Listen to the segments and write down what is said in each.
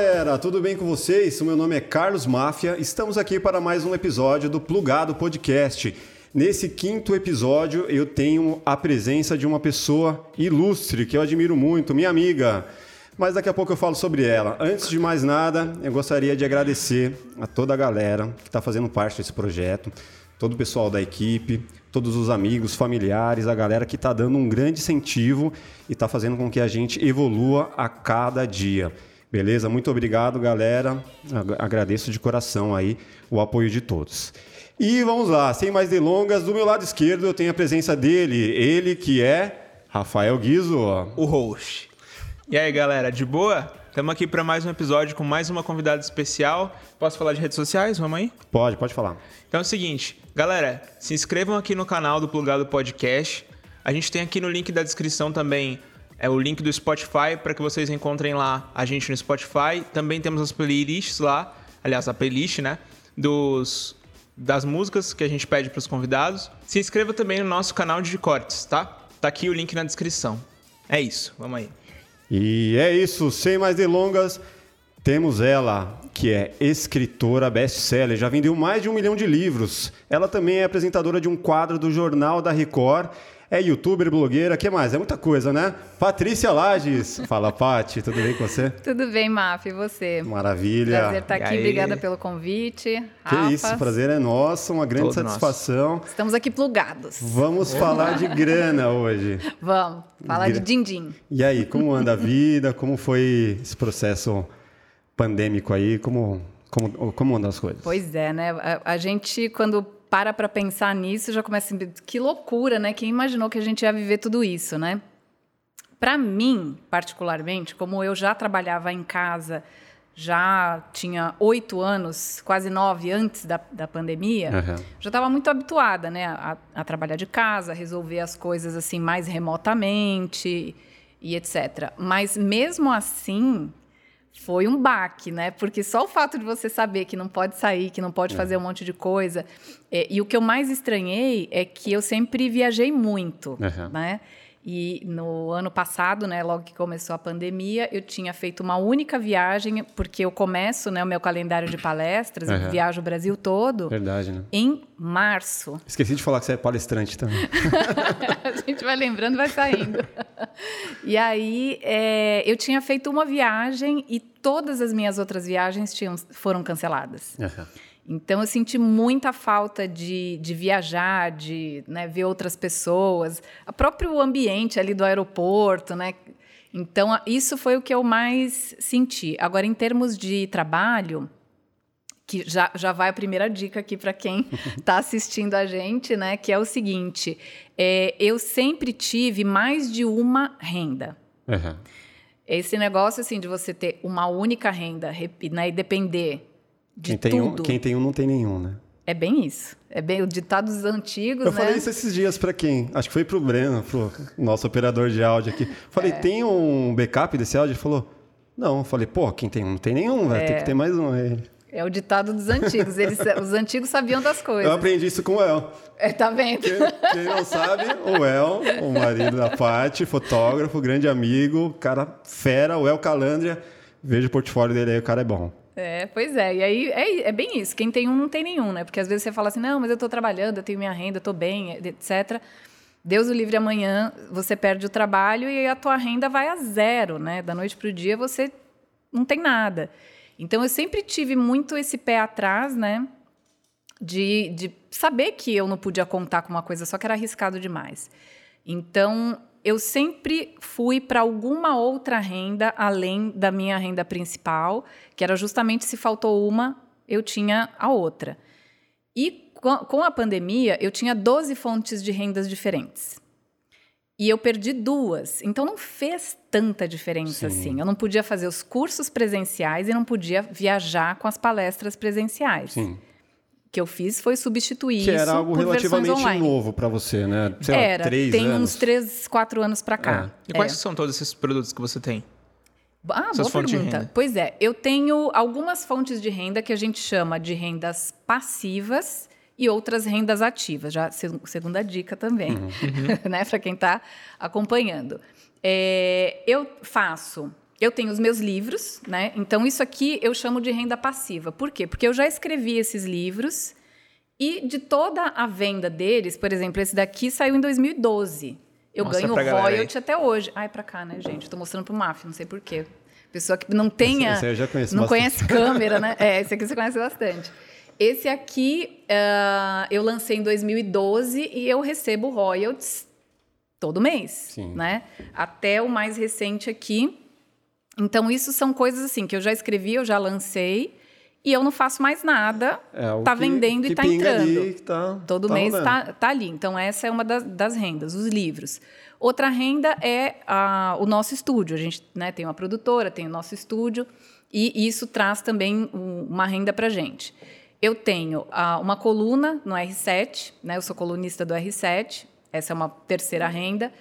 galera, tudo bem com vocês? O meu nome é Carlos Máfia. Estamos aqui para mais um episódio do Plugado Podcast. Nesse quinto episódio, eu tenho a presença de uma pessoa ilustre que eu admiro muito, minha amiga. Mas daqui a pouco eu falo sobre ela. Antes de mais nada, eu gostaria de agradecer a toda a galera que está fazendo parte desse projeto, todo o pessoal da equipe, todos os amigos, familiares, a galera que está dando um grande incentivo e está fazendo com que a gente evolua a cada dia. Beleza? Muito obrigado, galera. Agradeço de coração aí o apoio de todos. E vamos lá, sem mais delongas, do meu lado esquerdo eu tenho a presença dele, ele que é Rafael Guizo. O host. E aí, galera, de boa? Estamos aqui para mais um episódio com mais uma convidada especial. Posso falar de redes sociais? Vamos aí? Pode, pode falar. Então é o seguinte, galera, se inscrevam aqui no canal do Plugado Podcast. A gente tem aqui no link da descrição também é o link do Spotify para que vocês encontrem lá a gente no Spotify. Também temos as playlists lá, aliás, a playlist, né, dos das músicas que a gente pede para os convidados. Se inscreva também no nosso canal de cortes, tá? Tá aqui o link na descrição. É isso, vamos aí. E é isso, sem mais delongas, temos ela, que é escritora best-seller, já vendeu mais de um milhão de livros. Ela também é apresentadora de um quadro do Jornal da Record é youtuber, blogueira, que mais? É muita coisa, né? Patrícia Lages. Fala, Pati, tudo bem com você? Tudo bem, Maf, e você? Maravilha. Prazer estar aqui, obrigada pelo convite. Que Rafa. isso, prazer é nosso, uma grande Todo satisfação. Nosso. Estamos aqui plugados. Vamos falar de grana hoje. Vamos, falar de din-din. E aí, como anda a vida? Como foi esse processo pandêmico aí? Como, como, como andam as coisas? Pois é, né? a, a gente, quando para para pensar nisso, já começa a que loucura, né? Quem imaginou que a gente ia viver tudo isso, né? Para mim, particularmente, como eu já trabalhava em casa, já tinha oito anos, quase nove antes da, da pandemia, uhum. já estava muito habituada, né, a, a, trabalhar de casa, resolver as coisas assim mais remotamente e etc. Mas mesmo assim, foi um baque, né? Porque só o fato de você saber que não pode sair, que não pode é. fazer um monte de coisa. É, e o que eu mais estranhei é que eu sempre viajei muito, uhum. né? E no ano passado, né, logo que começou a pandemia, eu tinha feito uma única viagem, porque eu começo né, o meu calendário de palestras, uhum. eu viajo o Brasil todo. Verdade, né? Em março. Esqueci de falar que você é palestrante também. a gente vai lembrando, vai saindo. e aí, é, eu tinha feito uma viagem e todas as minhas outras viagens tinham, foram canceladas. Uhum. Então eu senti muita falta de, de viajar, de né, ver outras pessoas, o próprio ambiente ali do aeroporto, né? Então isso foi o que eu mais senti. Agora, em termos de trabalho, que já, já vai a primeira dica aqui para quem está assistindo a gente, né? Que é o seguinte: é, eu sempre tive mais de uma renda. Uhum. Esse negócio assim de você ter uma única renda né, e depender de quem tem tudo. Um, quem tem um não tem nenhum, né? É bem isso. É bem o ditado dos antigos, Eu né? falei isso esses dias para quem? Acho que foi pro Breno, pro nosso operador de áudio aqui. Falei, é. tem um backup desse áudio? Ele falou, não. Eu falei, pô, quem tem um não tem nenhum, vai é. ter que ter mais um. Aí. É o ditado dos antigos. Eles, os antigos sabiam das coisas. Eu aprendi isso com o El. É, tá vendo? Quem, quem não sabe, o El, o marido da Paty, fotógrafo, grande amigo, cara fera, o El Calandria. Veja o portfólio dele aí, o cara é bom. É, pois é. E aí é, é bem isso. Quem tem um não tem nenhum, né? Porque às vezes você fala assim, não, mas eu estou trabalhando, eu tenho minha renda, eu estou bem, etc. Deus o livre amanhã, você perde o trabalho e a tua renda vai a zero, né? Da noite para o dia você não tem nada. Então eu sempre tive muito esse pé atrás, né? De, de saber que eu não podia contar com uma coisa só que era arriscado demais. Então eu sempre fui para alguma outra renda além da minha renda principal, que era justamente se faltou uma, eu tinha a outra. E com a pandemia, eu tinha 12 fontes de rendas diferentes. E eu perdi duas. Então não fez tanta diferença Sim. assim. Eu não podia fazer os cursos presenciais e não podia viajar com as palestras presenciais. Sim que eu fiz foi substituir que isso era algo relativamente novo para você, né? Sei era, lá, três tem anos. uns três, quatro anos para cá. É. E quais é. são todos esses produtos que você tem? Ah, Essas boa pergunta. Pois é, eu tenho algumas fontes de renda que a gente chama de rendas passivas e outras rendas ativas. Já segunda dica também, uhum. né, para quem está acompanhando. É, eu faço eu tenho os meus livros, né? Então, isso aqui eu chamo de renda passiva. Por quê? Porque eu já escrevi esses livros e de toda a venda deles, por exemplo, esse daqui saiu em 2012. Eu Mostra ganho royalty até hoje. Ai, pra cá, né, gente? Estou mostrando pro MAF, não sei por quê. Pessoa que não tenha. esse eu já conheço não bastante. conhece câmera, né? É, esse aqui você conhece bastante. Esse aqui ah, eu lancei em 2012 e eu recebo royalties todo mês, Sim. né? Até o mais recente aqui. Então, isso são coisas assim que eu já escrevi, eu já lancei e eu não faço mais nada. É tá que- vendendo que e tá entrando. ali, tá- Todo tá mês rolando. tá, tá ali. Então, essa é uma das, das rendas, os livros. Outra renda é a- o nosso estúdio. A gente né, tem uma produtora, tem o nosso estúdio, e isso traz também um- uma renda para gente. Eu tenho ah, uma coluna no R7, né, eu sou colunista do R7, essa é uma terceira renda.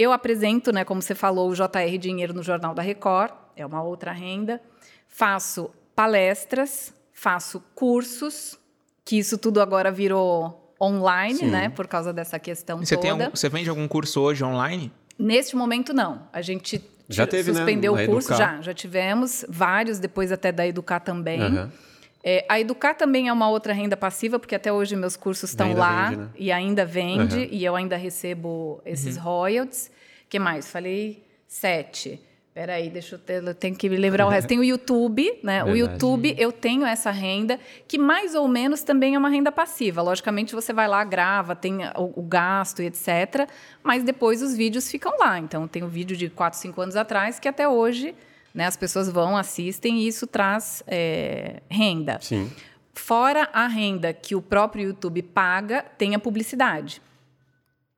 Eu apresento, né, como você falou, o JR Dinheiro no Jornal da Record, é uma outra renda. Faço palestras, faço cursos, que isso tudo agora virou online, Sim. né, por causa dessa questão E Você, tem toda. algum- você vende algum curso hoje online? Neste momento, não. A gente Já teve, né, suspendeu na o curso, já. Já tivemos vários, depois até da Educar também. Aham. É, a Educar também é uma outra renda passiva, porque até hoje meus cursos estão lá vende, né? e ainda vende, Aham. e eu ainda recebo esses royalties. que mais? Falei sete. Peraí, deixa eu ter, eu tenho que me lembrar o resto. Tem o YouTube, né? O Verdade. YouTube, eu tenho essa renda, que mais ou menos também é uma renda passiva. Logicamente, você vai lá, grava, tem o, o gasto e etc. Mas depois os vídeos ficam lá. Então, tem um vídeo de 4, 5 anos atrás que até hoje né, as pessoas vão, assistem e isso traz é, renda. Sim. Fora a renda que o próprio YouTube paga, tem a publicidade.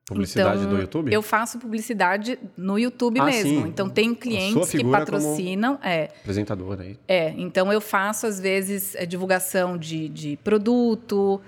Publicidade Então, do YouTube? Eu faço publicidade no YouTube Ah, mesmo. sim. Então tem clientes que patrocinam. É, Apresentadora aí. é, então eu faço, às vezes, eh, divulgação de, de produto,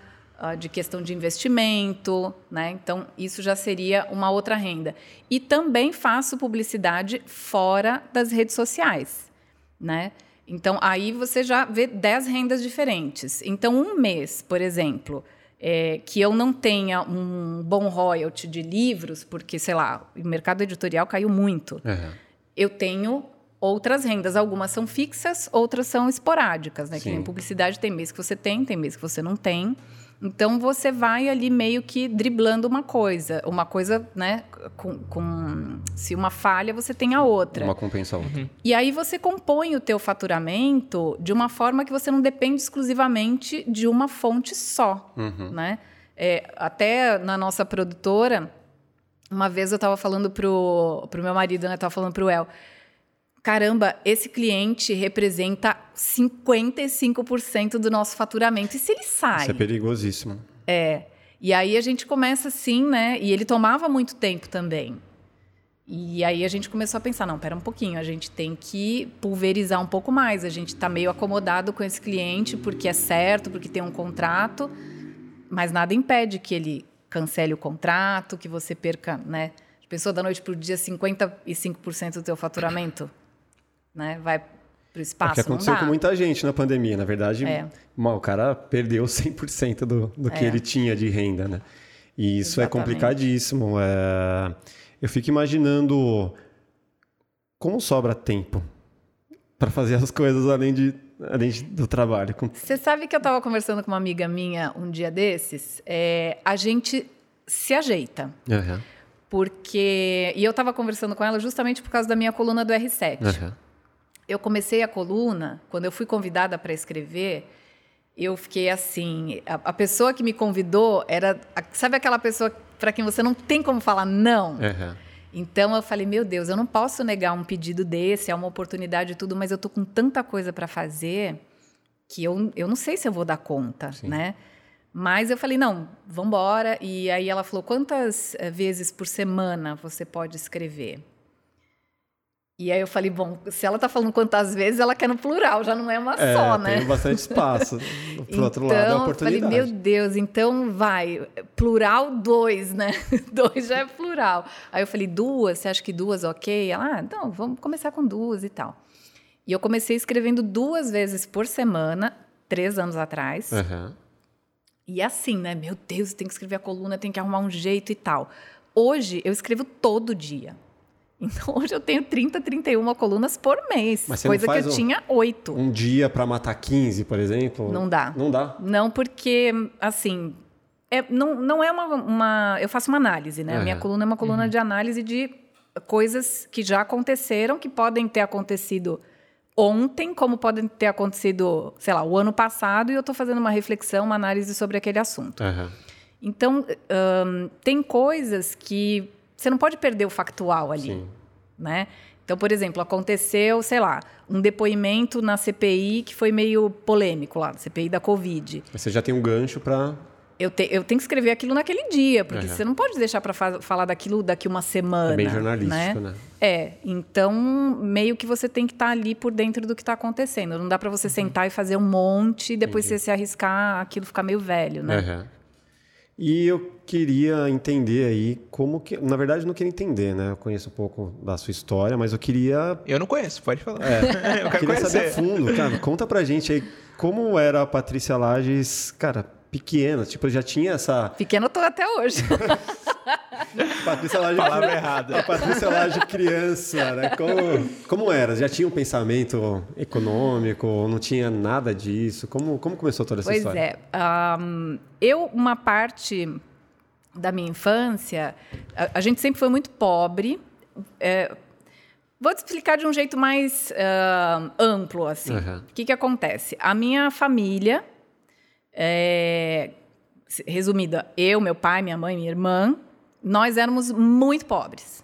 de questão de investimento, né? Então, isso já seria uma outra renda. E também faço publicidade fora das redes sociais, né? Então, aí você já vê 10 rendas diferentes. Então, um mês, por exemplo, é, que eu não tenha um bom royalty de livros, porque, sei lá, o mercado editorial caiu muito Aham. eu tenho outras rendas. Algumas são fixas, outras são esporádicas, né? Que Sim. nem publicidade tem mês que você tem, tem mês que você não tem. Então você vai ali meio que driblando uma coisa, uma coisa, né? Com, com- se uma falha você tem a outra. Uma compensa a outra. E aí você compõe o teu faturamento de uma forma que você não depende exclusivamente de uma fonte só, Uhum. né? É, até na nossa produtora, uma vez eu estava falando pro, pro meu marido, né? Tava falando pro El. Caramba, esse cliente representa 55% do nosso faturamento. E se ele sai? Isso é perigosíssimo. É. E aí a gente começa assim, né? E ele tomava muito tempo também. E aí a gente começou a pensar, não, pera um pouquinho, a gente tem que pulverizar um pouco mais. A gente está meio acomodado com esse cliente porque é certo, porque tem um contrato, mas nada impede que ele cancele o contrato, que você perca, né? Pessoa da noite para o dia 55% do teu faturamento, né? Vai para o É espaço, o que aconteceu com muita gente na pandemia. Na verdade, É. uma- o cara perdeu 100% do, do que É. ele tinha de renda, né? E isso é Exatamente. complicadíssimo. É... Eu fico imaginando como sobra tempo para fazer as coisas além, de, além do trabalho. Você sabe que eu estava conversando com uma amiga minha um dia desses? É, a gente se ajeita. Aham, Porque. E eu estava conversando com ela justamente por causa da minha coluna do R7. aham. Eu comecei a coluna, quando eu fui convidada para escrever, eu fiquei assim. A, a pessoa que me convidou era. a- sabe aquela pessoa para quem você não tem como falar não? aham. Então eu falei, meu Deus, eu não posso negar um pedido desse, é uma oportunidade e tudo, mas eu tô com tanta coisa para fazer que eu, eu não sei se eu vou dar conta, Sim. né? Mas eu falei, não, vamos embora. E aí ela falou, quantas eh, vezes por semana você pode escrever? E aí eu falei, bom, se ela tá falando quantas vezes, ela quer no plural, já não é uma É, só, né? tem bastante espaço. Pro outro lado, é a Então, eu falei, oportunidade. meu Deus, então vai, plural dois, né? dois já é plural. Aí eu falei, duas, você acha que duas ok? Ela, ah, não, vamos começar com duas e tal. E eu comecei escrevendo duas vezes por semana, três anos atrás. Aham. E assim, né? Meu Deus, tem que escrever a coluna, tem que arrumar um jeito e tal. Hoje eu escrevo todo dia. Então hoje eu tenho 30, 31 colunas por mês. Mas você coisa não que faz eu um- tinha oito. Um dia pra matar 15, por exemplo? Não dá. Não dá? Não, porque, assim, é, não, não é uma, uma- Eu faço uma análise, né? A minha coluna é uma coluna de análise de coisas que já aconteceram, que podem ter acontecido ontem, como podem ter acontecido, sei lá, o ano passado, e eu estou fazendo uma reflexão, uma análise sobre aquele assunto. Aham. Então, ahn, tem coisas que você não pode perder o factual ali, Sim. né? Então, por exemplo, aconteceu, sei lá, um depoimento na CPI que foi meio polêmico lá, CPI da Covid. Mas Você já tem um gancho pra. Eu, te- eu tenho que escrever aquilo naquele dia, porque Aham. você não pode deixar para falar daquilo daqui uma semana. É bem jornalístico, né? né? É, então meio que você tem que estar ali por dentro do que está acontecendo. Não dá para Uhum. você sentar e fazer um monte e depois você se arriscar, aquilo ficar meio velho, né? Aham. E eu queria entender aí como que. Na verdade, eu não queria entender, né? Eu conheço um pouco da sua história, mas eu queria. Eu não conheço, pode falar. É, eu quero queria saber a conhecer. fundo, cara. Conta pra gente aí como era a Patrícia Lages, cara, pequena. Tipo, já tinha essa. Pequeno eu tô até hoje. Patrícia Laje Palavra errada. A Patrícia Laje criança, né? Como, como era? Já tinha um pensamento econômico? Não tinha nada disso? Como, como começou toda essa Pois história? é. Ahn, eu, uma parte da minha infância, a, a gente sempre foi muito pobre. É, vou te explicar de um jeito mais ahn, amplo, assim. Aham. O que, que acontece? A minha família, é, resumida, eu, meu pai, minha mãe, minha irmã, nós éramos muito pobres.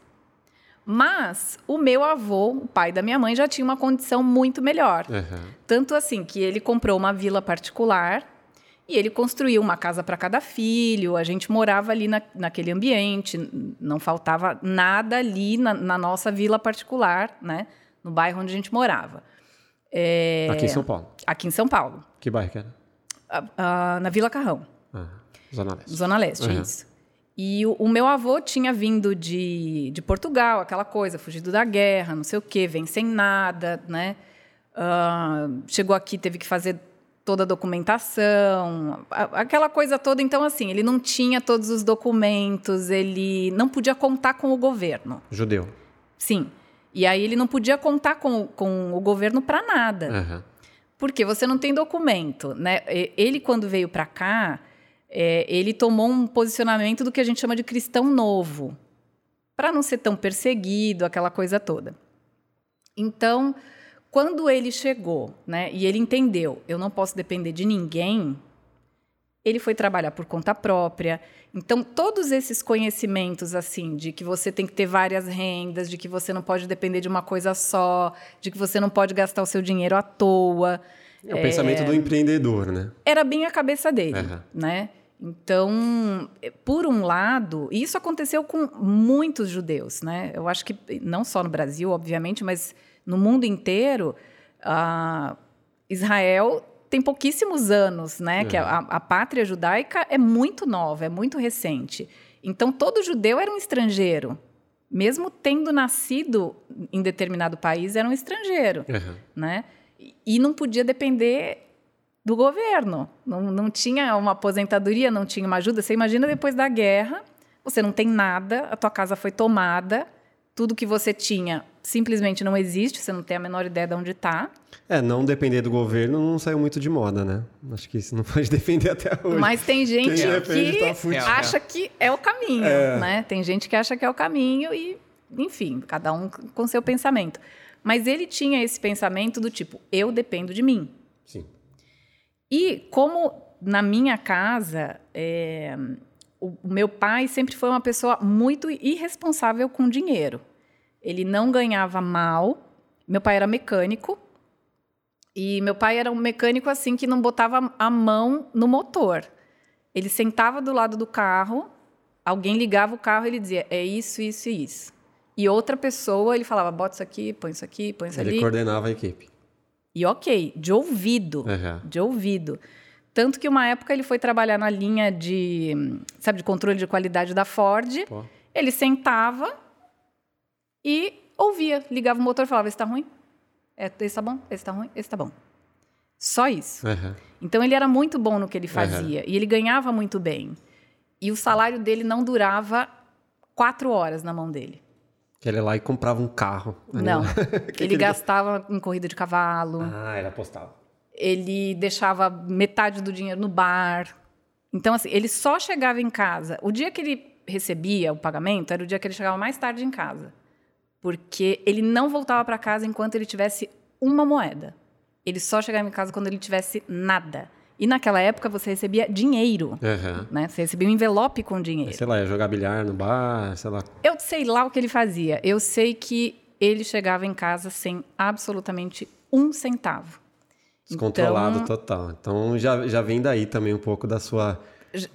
Mas o meu avô, o pai da minha mãe, já tinha uma condição muito melhor. Aham. Tanto assim que ele comprou uma vila particular e ele construiu uma casa para cada filho. A gente morava ali na, naquele ambiente, não faltava nada ali na, na nossa vila particular, né? No bairro onde a gente morava. É, Aqui em São Paulo. Aqui em São Paulo, Que bairro que era? A- na Vila Carrão, Ah, Zona Leste. Zona Leste, Uhum. isso. E o, o meu avô tinha vindo de, de Portugal, aquela coisa, fugido da guerra, não sei o quê, vem sem nada, né? Ah, chegou aqui, teve que fazer toda a documentação, a- aquela coisa toda. Então, assim, ele não tinha todos os documentos, ele não podia contar com o governo. Judeu. Sim. E aí ele não podia contar com, com o governo para nada. Aham. Porque você não tem documento, né? Ele, quando veio para cá, é, ele tomou um posicionamento do que a gente chama de cristão novo, para não ser tão perseguido, aquela coisa toda. Então, quando ele chegou, né, e ele entendeu, eu não posso depender de ninguém, ele foi trabalhar por conta própria. Então, todos esses conhecimentos, assim, de que você tem que ter várias rendas, de que você não pode depender de uma coisa só, de que você não pode gastar o seu dinheiro à toa, É o pensamento do empreendedor, né? era bem a cabeça dele, Aham. né? Então, eh, por um lado, e isso aconteceu com muitos judeus, né? Eu acho que não só no Brasil, obviamente, mas no mundo inteiro, ah, Israel tem pouquíssimos anos, né? Que a, a pátria judaica é muito nova, é muito recente. Então, todo judeu era um estrangeiro, mesmo tendo nascido em determinado país, era um estrangeiro Aham. né? E- E não podia depender do governo. Não, não tinha uma aposentadoria, não tinha uma ajuda. Você imagina depois da guerra, você não tem nada, a tua casa foi tomada, tudo que você tinha simplesmente não existe, você não tem a menor ideia de onde está. É, não depender do governo não saiu muito de moda, né? Acho que isso não pode defender até hoje. Mas tem gente que tá acha que é o caminho, É. né? Tem gente que acha que é o caminho e, enfim, cada um com seu pensamento. Mas ele tinha esse pensamento do tipo, eu dependo de mim. Sim. E como na minha casa, é, o, o meu pai sempre foi uma pessoa muito irresponsável com dinheiro. Ele não ganhava mal. Meu pai era mecânico. E meu pai era um mecânico assim que não botava a mão no motor. Ele sentava do lado do carro, alguém ligava o carro e ele dizia: é isso, isso e isso. E outra pessoa, ele falava: bota isso aqui, põe isso aqui, põe isso Ele ali. coordenava a equipe. E ok, de ouvido. Aham. De ouvido. Tanto que uma época ele foi trabalhar na linha de, sabe, de controle de qualidade da Ford. Pô. Ele sentava e ouvia, ligava o motor e falava: esse tá ruim? É, esse tá bom? Esse tá ruim? Esse tá bom. Só isso. Aham. Então ele era muito bom no que ele fazia e ele ganhava muito bem. E o salário dele não durava quatro horas na mão dele. Que ele ia lá e comprava um carro. Não. Que ele que gastava em corrida de cavalo. Ah, ele apostava. ele deixava metade do dinheiro no bar. Então, assim, ele só chegava em casa. O dia que ele recebia o pagamento era o dia que ele chegava mais tarde em casa. Porque ele não voltava para casa enquanto ele tivesse uma moeda. Ele só chegava em casa quando ele tivesse nada. E naquela época você recebia dinheiro. Aham. Né? Você recebia um envelope com dinheiro. Sei lá, ia jogar bilhar no bar, sei lá. Eu sei lá o que ele fazia. Eu sei que ele chegava em casa sem absolutamente um centavo. Descontrolado Então- total. Então já, já vem daí também um pouco da sua.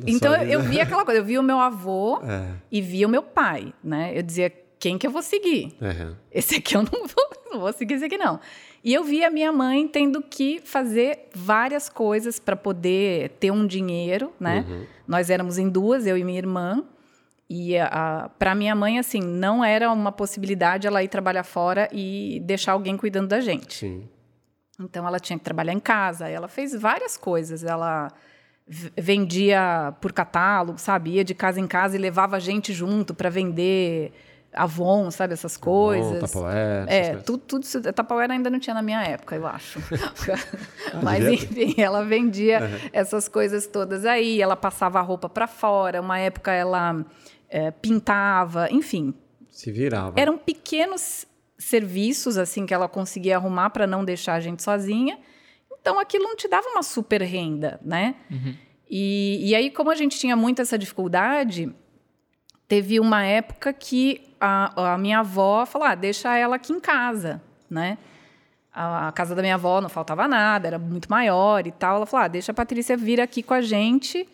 Então eu via aquela coisa, eu via o meu avô É. e via o meu pai, né? Eu dizia, quem que eu vou seguir? Aham. Esse aqui eu não vou, não vou seguir esse aqui não. E eu via minha mãe tendo que fazer várias coisas para poder ter um dinheiro, né? Nós éramos em duas, eu e minha irmã. E para minha mãe, assim, não era uma possibilidade ela ir trabalhar fora e deixar alguém cuidando da gente. Sim. Então ela tinha que trabalhar em casa. Ela fez várias coisas. Ela vendia por catálogo, sabe? Ia de casa em casa e levava gente junto para vender Avon, sabe? Essas coisas. Tupperware, essas é, coisas. tudo, tudo isso. Tupperware ainda não tinha na minha época, eu acho. Mas enfim, ela vendia essas coisas todas aí. Ela passava a roupa para fora. Uma época ela eh, pintava, enfim, Se virava. eram pequenos serviços assim que ela conseguia arrumar para não deixar a gente sozinha. Então aquilo não te dava uma super renda, né? E, e aí, como a gente tinha muito essa dificuldade, teve uma época que a, a minha avó falou: ah, deixa ela aqui em casa, né? A, a casa da minha avó não faltava nada, era muito maior e tal. Ela falou: ah, deixa a Patrícia vir aqui com a gente.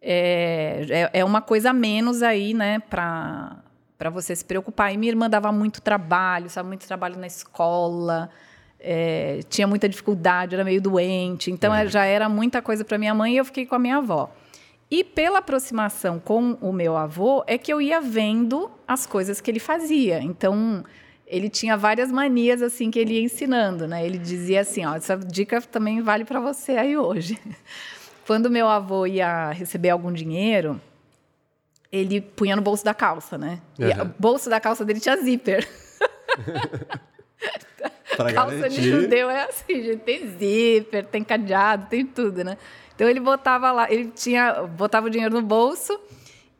É, é, é uma coisa a menos aí, né, para para você se preocupar. E minha irmã dava muito trabalho, sabe, muito trabalho na escola, é, tinha muita dificuldade, era meio doente. Então é, já era muita coisa para minha mãe e eu fiquei com a minha avó. E pela aproximação com o meu avô é que eu ia vendo as coisas que ele fazia. Então ele tinha várias manias assim que ele ia ensinando, né? Ele dizia assim, ó, essa dica também vale para você aí hoje. Quando meu avô ia receber algum dinheiro, ele punha no bolso da calça, né? E Uhum. o bolso da calça dele tinha zíper. Calça de garantir. judeu é assim, gente, tem zíper, tem cadeado, tem tudo, né? Então ele botava lá, ele tinha, botava o dinheiro no bolso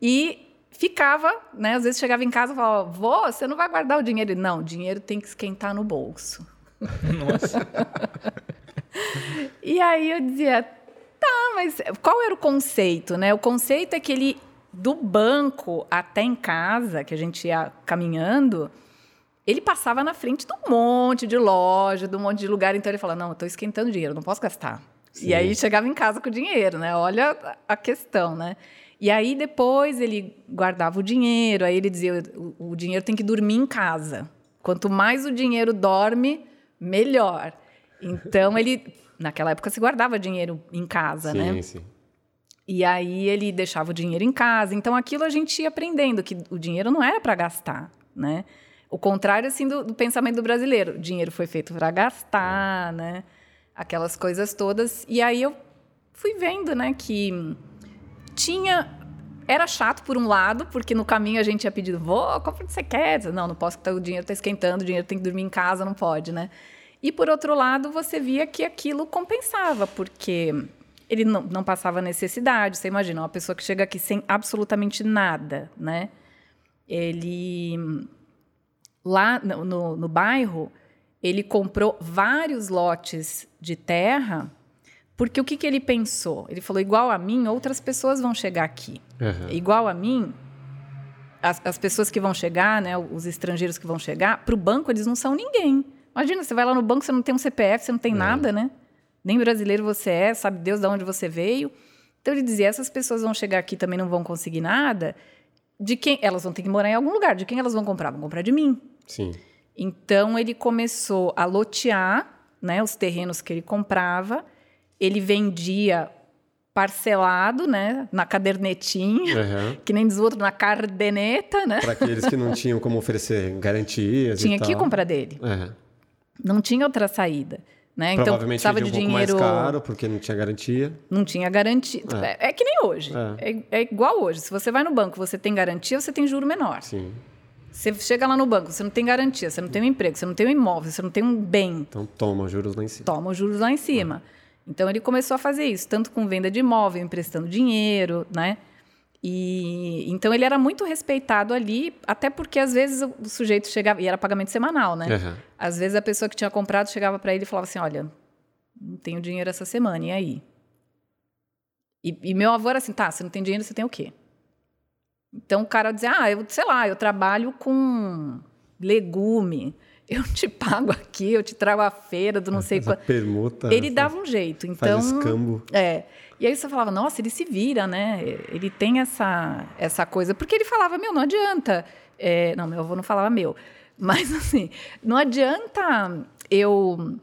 e ficava, né? Às vezes chegava em casa e falava, vô, você não vai guardar o dinheiro? Ele, não, o dinheiro tem que esquentar no bolso. Nossa. E aí eu dizia, tá, mas qual era o conceito, né? O conceito é que ele, do banco até em casa, que a gente ia caminhando, ele passava na frente de um monte de loja, de um monte de lugar. Então ele falava, não, eu tô esquentando dinheiro, não posso gastar. Sim. E aí chegava em casa com o dinheiro, né? Olha a questão, né? E aí depois ele guardava o dinheiro, aí ele dizia, o, o dinheiro tem que dormir em casa. Quanto mais o dinheiro dorme, melhor. Então ele, naquela época se guardava dinheiro em casa, sim, né? sim. E aí ele deixava o dinheiro em casa. Então aquilo a gente ia aprendendo que o dinheiro não era para gastar, né? O contrário assim do, do pensamento do brasileiro, o dinheiro foi feito para gastar, né? Aquelas coisas todas. E aí eu fui vendo, né, que tinha era chato por um lado, porque no caminho a gente ia pedindo, vou, compra o que você quer. Não, não posso, tá- o dinheiro está esquentando, o dinheiro tem que dormir em casa, não pode, né? E por outro lado, você via que aquilo compensava, porque ele não, não passava necessidade. Você imagina, uma pessoa que chega aqui sem absolutamente nada, né? Ele lá no, no, no bairro, ele comprou vários lotes de terra, porque o que, que ele pensou? Ele falou: igual a mim, outras pessoas vão chegar aqui. Aham. Igual a mim, as, as pessoas que vão chegar, né, os estrangeiros que vão chegar, para o banco eles não são ninguém. Imagina, você vai lá no banco, você não tem um CPF, você não tem nada, né? Nem brasileiro você é, sabe Deus de onde você veio. Então ele dizia: essas pessoas vão chegar aqui também não vão conseguir nada. De quem elas vão ter que morar em algum lugar? De quem elas vão comprar? Vão comprar de mim. Sim. Então ele começou a lotear, né, os terrenos que ele comprava. Ele vendia parcelado, né, na cadernetinha, Aham. que nem diz o outro na cardeneta, né? Para aqueles que não tinham como oferecer garantias Tinha que comprar dele. Aham. Não tinha outra saída, né? Então precisava vendia de um pouco dinheiro, mais caro, porque não tinha garantia. não tinha garantia. É. é que nem hoje. É. É. é igual hoje. Se você vai no banco, você tem garantia, você tem juro menor. Sim. Você chega lá no banco, você não tem garantia, você não tem um emprego, você não tem um imóvel, você não tem um bem. Então toma juros lá em cima. Toma os juros lá em cima. Então ele começou a fazer isso, tanto com venda de imóvel, emprestando dinheiro, né? E então ele era muito respeitado ali, até porque às vezes o sujeito chegava e era pagamento semanal, né? Uhum. Às vezes a pessoa que tinha comprado chegava para ele e falava assim: "Olha, não tenho dinheiro essa semana, e aí?" E, e meu avô era assim: "Tá, você não tem dinheiro, você tem o quê?" Então o cara dizia: "Ah, eu sei lá, eu trabalho com legume." eu te pago aqui, eu te trago a feira do não sei quanto. Permuta. Ele dava um jeito. Então, faz escambo. É. E aí você falava, nossa, ele se vira, né? Ele tem essa, essa coisa. Porque ele falava, meu, não adianta. É, não, meu avô não falava meu. Mas assim, não adianta eu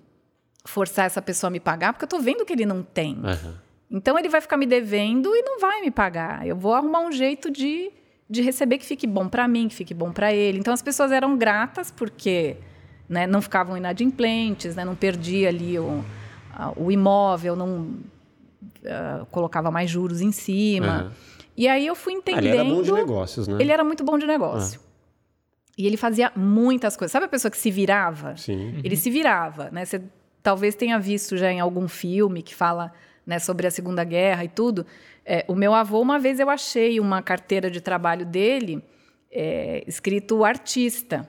forçar essa pessoa a me pagar, porque eu tô vendo que ele não tem. Uhum. Então ele vai ficar me devendo e não vai me pagar. Eu vou arrumar um jeito de, de receber que fique bom para mim, que fique bom para ele. Então as pessoas eram gratas porque né, não ficavam inadimplentes, né, não perdia ali o, o imóvel, não uh, colocava mais juros em cima. Uhum. E aí eu fui entendendo. Ah, ele era bom de negócios, né? Ele era muito bom de negócio. Uhum. E ele fazia muitas coisas. Sabe a pessoa que se virava? Sim. Ele se virava, né? Você talvez tenha visto já em algum filme que fala né, sobre a Segunda Guerra e tudo. É, o meu avô, uma vez eu achei uma carteira de trabalho dele é, escrito artista.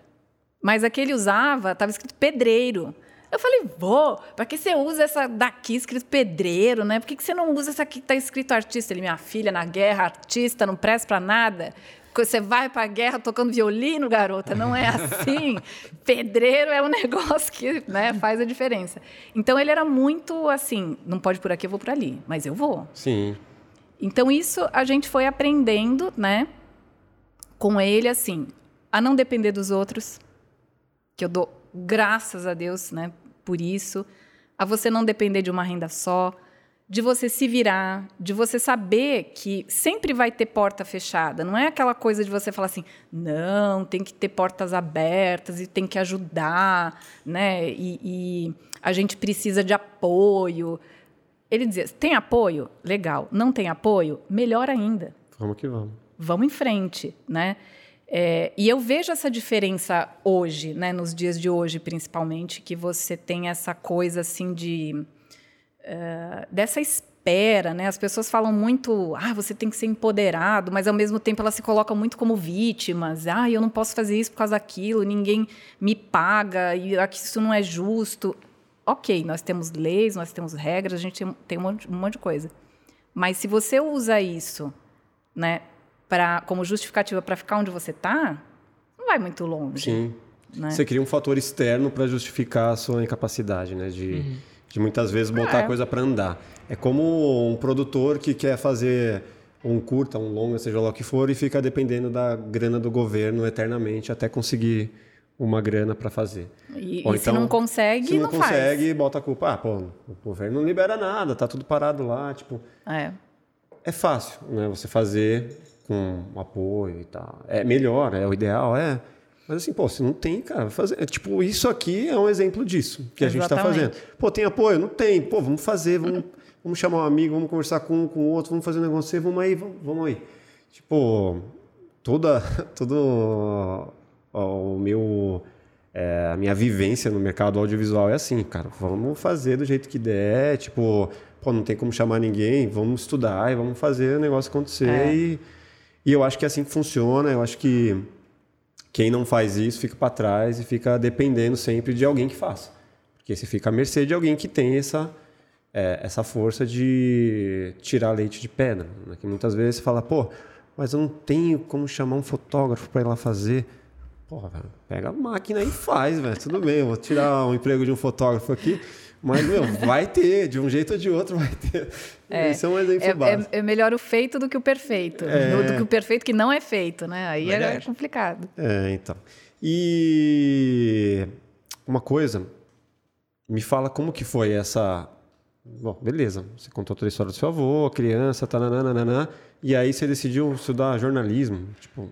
Mas a que ele usava estava escrito pedreiro. Eu falei, vô, para que você usa essa daqui escrito pedreiro, né? Por que, que você não usa essa aqui que está escrito artista? Ele, minha filha, na guerra, artista, não presta para nada. Você vai para a guerra tocando violino, garota. Não é assim. Pedreiro é um negócio que né, faz a diferença. Então ele era muito assim: não pode por aqui, eu vou por ali, mas eu vou. Sim. Então isso a gente foi aprendendo, né, com ele assim, a não depender dos outros, que eu dou graças a Deus, né, por isso, a você não depender de uma renda só, de você se virar, de você saber que sempre vai ter porta fechada. Não é aquela coisa de você falar assim, não, tem que ter portas abertas e tem que ajudar, né? E, e a gente precisa de apoio. Ele dizia: tem apoio? Legal. Não tem apoio? Melhor ainda. Vamos que vamos. Vamos em frente, né? É, e eu vejo essa diferença hoje, né, nos dias de hoje, principalmente, que você tem essa coisa assim de uh, dessa espera, né? As pessoas falam muito, ah, você tem que ser empoderado, mas ao mesmo tempo elas se colocam muito como vítimas. Ah, eu não posso fazer isso por causa daquilo, ninguém me paga e isso não é justo. Ok, nós temos leis, nós temos regras, a gente tem um monte, um monte de coisa. Mas se você usa isso, né, para como justificativa para ficar onde você está, não vai muito longe. Sim. Né? Você cria um fator externo para justificar a sua incapacidade, né? De, uhum. De muitas vezes botar é. a coisa para andar. É como um produtor que quer fazer um curta, um longa, seja lá o que for, e fica dependendo da grana do governo eternamente até conseguir uma grana para fazer. E, Ou e então, se não consegue, se não, não consegue, faz. bota a culpa. Ah, pô, o governo não libera nada, tá tudo parado lá, tipo. É. É fácil, né? Você fazer com apoio e tal. É melhor, é o ideal, é. Mas assim, pô, se não tem, cara, fazer. Tipo, isso aqui é um exemplo disso que a gente está fazendo. Pô, tem apoio? Não tem. Pô, vamos fazer, vamos, vamos chamar um amigo, vamos conversar com um, com o outro, vamos fazer um negócio, vamos aí, vamos, vamos aí. Tipo, toda, todo o meu. É, a minha vivência no mercado audiovisual é assim, cara, vamos fazer do jeito que der, tipo, pô, não tem como chamar ninguém, vamos estudar e vamos fazer o negócio acontecer é. e e eu acho que é assim que funciona. Eu acho que quem não faz isso fica para trás e fica dependendo sempre de alguém que faça. Porque você fica à mercê de alguém que tem essa, é, essa força de tirar leite de pedra. Né? Que muitas vezes você fala, pô, mas eu não tenho como chamar um fotógrafo para ir lá fazer. Porra, pega a máquina e faz, velho. Tudo bem, eu vou tirar um emprego de um fotógrafo aqui. Mas, meu, vai ter, de um jeito ou de outro vai ter. É, Isso é um exemplo é, básico. É, é, melhor o feito do que o perfeito. É... Do que o perfeito que não é feito, né? Aí é complicado. É, então. E uma coisa, me fala como que foi essa... Bom, beleza, você contou toda a história do seu avô, criança, tananana, e aí você decidiu estudar jornalismo, tipo...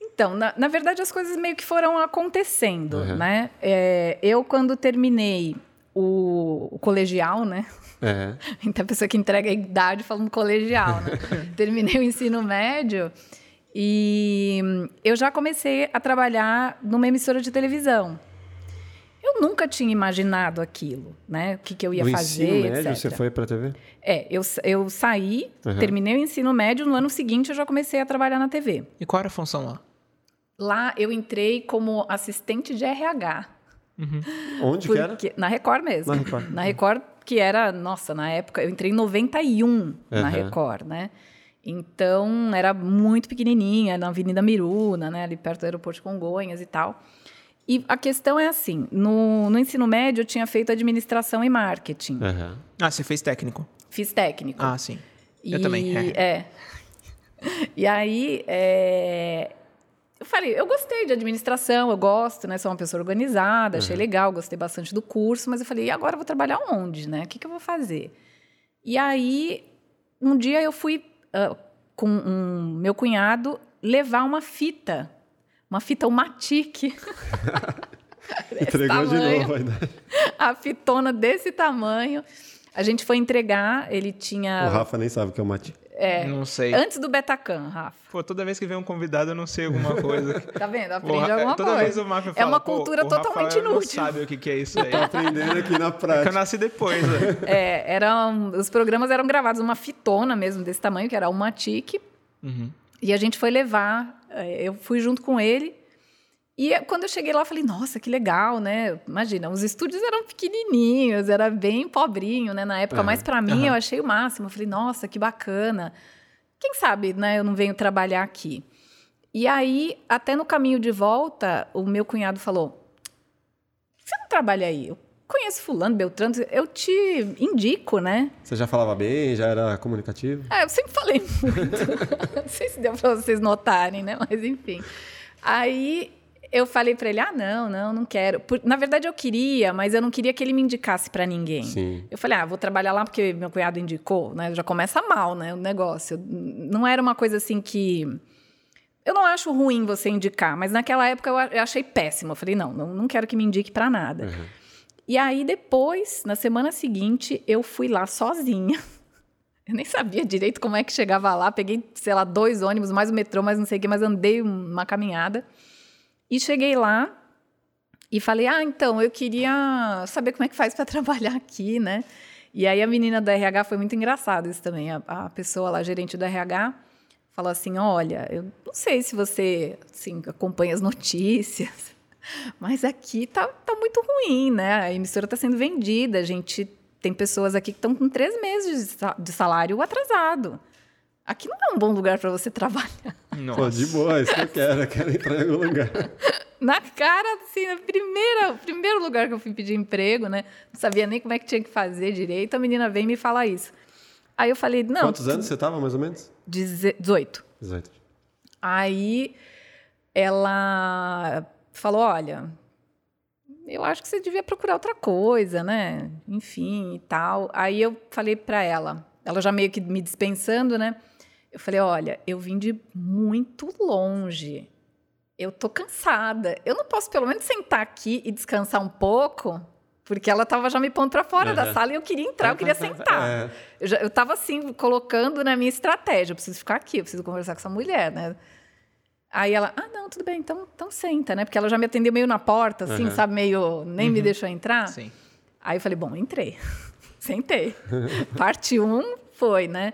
Então, na, na verdade, as coisas meio que foram acontecendo, uhum. né? É, eu, quando terminei o, o colegial, né? É. Então, a pessoa que entrega a idade falando colegial, né? Terminei o ensino médio E eu já comecei a trabalhar numa emissora de televisão. Eu nunca tinha imaginado aquilo, né? O que, que eu ia no fazer, ensino médio, etc. você foi pra TV? É, eu, eu saí, Uhum. terminei o ensino médio, no ano seguinte eu já comecei a trabalhar na TV. E qual era a função lá? Lá eu entrei como assistente de RH. Onde que era? Porque, na Record mesmo. Na Record. Na Record, que era, nossa, na época, eu entrei em 91 na Aham. Record, né? Então, era muito pequenininha, na Avenida Miruna, né? Ali perto do aeroporto de Congonhas e tal. E a questão é assim, no, no ensino médio eu tinha feito administração e marketing. Aham. Ah, você fez técnico. Fiz técnico. Ah, sim. Eu E- também. é. É. E aí, é, eu falei, eu gostei de administração, eu gosto, né? Sou uma pessoa organizada, achei legal, gostei bastante do curso, mas eu falei, e agora eu vou trabalhar onde, né? O que, que eu vou fazer? E aí, um dia eu fui ah, com um, meu cunhado levar uma fita, uma fita, uma tique. Entregou de tamanho. novo ainda. a fitona desse tamanho. A gente foi entregar, ele tinha. O Rafa nem sabe o que é o mate. É, Não sei. Antes do Betacan, Rafa. Pô, toda vez que vem um convidado, eu não sei alguma coisa. Tá vendo? Pô, Aprende alguma toda coisa. vez o Mafia é fala, uma pô, cultura o totalmente Rafael não inútil. sabe o que, que é isso aí. Aprendendo aqui na É que eu prática. nasci depois, né? É, eram, os programas eram gravados numa fitona mesmo desse tamanho, que era uma tique. Uhum. E a gente foi levar, é, eu fui junto com ele. E é, quando eu cheguei lá, eu falei, nossa, que legal, né? Imagina, os estúdios eram pequenininhos, era bem pobrinho, né? Na época, Aham. mas para mim Aham. eu achei o máximo. Eu falei, nossa, que bacana. Quem sabe, né? Eu não venho trabalhar aqui. E aí, até no caminho de volta, o meu cunhado falou: Você não trabalha aí? Eu conheço Fulano, Beltrano, eu te indico, né? Você já falava bem, já era comunicativo? É, eu sempre falei muito. não sei se deu para vocês notarem, né? Mas enfim. Aí eu falei para ele: ah, não, não, não quero. Por- na verdade, eu queria, mas eu não queria que ele me indicasse para ninguém. Sim. Eu falei, ah, vou trabalhar lá porque meu cunhado indicou, né? Já começa mal, né? O negócio. Não era uma coisa assim que. Eu não acho ruim você indicar, mas naquela época eu achei péssimo. Eu falei, não, não, não quero que me indique para nada. Uhum. E aí, depois, na semana seguinte, eu fui lá sozinha. Eu nem sabia direito como é que chegava lá. Peguei, sei lá, dois ônibus, mais o metrô, mais não sei o quê, mas andei uma caminhada. E cheguei lá e falei: Ah, então, eu queria saber como é que faz para trabalhar aqui, né? E aí a menina do RH foi muito engraçado isso também. A, a pessoa lá, a gerente do RH, falou assim: Olha, eu não sei se você assim, acompanha as notícias, mas aqui tá, tá muito ruim, né? A emissora está sendo vendida, a gente tem pessoas aqui que estão com três meses de salário atrasado. Aqui não é um bom lugar para você trabalhar. Nossa. Pô, de boa, isso que eu quero. Eu quero entrar em algum lugar. Na cara, assim, primeira, primeiro lugar que eu fui pedir emprego, né? Não sabia nem como é que tinha que fazer direito. A menina vem me falar isso. Aí eu falei, não. Quantos anos você tava, mais ou menos? deze- 18. 18. Aí ela falou: olha, eu acho que você devia procurar outra coisa, né? Enfim e tal. Aí eu falei para ela, ela já meio que me dispensando, né? Eu falei: olha, eu vim de muito longe. Eu tô cansada. Eu não posso pelo menos sentar aqui e descansar um pouco? Porque ela tava já me pondo para fora da Uhum. sala e eu queria entrar, eu queria sentar. É. Eu, já, eu tava assim, colocando na minha estratégia. Eu preciso ficar aqui, eu preciso conversar com essa mulher, né? Aí ela, ah, não, tudo bem, então, então senta, né? Porque ela já me atendeu meio na porta, assim, Uhum. sabe? Meio, nem me deixou entrar. Sim. Aí eu falei, bom, entrei. Sentei. Parte um foi, né?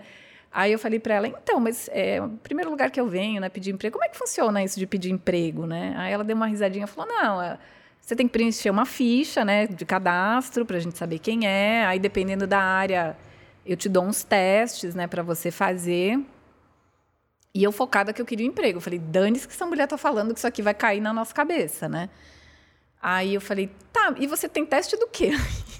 Aí eu falei para ela, então, mas é o primeiro lugar que eu venho, né, pedir emprego, como é que funciona isso de pedir emprego, né? Aí ela deu uma risadinha e falou, não, é, você tem que preencher uma ficha, né, de cadastro para a gente saber quem é. Aí dependendo da área, eu te dou uns testes, né, para você fazer. E eu focada que eu queria um emprego. Eu falei, dane-se que essa mulher tá falando que isso aqui vai cair na nossa cabeça, né? Aí eu falei, tá, e você tem teste do quê?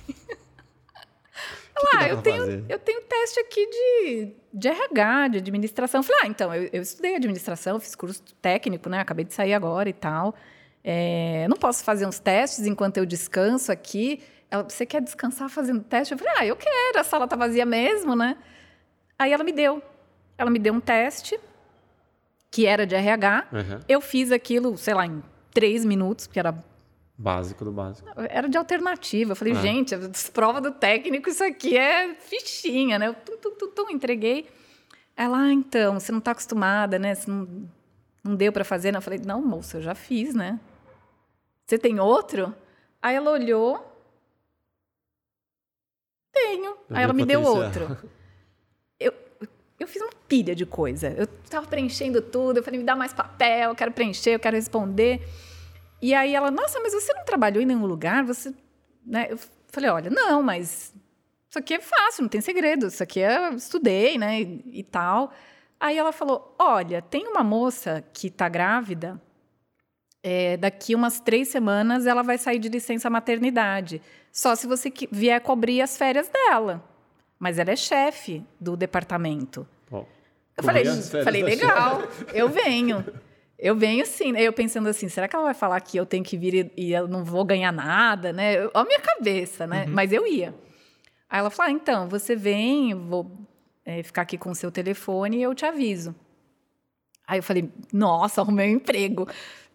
Dá eu tenho, fazer? eu tenho teste aqui de, de RH, de administração. Eu falei, ah, então, eu, eu estudei administração, fiz curso técnico, né? Acabei de sair agora e tal. É, não posso fazer uns testes enquanto eu descanso aqui. Ela, você quer descansar fazendo teste? Eu falei, ah, eu quero, a sala tá vazia mesmo, né? Aí ela me deu. Ela me deu um teste, que era de RH. Uhum. Eu fiz aquilo, sei lá, em três minutos, porque era Básico do básico. era de alternativa. Eu falei, Ah. gente, a prova do técnico, isso aqui é fichinha, né? Eu tum, tum, tum, tum, entreguei. Ela, ah, então, você não está acostumada, né? Você não, não deu para fazer. Eu falei, não, moça, eu já fiz, né? Você tem outro? Aí ela olhou. Tenho. Aí ela me deu outro. Eu, eu fiz uma pilha de coisa. Eu estava preenchendo tudo. Eu falei, me dá mais papel, eu quero preencher, eu quero responder. E aí ela, nossa, mas você não trabalhou em nenhum lugar? Você. Né? Eu falei, olha, não, mas isso aqui é fácil, não tem segredo. Isso aqui eu estudei, né? E, e tal. Aí ela falou: olha, tem uma moça que está grávida. É, daqui umas três semanas ela vai sair de licença maternidade. Só se você vier cobrir as férias dela. Mas ela é chefe do departamento. Bom, eu falei, falei legal, eu venho. Eu venho sim, eu pensando assim, será que ela vai falar que eu tenho que vir e, e eu não vou ganhar nada, né? Olha a minha cabeça, né? Uhum. Mas eu ia. Aí ela falou, ah, então, você vem, vou é, ficar aqui com o seu telefone e eu te aviso. Aí eu falei, nossa, arrumei um emprego.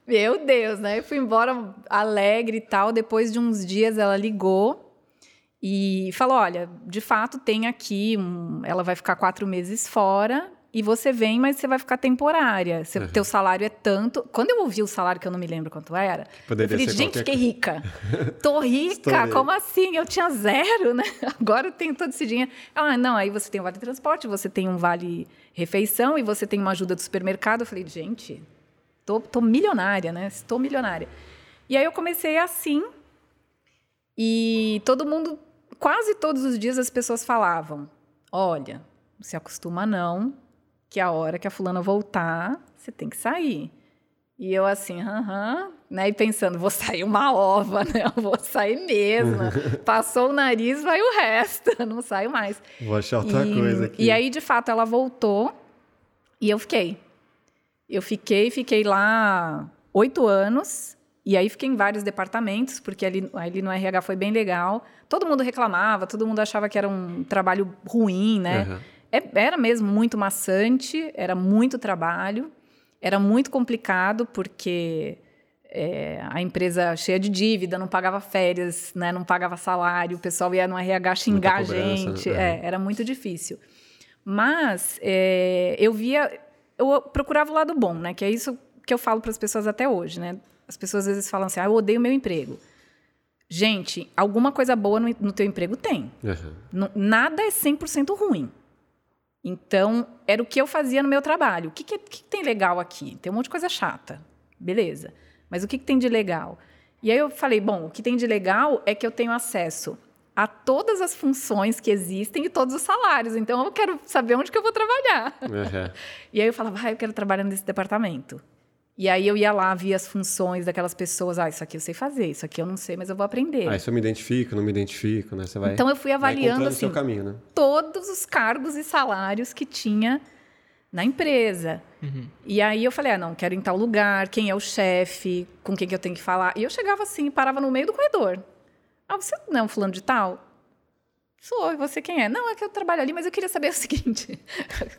Meu Deus, né? Eu fui embora alegre e tal. Depois de uns dias ela ligou e falou: olha, de fato tem aqui, um... ela vai ficar quatro meses fora e você vem, mas você vai ficar temporária. Seu, uhum. Teu salário é tanto. Quando eu ouvi o salário, que eu não me lembro quanto era, Poderia eu falei, gente, fiquei rica. Tô rica, como assim? Eu tinha zero, né? Agora eu tenho todo esse dinheiro. Ah, não, aí você tem um vale transporte, você tem um vale refeição e você tem uma ajuda do supermercado. Eu falei, gente, tô, tô milionária, né? Estou milionária. E aí eu comecei assim, e todo mundo, quase todos os dias as pessoas falavam: olha, se acostuma não, que a hora que a fulana voltar, você tem que sair. E eu assim, aham, né? E pensando, vou sair uma ova, né? Eu vou sair mesmo. Passou o nariz, vai o resto, não saio mais. Vou achar outra e, coisa aqui. E aí, de fato, ela voltou e eu fiquei. Eu fiquei, fiquei lá oito anos. E aí fiquei em vários departamentos, porque ali, ali no RH foi bem legal. Todo mundo reclamava, todo mundo achava que era um trabalho ruim, né? Uhum. É, era mesmo muito maçante, era muito trabalho, era muito complicado, porque é, a empresa cheia de dívida, não pagava férias, né, não pagava salário, o pessoal ia no RH xingar a gente. Né? É, era muito difícil. Mas é, eu via, eu procurava o lado bom, né? Que é isso que eu falo para as pessoas até hoje, né? As pessoas às vezes falam assim: ah, eu odeio meu emprego. Gente, alguma coisa boa no, no teu emprego tem. Uhum. nada é 100% ruim. Então, era o que eu fazia no meu trabalho. O que, que, que, tem legal aqui? Tem um monte de coisa chata. Beleza. Mas o que, que tem de legal? E aí eu falei, bom, o que tem de legal é que eu tenho acesso a todas as funções que existem e todos os salários. Então, eu quero saber onde que eu vou trabalhar. Uhum. e aí eu falava, ah, eu quero trabalhar nesse departamento. E aí eu ia lá, via as funções daquelas pessoas. Ah, isso aqui eu sei fazer, isso aqui eu não sei, mas eu vou aprender. Ah, isso eu me identifico, não me identifico, né? Você vai, então eu fui avaliando assim, caminho, né? todos os cargos e salários que tinha na empresa. Uhum. E aí eu falei, ah, não, quero ir em tal lugar, quem é o chefe, com quem que eu tenho que falar. E eu chegava assim, parava no meio do corredor. Ah, você não é um fulano de tal? Sou, você quem é? Não, é que eu trabalho ali, mas eu queria saber o seguinte: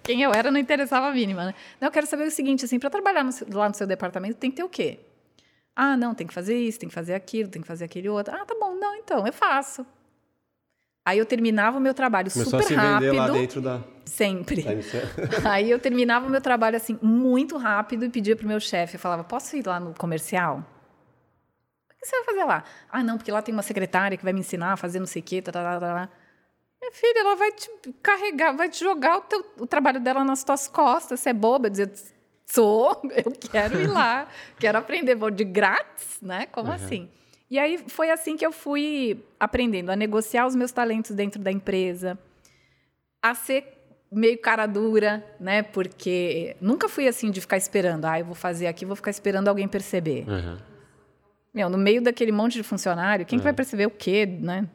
quem eu era não interessava a mínima, né? Não, eu quero saber o seguinte, assim, para trabalhar no, lá no seu departamento tem que ter o quê? Ah, não, tem que fazer isso, tem que fazer aquilo, tem que fazer aquele outro. Ah, tá bom, não, então, eu faço. Aí eu terminava o meu trabalho Começou super a se rápido. lá dentro da. Sempre. Aí eu terminava o meu trabalho assim, muito rápido e pedia pro meu chefe. Eu falava, posso ir lá no comercial? O que você vai fazer lá? Ah, não, porque lá tem uma secretária que vai me ensinar a fazer não sei o quê. Tá, tá, tá, tá. Minha filha, ela vai te carregar, vai te jogar o, teu, o trabalho dela nas tuas costas. Você é boba? Dizer, sou, eu quero ir lá, quero aprender. Vou de grátis, né? Como uhum. assim? E aí foi assim que eu fui aprendendo a negociar os meus talentos dentro da empresa, a ser meio cara dura, né? Porque nunca fui assim de ficar esperando. Ah, eu vou fazer aqui, vou ficar esperando alguém perceber. Uhum. Meu, no meio daquele monte de funcionário, quem que vai perceber o quê, né?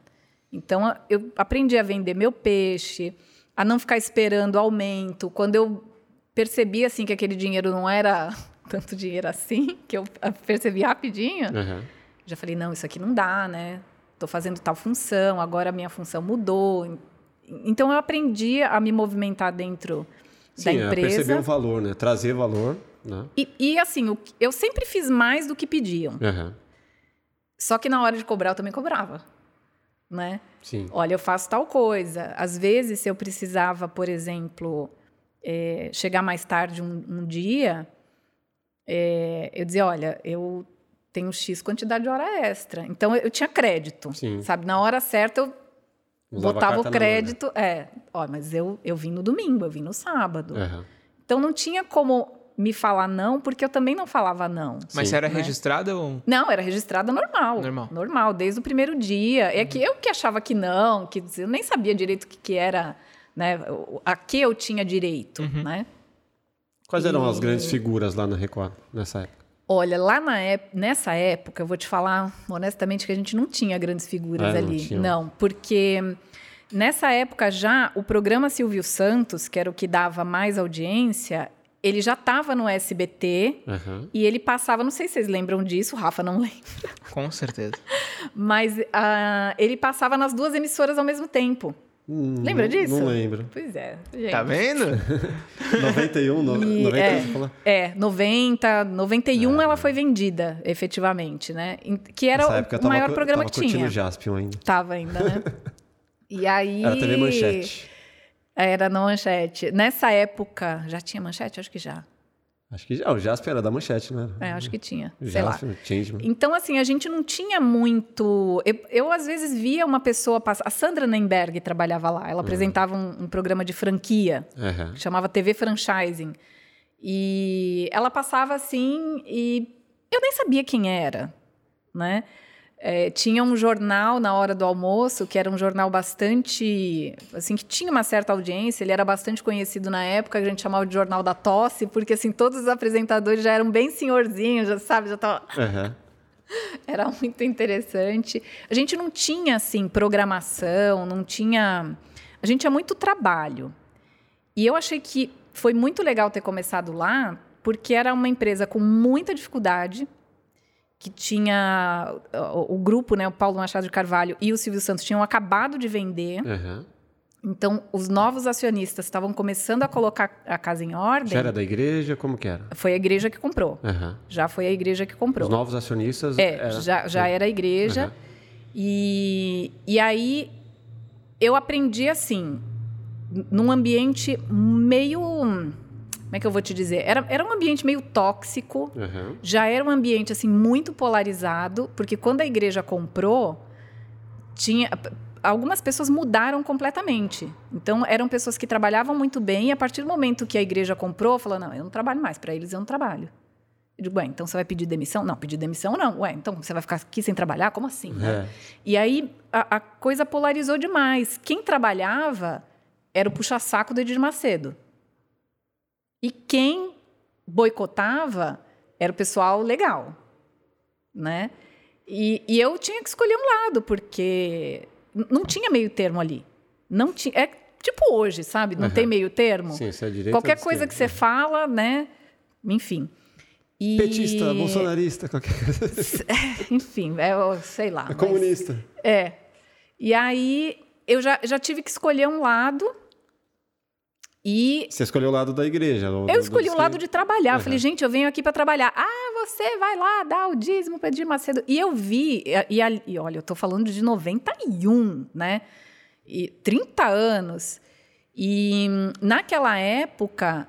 Então, eu aprendi a vender meu peixe, a não ficar esperando aumento. Quando eu percebi assim que aquele dinheiro não era tanto dinheiro assim, que eu percebi rapidinho, uhum. já falei, não, isso aqui não dá, né? Estou fazendo tal função, agora a minha função mudou. Então, eu aprendi a me movimentar dentro Sim, da empresa. perceber o valor, né? Trazer valor. Né? E, e, assim, eu sempre fiz mais do que pediam. Uhum. Só que na hora de cobrar, eu também cobrava né? Sim. Olha, eu faço tal coisa. Às vezes, se eu precisava, por exemplo, é, chegar mais tarde um, um dia, é, eu dizia, olha, eu tenho X quantidade de hora extra. Então eu, eu tinha crédito, Sim. sabe? Na hora certa eu Usava botava o manga. crédito. É, ó, mas eu, eu vim no domingo, eu vim no sábado. Aham. Então não tinha como me falar não, porque eu também não falava não. Mas Sim. você era Né? registrada ou. Não, era registrada normal. Normal. Normal, desde o primeiro dia. É Uhum. que eu que achava que não, que eu nem sabia direito o que, que era, né? A que eu tinha direito, Uhum. né? Quais eram as E- grandes figuras lá na Record nessa época? Olha, lá na ép- nessa época, eu vou te falar honestamente que a gente não tinha grandes figuras Ah, não ali. tinha. Não, porque nessa época já o programa Silvio Santos, que era o que dava mais audiência, ele já estava no SBT Aham. e ele passava, não sei se vocês lembram disso, o Rafa não lembra, Com certeza. mas ah, ele passava nas duas emissoras ao mesmo tempo. Hum, Lembra não- disso? Não lembro. Pois é, gente. Tá vendo? 91, no, E- 90, é. você falou? É, 90, 91 Ah. ela foi vendida, efetivamente, né? Que era o eu o tava, maior programa tava que curtindo tinha. Jaspion ainda. Tava ainda, né? E aí. Era TV Manchete. Era na manchete. Nessa época. Já tinha manchete? Acho que já. Acho que já. O Jaspion era da Manchete, né? É, acho que tinha. Sei lá. Então, assim, a gente não tinha muito. Eu, eu, às vezes, via uma pessoa passar. A Sandra Nemberg trabalhava lá. Ela apresentava um, um programa de franquia Aham. que chamava TV Franchising. E ela passava assim e eu nem sabia quem era, né? É, tinha um jornal na hora do almoço que era um jornal bastante assim que tinha uma certa audiência ele era bastante conhecido na época a gente chamava de jornal da tosse porque assim todos os apresentadores já eram bem senhorzinhos já sabe já tava Aham. era muito interessante. A gente não tinha assim programação, não tinha. A gente tinha muito trabalho. E eu achei que foi muito legal ter começado lá, porque era uma empresa com muita dificuldade, que tinha o, o grupo, né, o Paulo Machado de Carvalho e o Silvio Santos tinham acabado de vender. Aham. Então, os novos acionistas estavam começando a colocar a casa em ordem. Já era da igreja? Como que era? Foi a igreja que comprou. Aham. Já foi a igreja que comprou. Os novos acionistas. É, era- já, já era a igreja. Aham. E, e aí eu aprendi assim, num ambiente meio. Como é que eu vou te dizer? Era, era um ambiente meio tóxico. Aham. Já era um ambiente assim muito polarizado, porque quando a igreja comprou, tinha algumas pessoas mudaram completamente. Então eram pessoas que trabalhavam muito bem e a partir do momento que a igreja comprou, falou: "Não, eu não trabalho mais, para eles eu não trabalho". Eu digo: "Ué, então você vai pedir demissão?" "Não, pedir demissão não". "Ué, então você vai ficar aqui sem trabalhar? Como assim?" né? É. E aí a, a coisa polarizou demais. Quem trabalhava era o puxa-saco do Edir Macedo. E quem boicotava era o pessoal legal, né? E, e eu tinha que escolher um lado, porque não tinha meio termo ali. Não tinha, é tipo hoje, sabe? Não Aham. tem meio termo. Sim, se é direita Qualquer de coisa que você fala, né? Enfim. E- Petista, bolsonarista, qualquer coisa. Enfim, é, eu sei lá. É mas- comunista. é. E aí eu já, já tive que escolher um lado e Você escolheu o lado da igreja. o- eu do- escolhi do- o lado de trabalhar. Eu Uhum. falei, gente, eu venho aqui para trabalhar. Ah, você vai lá dar o dízimo para Edir Macedo. E eu vi, e, e e olha, eu tô falando de 91, né? E 30 anos. E naquela época,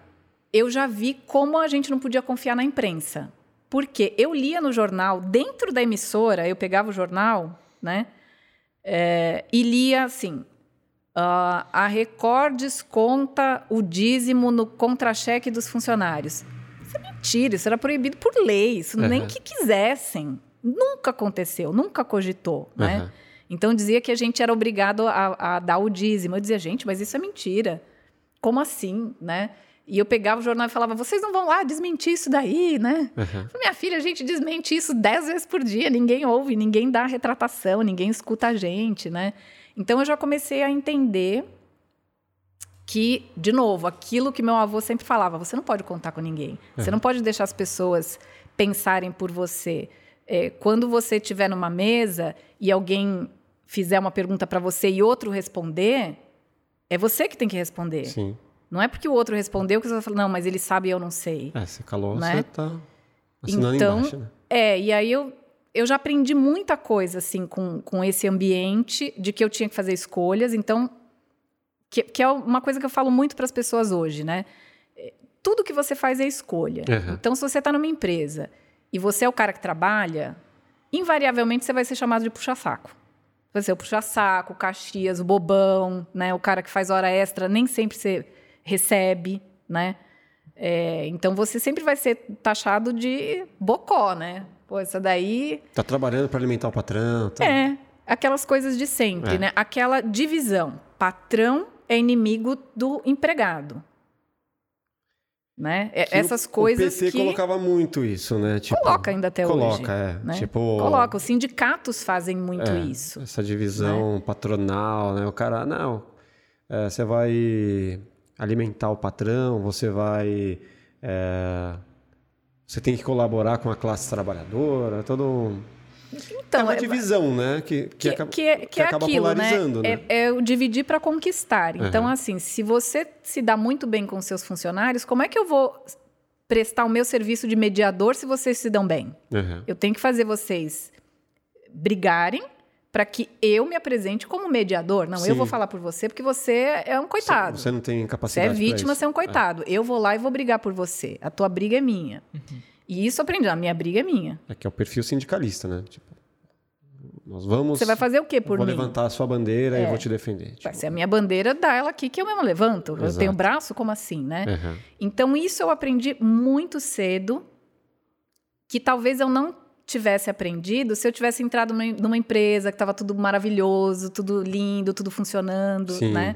eu já vi como a gente não podia confiar na imprensa. Porque eu lia no jornal, dentro da emissora, eu pegava o jornal, né? É, e lia assim: ah, a Record desconta o dízimo no contra-cheque dos funcionários. Isso é mentira, isso era proibido por lei, isso nem Aham. que quisessem. Nunca aconteceu, nunca cogitou, né? Aham. Então dizia que a gente era obrigado a, a dar o dízimo. Eu dizia, gente, mas isso é mentira. Como assim, né? E eu pegava o jornal e falava, vocês não vão lá desmentir isso daí, né? Falei, Minha filha, a gente desmente isso dez vezes por dia, ninguém ouve, ninguém dá retratação, ninguém escuta a gente, né? Então eu já comecei a entender que, de novo, aquilo que meu avô sempre falava, você não pode contar com ninguém. Você não pode deixar as pessoas pensarem por você. É, quando você estiver numa mesa e alguém fizer uma pergunta para você e outro responder, é você que tem que responder. Sim. Não é porque o outro respondeu que você vai falar, não, mas ele sabe e eu não sei. É, você calou, Né? você tá assinando Então, embaixo, né? É, e aí eu, eu já aprendi muita coisa, assim, com, com esse ambiente, de que eu tinha que fazer escolhas. Então, que, que é uma coisa que eu falo muito para as pessoas hoje, né? tudo que você faz é escolha. Uhum. Então, se você está numa empresa e você é o cara que trabalha, invariavelmente você vai ser chamado de puxa-saco. Vai ser o puxa-saco, o caxias, o bobão, né? O cara que faz hora extra, nem sempre você recebe, né? É, então você sempre vai ser taxado de bocó, né? Pô, essa daí Tá trabalhando para alimentar o patrão. Tá... é aquelas coisas de sempre, É. né? Aquela divisão. Patrão é inimigo do empregado. Né? É- Que Essas o, coisas O PT que colocava muito isso, né? Tipo, coloca ainda até hoje. coloca, é. né? Tipo, Coloca. Os sindicatos fazem muito É, isso. Essa divisão patronal, né? O cara, não, é, você vai alimentar o patrão, você vai. é, você tem que colaborar com a classe trabalhadora, todo. um- Então, é uma é- divisão, né? Que, que, que, acaba, que é, que é acaba aquilo, polarizando, né? né? É, é o dividir para conquistar. Então, Uhum. assim, se você se dá muito bem com seus funcionários, como é que eu vou prestar o meu serviço de mediador se vocês se dão bem? Uhum. Eu tenho que fazer vocês brigarem para que eu me apresente como mediador. Não, Sim. eu vou falar por você porque você é um coitado. Você não tem Você capacidade. é pra vítima, isso. você é um coitado. Eu vou lá e vou brigar por você. A tua briga é minha. E isso eu aprendi. A minha briga é minha. É, é que é o perfil sindicalista, né? Tipo, nós vamos. Você vai fazer o quê por vou mim? levantar a sua bandeira e É. vou te defender. Vai Tipo, ser a minha bandeira, dá ela aqui que eu mesmo levanto. Eu Exato. tenho braço, como assim, né? uhum. Então, isso eu aprendi muito cedo, que talvez eu não tivesse aprendido se eu tivesse entrado numa, empresa que estava tudo maravilhoso, tudo lindo, tudo funcionando, Sim. né?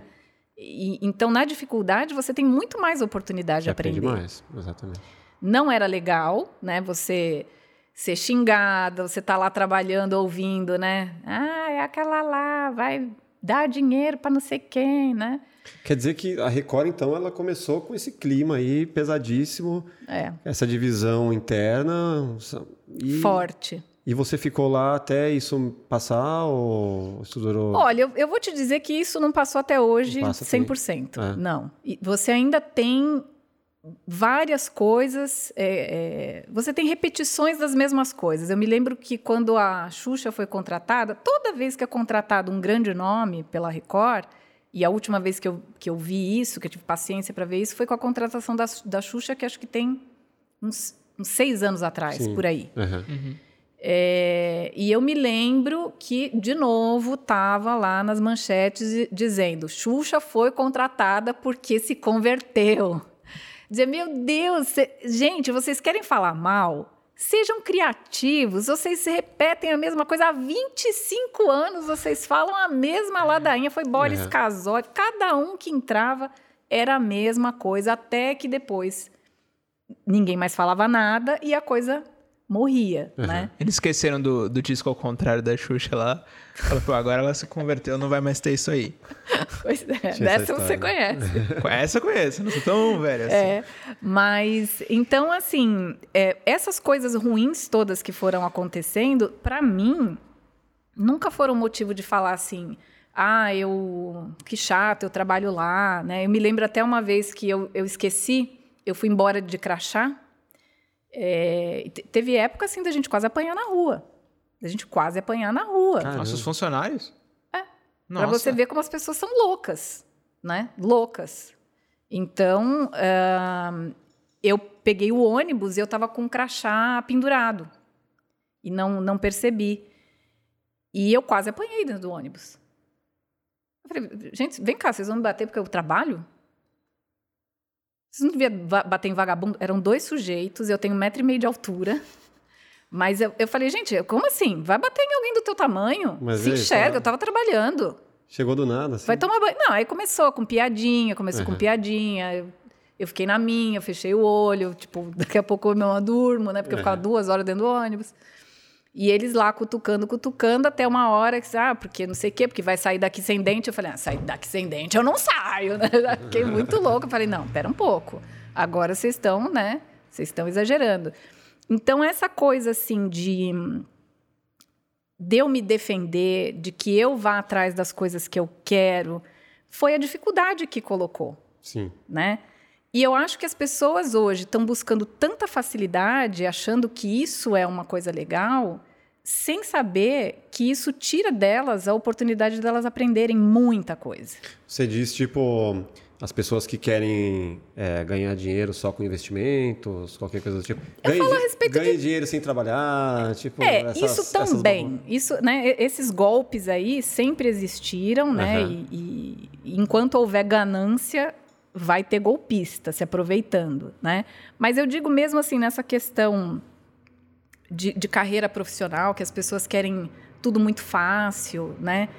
E- então, na dificuldade, você tem muito mais oportunidade de Você aprende aprender. mais, exatamente. Não era legal, né? Você ser xingada, você tá lá trabalhando, ouvindo, né? Ah, é aquela lá, vai dar dinheiro para não sei quem, né? Quer dizer que a Record, então, ela começou com esse clima aí pesadíssimo, É, essa divisão interna. E, forte. e você ficou lá até isso passar ou isso durou? Olha, eu, eu vou te dizer que isso não passou até hoje Não passa 100%. É. Não. E você ainda tem várias coisas, é, é, você tem repetições das mesmas coisas. Eu me lembro que quando a Xuxa foi contratada, toda vez que é contratado um grande nome pela Record, e a última vez que eu, que eu vi isso, que eu tive paciência para ver isso, foi com a contratação da, da Xuxa, que acho que tem uns, uns seis anos atrás, Sim. por aí. Uhum. É, e eu me lembro que, de novo, estava lá nas manchetes di- dizendo: Xuxa foi contratada porque se converteu. Dizer, meu Deus, cê- gente, vocês querem falar mal? Sejam criativos, vocês repetem a mesma coisa. Há 25 anos vocês falam a mesma ladainha. Foi Boris Uhum. Casoy, cada um que entrava era a mesma coisa, até que depois ninguém mais falava nada e a coisa morria, Uhum. né? Eles esqueceram do, do disco ao contrário da Xuxa lá. Falou, pô, agora ela se converteu, não vai mais ter isso aí. Pois é, Tinha dessa você conhece. Essa eu conheço, não sou tão velho assim. É, mas então assim, é, essas coisas ruins todas que foram acontecendo, pra mim, nunca foram motivo de falar assim, ah, eu que chato, eu trabalho lá, né? Eu me lembro até uma vez que eu, eu esqueci, eu fui embora de crachá. É, te- teve época assim da gente quase apanhar na rua, da gente quase apanhar na rua. Caramba. Nossos funcionários? É. Nossa. Pra você ver como as pessoas são loucas, né? Loucas. Então, ahn, eu peguei o ônibus e eu tava com o crachá pendurado. E não, não percebi. E eu quase apanhei dentro do ônibus. Eu falei, gente, vem cá, vocês vão me bater porque eu trabalho? Vocês não deviam va- bater em vagabundo? Eram dois sujeitos, eu tenho um metro e meio de altura. Mas eu, eu falei, gente, como assim? Vai bater em alguém do teu tamanho? Mas Se aí, enxerga, fala- eu tava trabalhando. Chegou do nada, assim. Vai tomar banho. Não, aí começou com piadinha, começou com Uhum. piadinha. Eu, eu fiquei na minha, eu fechei o olho, tipo, daqui a pouco eu mesmo durmo, né? Porque eu ficava Uhum. duas horas dentro do ônibus. E eles lá cutucando, cutucando, até uma hora que, ah, porque não sei o quê, porque vai sair daqui sem dente. Eu falei, ah, sair daqui sem dente eu não saio, né? Fiquei muito louca. Eu falei, não, pera um pouco. Agora vocês estão, né? Vocês estão exagerando. Então, essa coisa, assim, de de eu me defender, de que eu vá atrás das coisas que eu quero, foi a dificuldade que colocou, Sim. né? E eu acho que as pessoas hoje estão buscando tanta facilidade, achando que isso é uma coisa legal, sem saber que isso tira delas a oportunidade delas aprenderem muita coisa. Você diz, tipo, As pessoas que querem é, ganhar dinheiro só com investimentos, qualquer coisa do tipo. Ganhe, falo a respeito ganhe de- dinheiro sem trabalhar, tipo... É, essas- isso essas também. babou- Isso, né, esses golpes aí sempre existiram, né? E, e- e enquanto houver ganância, vai ter golpista se aproveitando, né? Mas eu digo mesmo assim, nessa questão de, de carreira profissional, que as pessoas querem tudo muito fácil, né?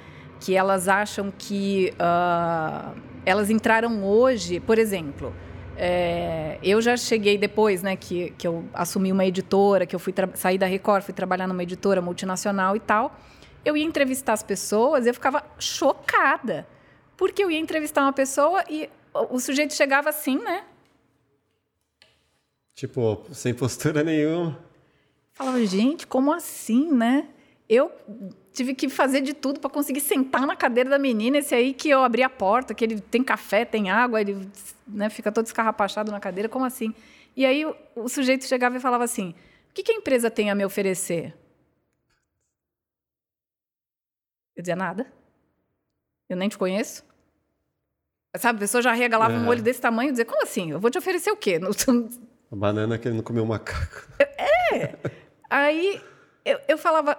Que elas acham que ah, elas entraram hoje, por exemplo. é, eu já cheguei depois, né, que, que eu assumi uma editora, que eu fui sair da Record, fui trabalhar numa editora multinacional e tal. Eu ia entrevistar as pessoas, eu ficava chocada, porque eu ia entrevistar uma pessoa e o, sujeito chegava assim, né? Tipo, sem postura nenhuma. Falava, gente, como assim, né? Eu tive que fazer de tudo para conseguir sentar na cadeira da menina. Esse aí que eu abri a porta, que ele tem café, tem água, ele né, fica todo escarrapachado na cadeira. Como assim? E aí o, o sujeito chegava e falava assim: o que, que a empresa tem a me oferecer? Eu dizia nada. Eu nem te conheço. Sabe, a pessoa já regalava um Aham. olho desse tamanho e dizia: como assim? Eu vou te oferecer o quê? Não- A banana querendo comer o macaco. Aí eu, eu falava,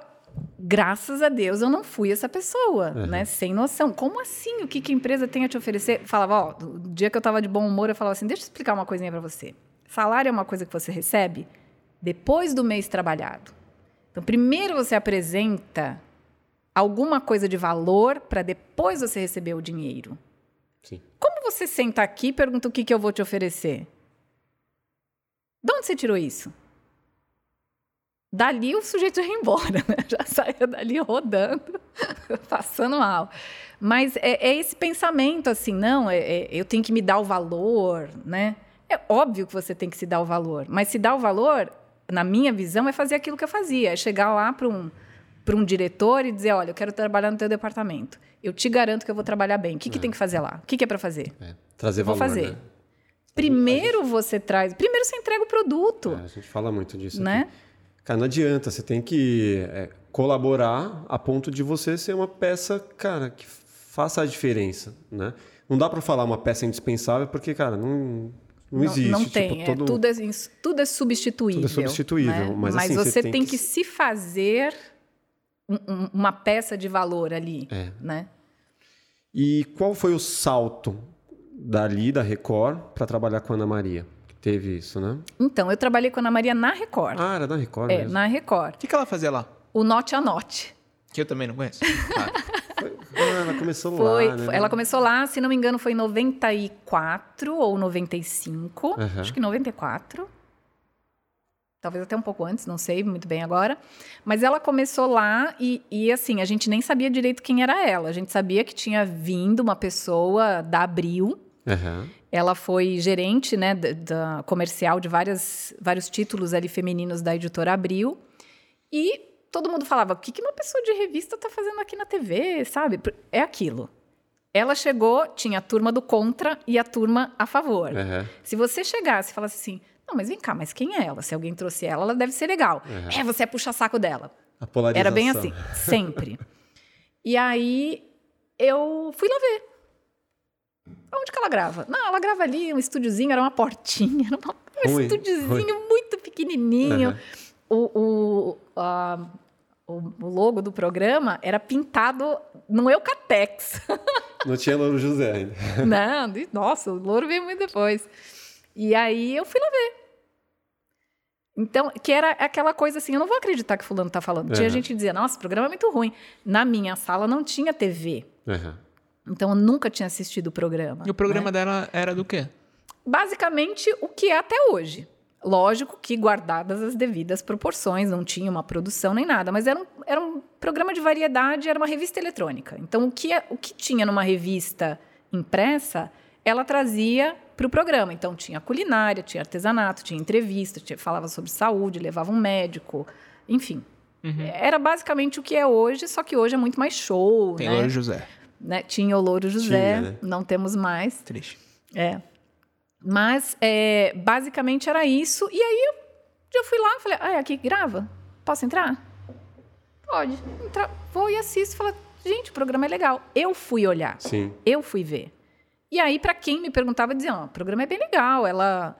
graças a Deus eu não fui essa pessoa, né? Sem noção. Como assim? O que, que a empresa tem a te oferecer? Falava, ó, o dia que eu tava de bom humor, eu falava assim: deixa eu explicar uma coisinha pra você. Salário é uma coisa que você recebe depois do mês trabalhado. Então, primeiro você apresenta alguma coisa de valor para depois você receber o dinheiro. Sim. Como você senta aqui e pergunta o que, que eu vou te oferecer? De onde você tirou isso? Dali o sujeito já ia embora, né? Já saía dali rodando, passando mal. Mas é, é esse pensamento assim, não, é- é- eu tenho que me dar o valor, né? É óbvio que você tem que se dar o valor, mas se dar o valor, na minha visão, é fazer aquilo que eu fazia, é chegar lá para um, um diretor e dizer, olha, eu quero trabalhar no teu departamento. Eu te garanto que eu vou trabalhar bem. O que, que tem que fazer lá? O que, que é para fazer? É, trazer Vou valor, fazer. né? Primeiro você traz, primeiro você entrega o produto, É, a gente fala muito disso né? aqui. Cara, não adianta, você tem que é, colaborar a ponto de você ser uma peça, cara, que faça a diferença, né? Não dá para falar uma peça indispensável porque, cara, não, não, existe. Não tipo, tem, é, todo- tudo, é, tudo é substituível. Tudo é substituível, né? mas assim, você você tem, tem que... que se fazer um- um- uma peça de valor ali, É. né? E qual foi o salto dali, da Record, para trabalhar com a Ana Maria? Que teve isso, né? Então, eu trabalhei com a Ana Maria na Record. Ah, era da Record é, mesmo. na Record. O que, que ela fazia lá? O Note a Note. Que eu também não conheço. Ah, Ah, ela começou Foi, lá, né? Ela começou lá, se não me engano, foi em 94 ou 95. Aham. Acho que 94. Talvez até um pouco antes, não sei muito bem agora. Mas ela começou lá e, e, assim, a gente nem sabia direito quem era ela. A gente sabia que tinha vindo uma pessoa da Abril. Aham. Ela foi gerente né, da, da comercial de várias, vários títulos ali femininos da editora Abril. E todo mundo falava: o que, que uma pessoa de revista está fazendo aqui na TV, sabe? É aquilo. Ela chegou, tinha a turma do contra e a turma a favor. Aham. Se você chegasse e falasse assim: não, mas vem cá, mas quem é ela? Se alguém trouxe ela, ela deve ser legal. É, você é puxa-saco dela. A polarização. Era bem assim, sempre. e aí eu fui lá ver. Onde que ela grava? Não, ela grava ali, um estúdiozinho, era uma portinha, era uma- um estúdiozinho muito pequenininho. Aham. O, o, a- o- logo do programa era pintado no Eucatex. Não tinha Louro José ainda. Não, nossa, o louro veio muito depois. E aí eu fui lá ver. Então, que era aquela coisa assim, eu não vou acreditar que fulano tá falando. Tinha Aham. gente que dizia, nossa, o programa é muito ruim. Na minha sala não tinha TV. Aham. Então eu nunca tinha assistido o programa. e o programa né? dela era do quê? Basicamente o que é até hoje. Lógico que guardadas as devidas proporções, não tinha uma produção nem nada, mas era um, era um programa de variedade, era uma revista eletrônica. Então o que, é- o que tinha numa revista impressa, ela trazia para o programa. Então tinha culinária, tinha artesanato, tinha entrevista, tinha- falava sobre saúde, levava um médico, enfim. Era basicamente o que é hoje, só que hoje é muito mais show, Tem né? Louro José. né? Tinha o Louro José, Tinha, né? não temos mais. Triste. É. Mas, é, basicamente, era isso. E aí, eu já fui lá, falei, ah, é aqui grava? Posso entrar? Pode. Entra, vou e assisto. Falei, gente, o programa é legal. Eu fui olhar. Sim. Eu fui ver. E aí, para quem me perguntava, dizia: oh, o programa é bem legal, ela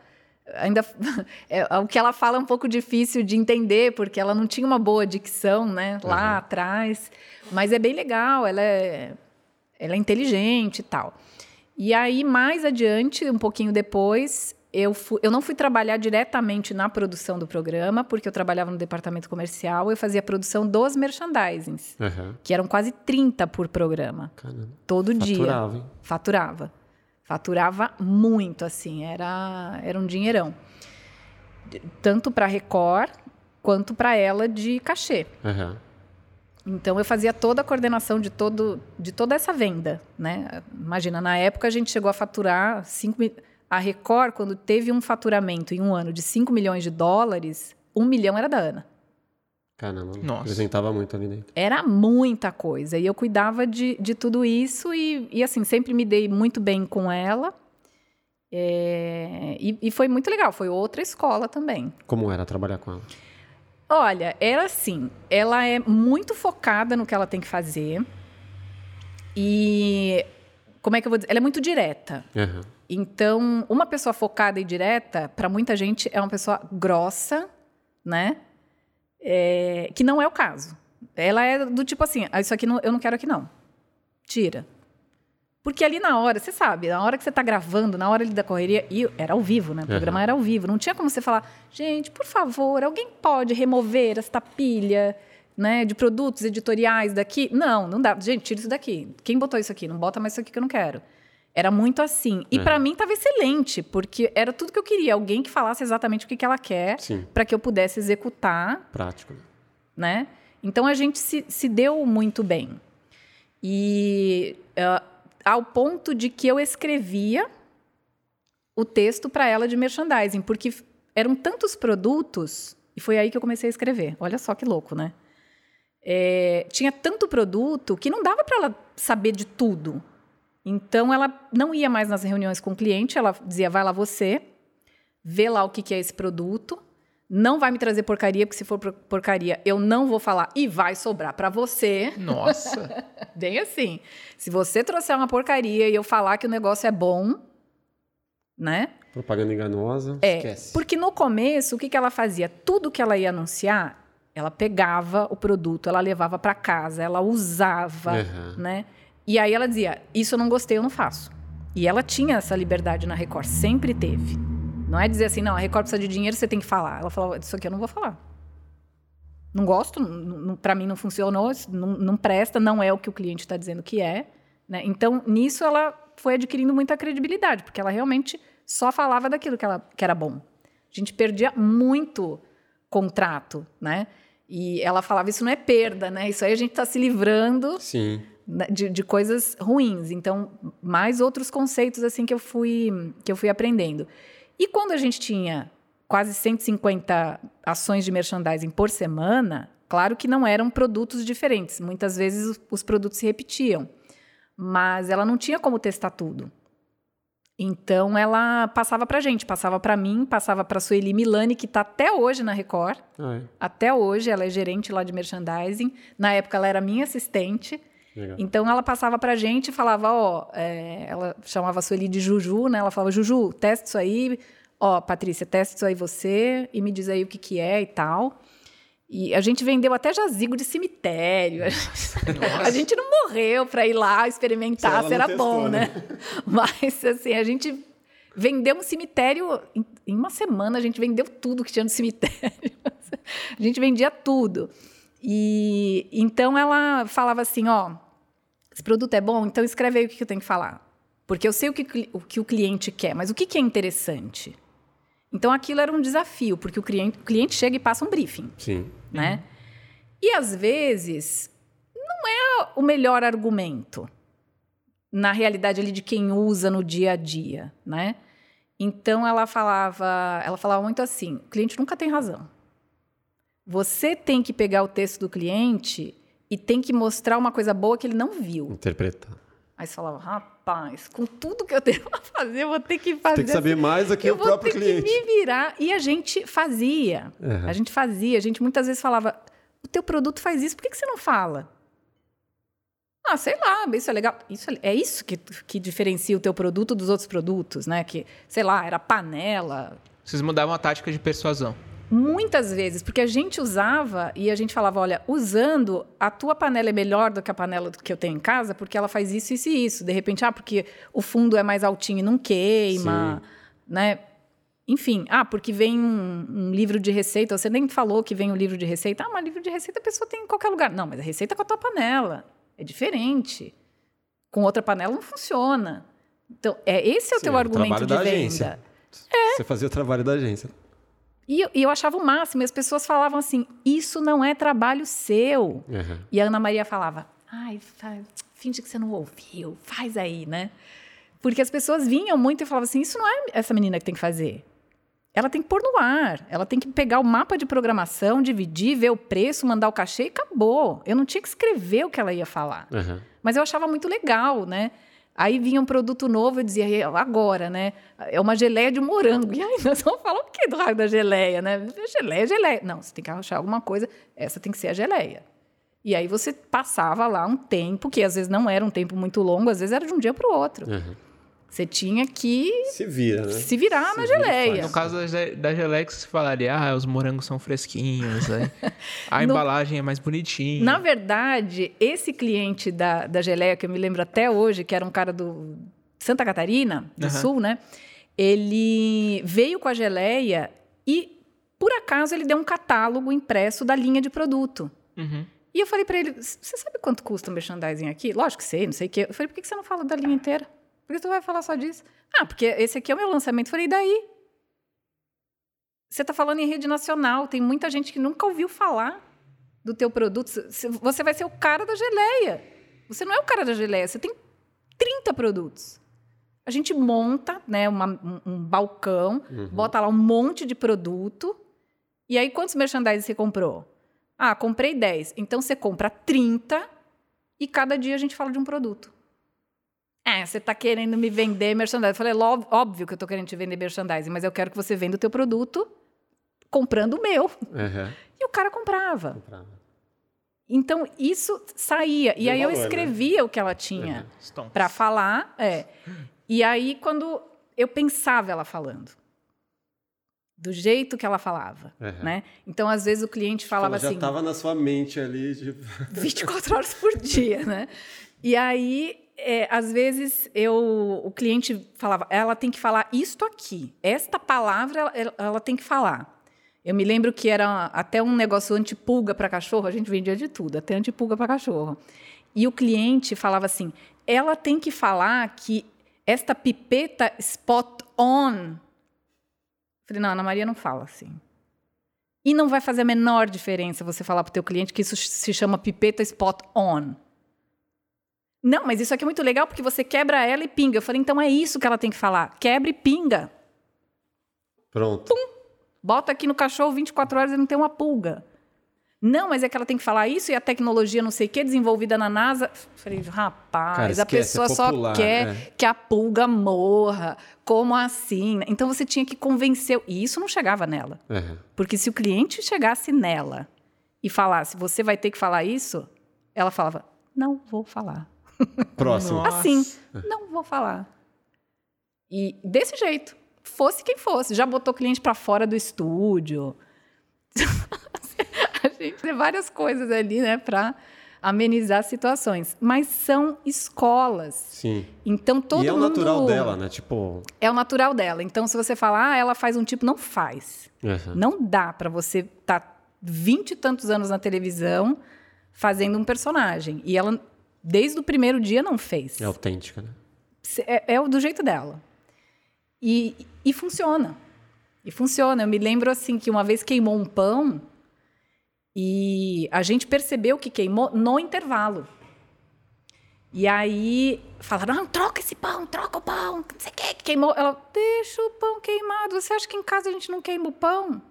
ainda é, o que ela fala é um pouco difícil de entender porque ela não tinha uma boa dicção, né, lá uhum. atrás, mas é bem legal, ela é ela é inteligente e tal. E aí mais adiante, um pouquinho depois, eu, fui, eu não fui trabalhar diretamente na produção do programa, porque eu trabalhava no departamento comercial, eu fazia a produção dos merchandisings, uhum. que eram quase 30 por programa. Caramba. Todo Faturava, dia. Faturava, hein? Faturava. Faturava muito, assim, era, era um dinheirão. Tanto para Record quanto para ela de cachê. Uhum. Então eu fazia toda a coordenação de, todo, de toda essa venda, né? Imagina, na época a gente chegou a faturar 5 A Record, quando teve um faturamento em um ano de 5 milhões de dólares, um milhão era da Ana. Caramba, Nossa. apresentava muito ali dentro. Era muita coisa. E eu cuidava de, de tudo isso e, e, assim, sempre me dei muito bem com ela. É, e, e, foi muito legal. Foi outra escola também. Como era trabalhar com ela? Olha, ela assim, ela é muito focada no que ela tem que fazer. E como é que eu vou dizer? Ela é muito direta. Uhum. Então, uma pessoa focada e direta, para muita gente, é uma pessoa grossa, né? É, que não é o caso. Ela é do tipo assim, ah, isso aqui não, eu não quero aqui não. Tira. Porque ali na hora, você sabe, na hora que você está gravando, na hora ali da correria, e era ao vivo, né? O programa uhum. era ao vivo. Não tinha como você falar, gente, por favor, alguém pode remover esta pilha né, de produtos editoriais daqui? Não, não dá. Gente, tira isso daqui. Quem botou isso aqui? Não bota mais isso aqui que eu não quero. Era muito assim. E uhum. para mim estava excelente, porque era tudo que eu queria. Alguém que falasse exatamente o que, que ela quer, para que eu pudesse executar. Prático. Né? Então a gente se, se deu muito bem. E uh, ao ponto de que eu escrevia o texto para ela de merchandising, porque eram tantos produtos, e foi aí que eu comecei a escrever. Olha só que louco, né? É, tinha tanto produto que não dava para ela saber de tudo. Então, ela não ia mais nas reuniões com o cliente, ela dizia: vai lá você, vê lá o que, é esse produto, não vai me trazer porcaria, porque se for porcaria, eu não vou falar e vai sobrar para você. Nossa! Bem assim. Se você trouxer uma porcaria e eu falar que o negócio é bom, né? Propaganda enganosa, é, esquece. Porque no começo, o que, que ela fazia? Tudo que ela ia anunciar, ela pegava o produto, ela levava para casa, ela usava, uhum. né? E aí ela dizia: Isso eu não gostei, eu não faço. E ela tinha essa liberdade na Record, sempre teve. Não é dizer assim, não, a Record precisa de dinheiro, você tem que falar. Ela falava: Isso aqui eu não vou falar. Não gosto, para mim não funcionou, não, não, presta, não é o que o cliente está dizendo que é. Né? Então, nisso ela foi adquirindo muita credibilidade, porque ela realmente só falava daquilo que, ela, que era bom. A gente perdia muito contrato, né? E ela falava, isso não é perda, né? Isso aí a gente está se livrando Sim. Né, de, de, coisas ruins. Então, mais outros conceitos assim que eu fui que eu fui aprendendo. E quando a gente tinha quase 150 ações de merchandising por semana, claro que não eram produtos diferentes. Muitas vezes os, os produtos se repetiam, mas ela não tinha como testar tudo. Então ela passava para gente, passava para mim, passava para Sueli Milani, que está até hoje na Record. Ah, é. Até hoje ela é gerente lá de merchandising. Na época ela era minha assistente. Legal. Então ela passava pra gente e falava, ó, é, ela chamava a Sueli de Juju, né? Ela falava, Juju, testa isso aí, ó, Patrícia, testa isso aí você e me diz aí o que que é e tal. E a gente vendeu até jazigo de cemitério. A gente não morreu para ir lá experimentar se, se era testou, bom, né? né? Mas assim, a gente vendeu um cemitério em, em uma semana, a gente vendeu tudo que tinha no cemitério. A gente vendia tudo. E então ela falava assim, ó, esse produto é bom, então escreve aí o que eu tenho que falar. Porque eu sei o que o, que o cliente quer, mas o que, que é interessante? Então aquilo era um desafio, porque o cliente, o cliente chega e passa um briefing. Sim. Né? Uhum. E às vezes não é o melhor argumento na realidade ali de quem usa no dia a dia, né? Então ela falava, ela falava muito assim: o cliente nunca tem razão. Você tem que pegar o texto do cliente e tem que mostrar uma coisa boa que ele não viu. Interpretar. Aí você falava, rapaz, com tudo que eu tenho para fazer, eu vou ter que fazer. Tem que saber assim, mais do que o próprio cliente. Eu vou ter que me virar. E a gente fazia. Uhum. A gente fazia. A gente muitas vezes falava, o teu produto faz isso, por que, que você não fala? Ah, Ah, sei lá, isso é legal. Isso é, é isso que, que diferencia o teu produto dos outros produtos, né? Que, sei lá, era panela. Vocês mudavam a tática de persuasão. Muitas vezes, porque a gente usava e a gente falava, olha, usando, a tua panela é melhor do que a panela que eu tenho em casa, porque ela faz isso, isso e isso. De repente, ah, porque o fundo é mais altinho e não queima, Sim. né? Enfim, ah, porque vem um, um, livro de receita, você nem falou que vem um livro de receita. Ah, mas livro de receita a pessoa tem em qualquer lugar. Não, mas a receita é com a tua panela. É diferente. Com outra panela não funciona. Então, é esse é o Sim, teu é argumento de venda. Agência. É. Você fazia o trabalho da agência. E eu, e eu achava o máximo. E as pessoas falavam assim: Isso não é trabalho seu. Uhum. E a Ana Maria falava: Ai, finge que você não ouviu, faz aí, né? Porque as pessoas vinham muito e falavam assim: Isso não é essa menina que tem que fazer ela tem que pôr no ar. Ela tem que pegar o mapa de programação, dividir, ver o preço, mandar o cachê e acabou. Eu não tinha que escrever o que ela ia falar. Uhum. Mas eu achava muito legal, né? Aí vinha um produto novo, eu dizia, agora, né? É uma geleia de morango. E aí nós vamos falar o quê do raio da geleia, né? Geleia, geleia. Não, você tem que achar alguma coisa, essa tem que ser a geleia. E aí você passava lá um tempo, que às vezes não era um tempo muito longo, às vezes era de um dia para o outro. Uhum. Você tinha que se vira, né? Se virar se na geleia. No caso da geleia que você falaria, ah, os morangos são fresquinhos, né? a no... embalagem é mais bonitinha. Na verdade, esse cliente da, da geleia, que eu me lembro até hoje, que era um cara do Santa Catarina, do uhum. Sul, né? Ele veio com a geleia e, por acaso, ele deu um catálogo impresso da linha de produto. Uhum. E eu falei para ele, você sabe quanto custa um merchandising aqui? Lógico que sei, não sei o quê. Eu falei, por que você não fala da linha inteira? Por que tu vai falar só disso? Ah, porque esse aqui é o meu lançamento. falei, e daí? Você está falando em rede nacional, tem muita gente que nunca ouviu falar do teu produto. Você vai ser o cara da geleia. Você não é o cara da geleia, você tem 30 produtos. A gente monta né, uma, um, um, balcão, uhum. bota lá um monte de produto. E aí, quantos merchandising você comprou? Ah, comprei 10. Então, você compra 30 e cada dia a gente fala de um produto. É, você está querendo me vender merchandising. Eu falei, óbvio que eu estou querendo te vender merchandising, mas eu quero que você venda o teu produto comprando o meu. Uhum. E o cara comprava. comprava. Então, isso saía. e aí valor, eu né? escrevia né? o que ela tinha uhum. para falar. É. E aí, quando eu pensava ela falando. Do jeito que ela falava, uhum. né? Então, às vezes, o cliente falava ela já assim... já estava na sua mente ali. Tipo... 24 horas por dia, né? E aí, é, às vezes eu, o cliente falava, ela tem que falar isto aqui, esta palavra ela, ela tem que falar. Eu me lembro que era até um negócio antipulga para cachorro, a gente vendia de tudo, até antipulga para cachorro. E o cliente falava assim: ela tem que falar que esta pipeta spot on. falei, não, Ana Maria não fala assim. E não vai fazer a menor diferença você falar para o teu cliente que isso se chama pipeta spot on. Não, mas isso aqui é muito legal porque você quebra ela e pinga. Eu falei, então é isso que ela tem que falar. Quebra e pinga. Pronto. Pum. Bota aqui no cachorro 24 horas e não tem uma pulga. Não, mas é que ela tem que falar isso e a tecnologia não sei o que, desenvolvida na NASA. Falei, rapaz, Cara, esquece, a pessoa é popular, só quer é. que a pulga morra. Como assim? Então você tinha que convencer. E isso não chegava nela. Uhum. Porque se o cliente chegasse nela e falasse, você vai ter que falar isso, ela falava, não vou falar. Próximo. Assim, não vou falar. E desse jeito, fosse quem fosse, já botou cliente para fora do estúdio. a gente tem várias coisas ali, né, para amenizar situações, mas são escolas. Sim. Então todo mundo E é o mundo... natural dela, né? Tipo É o natural dela. Então se você falar, ah, ela faz um tipo, não faz. Uhum. Não dá para você estar tá vinte e tantos anos na televisão fazendo um personagem. E ela desde o primeiro dia não fez. É autêntica, né? É, é do jeito dela. E, e funciona. E funciona. Eu me lembro assim que uma vez queimou um pão e a gente percebeu que queimou no intervalo. E aí falaram: não, troca esse pão, troca o pão, não sei o que, queimou. Ela, deixa o pão queimado. Você acha que em casa a gente não queima o pão?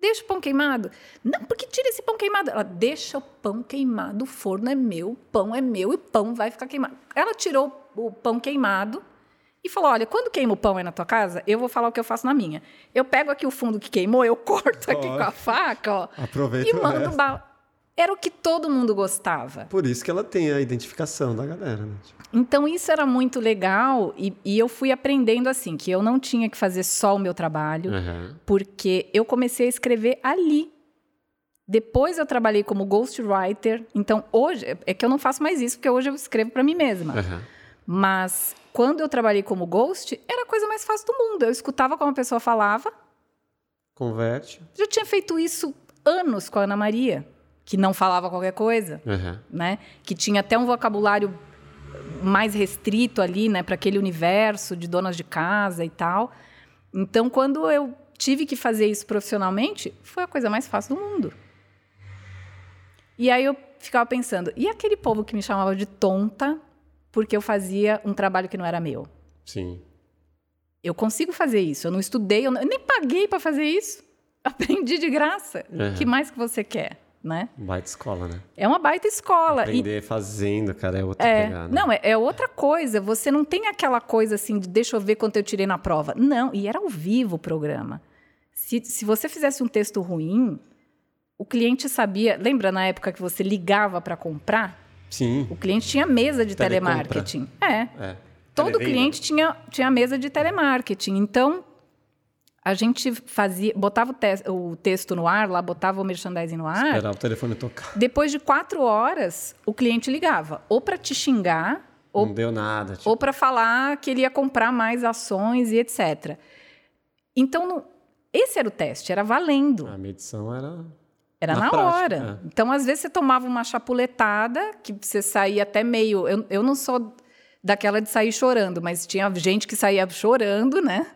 Deixa o pão queimado. Não, porque tira esse pão queimado. Ela deixa o pão queimado, o forno é meu, o pão é meu e o pão vai ficar queimado. Ela tirou o pão queimado e falou: Olha, quando queima o pão aí na tua casa, eu vou falar o que eu faço na minha. Eu pego aqui o fundo que queimou, eu corto aqui oh. com a faca, ó. Aproveita e mando ba... era o que todo mundo gostava. Por isso que ela tem a identificação da galera, né? Então isso era muito legal e, e, eu fui aprendendo assim que eu não tinha que fazer só o meu trabalho, uhum. porque eu comecei a escrever ali. Depois eu trabalhei como ghostwriter. Então hoje é que eu não faço mais isso porque hoje eu escrevo para mim mesma. Uhum. Mas quando eu trabalhei como ghost era a coisa mais fácil do mundo. Eu escutava como a pessoa falava, converte. Já tinha feito isso anos com a Ana Maria, que não falava qualquer coisa, uhum. né? Que tinha até um vocabulário mais restrito ali, né, para aquele universo de donas de casa e tal. Então, quando eu tive que fazer isso profissionalmente, foi a coisa mais fácil do mundo. E aí eu ficava pensando, e aquele povo que me chamava de tonta porque eu fazia um trabalho que não era meu? Sim. Eu consigo fazer isso. Eu não estudei, eu, não, eu nem paguei para fazer isso. Aprendi de graça. Uhum. que mais que você quer? Né? Baita escola, né? É uma baita escola. Aprender e... fazendo, cara, é outra é, pegada. Não, é, é, outra coisa. Você não tem aquela coisa assim de deixa eu ver quanto eu tirei na prova. Não, e era ao vivo o programa. Se, se você fizesse um texto ruim, o cliente sabia. Lembra na época que você ligava para comprar? Sim. O cliente tinha mesa de telemarketing. É. é. Todo cliente tinha, tinha mesa de telemarketing. Então, a gente fazia, botava o, te o, texto no ar, lá botava o merchandising no ar. Esperava o telefone tocar. Depois de quatro horas, o cliente ligava, ou para te xingar, ou, não deu nada, tipo... ou para falar que ele ia comprar mais ações e etc. Então, no, esse era o teste, era valendo. A medição era era na, na prática, hora. É. Então, às vezes, você tomava uma chapuletada, que você saía até meio. Eu, eu não sou daquela de sair chorando, mas tinha gente que saía chorando, né?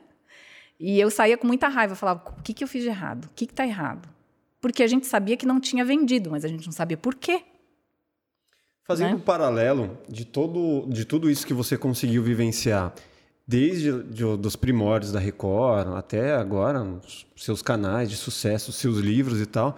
E eu saía com muita raiva, falava: o que, que eu fiz de errado? O que está errado? Porque a gente sabia que não tinha vendido, mas a gente não sabia por quê. Fazendo né? um paralelo de, todo, de tudo isso que você conseguiu vivenciar, desde de, dos primórdios da Record até agora, seus canais de sucesso, seus livros e tal,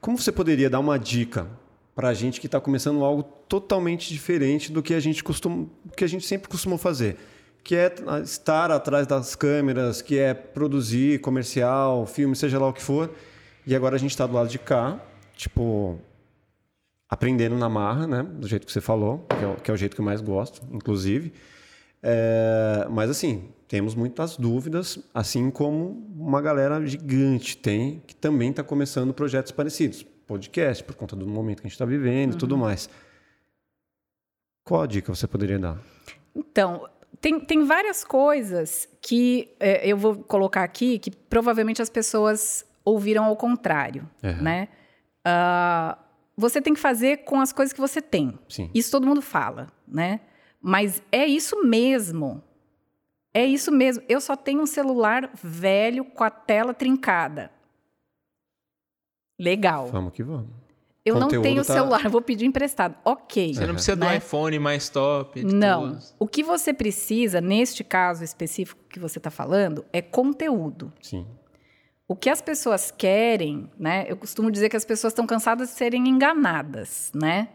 como você poderia dar uma dica para a gente que está começando algo totalmente diferente do que a gente costuma, que a gente sempre costumou fazer? Que é estar atrás das câmeras, que é produzir comercial, filme, seja lá o que for. E agora a gente está do lado de cá, tipo, aprendendo na marra, né? Do jeito que você falou, que é o, que é o jeito que eu mais gosto, inclusive. É, mas assim, temos muitas dúvidas, assim como uma galera gigante tem, que também está começando projetos parecidos. Podcast, por conta do momento que a gente está vivendo e tudo uhum. mais. Qual a dica você poderia dar? Então, tem, tem várias coisas que é, eu vou colocar aqui que provavelmente as pessoas ouviram ao contrário, uhum. né? Uh, você tem que fazer com as coisas que você tem. Sim. Isso todo mundo fala, né? Mas é isso mesmo. É isso mesmo. Eu só tenho um celular velho com a tela trincada. Legal. Vamos que vamos. Eu não tenho tá... celular, vou pedir emprestado. Ok. Você não precisa né? do iPhone mais top. Não. Tudo. O que você precisa, neste caso específico que você está falando, é conteúdo. Sim. O que as pessoas querem, né? Eu costumo dizer que as pessoas estão cansadas de serem enganadas, né?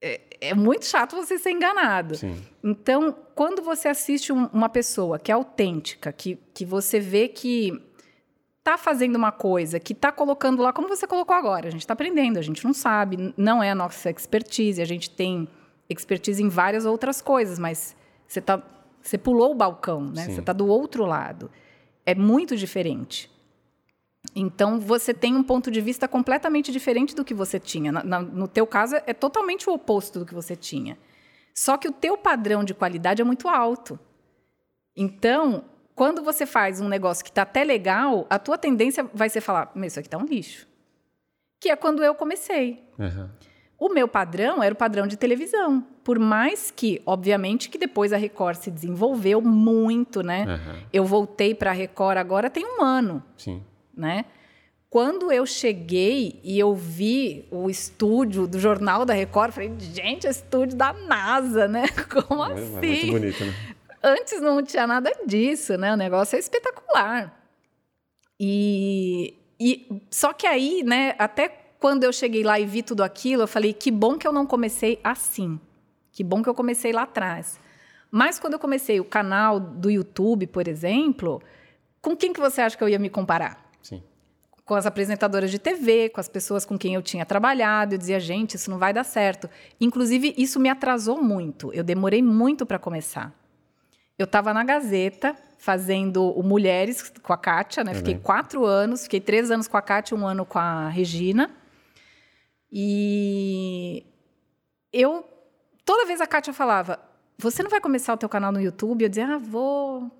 É, é muito chato você ser enganado. Sim. Então, quando você assiste um, uma pessoa que é autêntica, que, que você vê que está fazendo uma coisa, que está colocando lá, como você colocou agora, a gente está aprendendo, a gente não sabe, não é a nossa expertise, a gente tem expertise em várias outras coisas, mas você tá, você pulou o balcão, né? Sim. Você está do outro lado. É muito diferente. Então você tem um ponto de vista completamente diferente do que você tinha. Na, na, no teu caso é totalmente o oposto do que você tinha. Só que o teu padrão de qualidade é muito alto. Então quando você faz um negócio que está até legal, a tua tendência vai ser falar, meu, isso aqui está um lixo. Que é quando eu comecei. Uhum. O meu padrão era o padrão de televisão. Por mais que, obviamente, que depois a Record se desenvolveu muito, né? Uhum. Eu voltei para a Record agora tem um ano. Sim. Né? Quando eu cheguei e eu vi o estúdio do Jornal da Record, falei, gente, é estúdio da NASA, né? Como é, assim? É muito bonito, né? Antes não tinha nada disso, né? O negócio é espetacular. E, e só que aí, né? Até quando eu cheguei lá e vi tudo aquilo, eu falei que bom que eu não comecei assim. Que bom que eu comecei lá atrás. Mas quando eu comecei o canal do YouTube, por exemplo, com quem que você acha que eu ia me comparar? Sim. com as apresentadoras de TV, com as pessoas com quem eu tinha trabalhado. Eu dizia, gente, isso não vai dar certo. Inclusive, isso me atrasou muito. Eu demorei muito para começar. Eu estava na Gazeta fazendo o Mulheres com a Kátia, né? Fiquei quatro anos, fiquei três anos com a Kátia, um ano com a Regina. E eu toda vez a Kátia falava: Você não vai começar o teu canal no YouTube? Eu dizia: Ah, vou.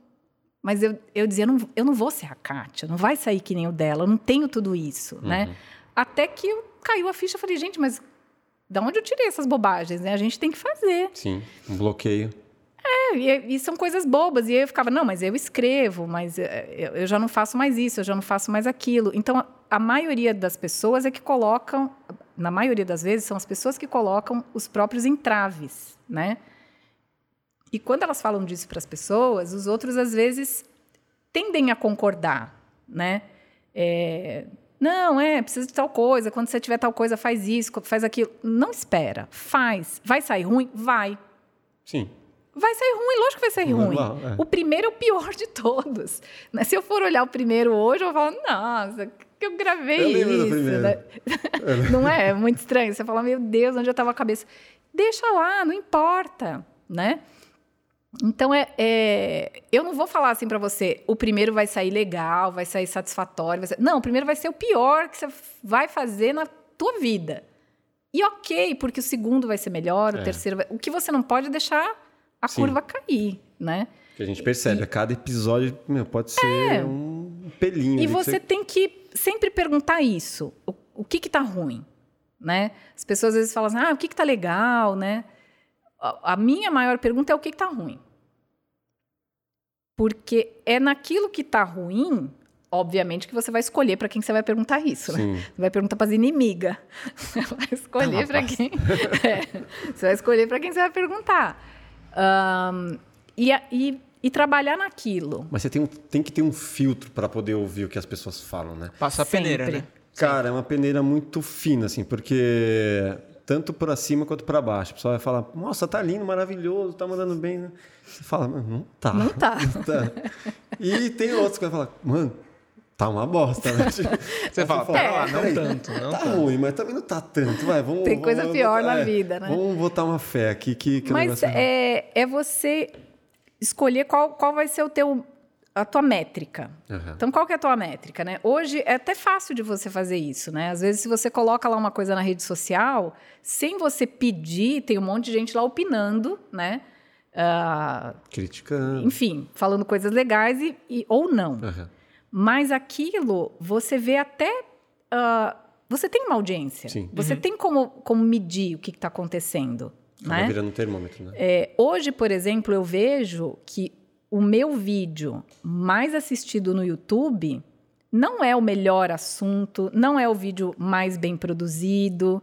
Mas eu, eu dizia: não, Eu não vou ser a Kátia, não vai sair que nem o dela, eu não tenho tudo isso, né? Uhum. Até que caiu a ficha, eu falei: Gente, mas da onde eu tirei essas bobagens? Né? A gente tem que fazer. Sim, um bloqueio. É, e, e são coisas bobas. E eu ficava: Não, mas eu escrevo, mas eh, eu, eu já não faço mais isso, eu já não faço mais aquilo. Então, a, a maioria das pessoas é que colocam na maioria das vezes, são as pessoas que colocam os próprios entraves, né? E quando elas falam disso para as pessoas, os outros às vezes tendem a concordar, né? É, não, é, precisa de tal coisa. Quando você tiver tal coisa, faz isso, faz aquilo. Não espera, faz. Vai sair ruim? Vai. Sim. Vai sair ruim, lógico que vai sair ruim. Normal, é. O primeiro é o pior de todos. né? Se eu for olhar o primeiro hoje, eu vou falar, nossa, que eu gravei Eu do isso. primeiro. né? Não é? É muito estranho. Você fala, meu Deus, onde eu estava a cabeça? Deixa lá, não importa, né? Então, é, é- eu não vou falar assim para você, o primeiro vai sair legal, vai sair satisfatório. vai ser- Não, o primeiro vai ser o pior que você vai fazer na tua vida. E ok, porque o segundo vai ser melhor, É. o terceiro vai... O que você não pode é deixar a Sim. curva cair, né? Que a gente percebe, a cada episódio meu, pode ser um pelinho. É. E que você tem que sempre perguntar isso. O, o que que tá ruim, né? As pessoas às vezes falam assim, ah, o que que tá legal, né? A, a minha maior pergunta é o que que tá ruim. Porque é naquilo que tá ruim, obviamente, que você vai escolher para quem você vai perguntar isso, né? Você vai perguntar para as inimigas. Você vai escolher para quem. É, você vai escolher para quem você vai perguntar. Ahn, e, e, e trabalhar naquilo. Mas você tem, um- tem que ter um filtro para poder ouvir o que as pessoas falam, né? Passa a peneira, Sempre. né? Cara, é uma peneira muito fina, assim, porque tanto para cima quanto para baixo. O pessoal vai falar, nossa, tá lindo, maravilhoso, tá mandando bem, né? Você fala, mano, não tá. Não tá. Não tá. E tem outros que vai falar, mano, tá uma bosta, né? Você fala, fala, pera lá, não "Peraí, tanto, não tá tanto. ruim, mas também não tá tanto. Vai, vamos. Tem coisa vamos pior botar- na é, vida, né? Vamos botar uma fé aqui que, que Mas é, é você escolher qual, qual vai ser o teu, a tua métrica. Aham. Então, qual que é a tua métrica, né? Hoje é até fácil de você fazer isso, né? Às vezes, se você coloca lá uma coisa na rede social, sem você pedir, tem um monte de gente lá opinando, né? Ah, Criticando. enfim, falando coisas legais e, e- ou não. Aham. Mas aquilo, você vê até. ah, você tem uma audiência. Sim. Você tem como, como medir o que está acontecendo. Acaba Né? virando um termômetro, né? É, hoje, por exemplo, eu vejo que o meu vídeo mais assistido no YouTube não é o melhor assunto, não é o vídeo mais bem produzido,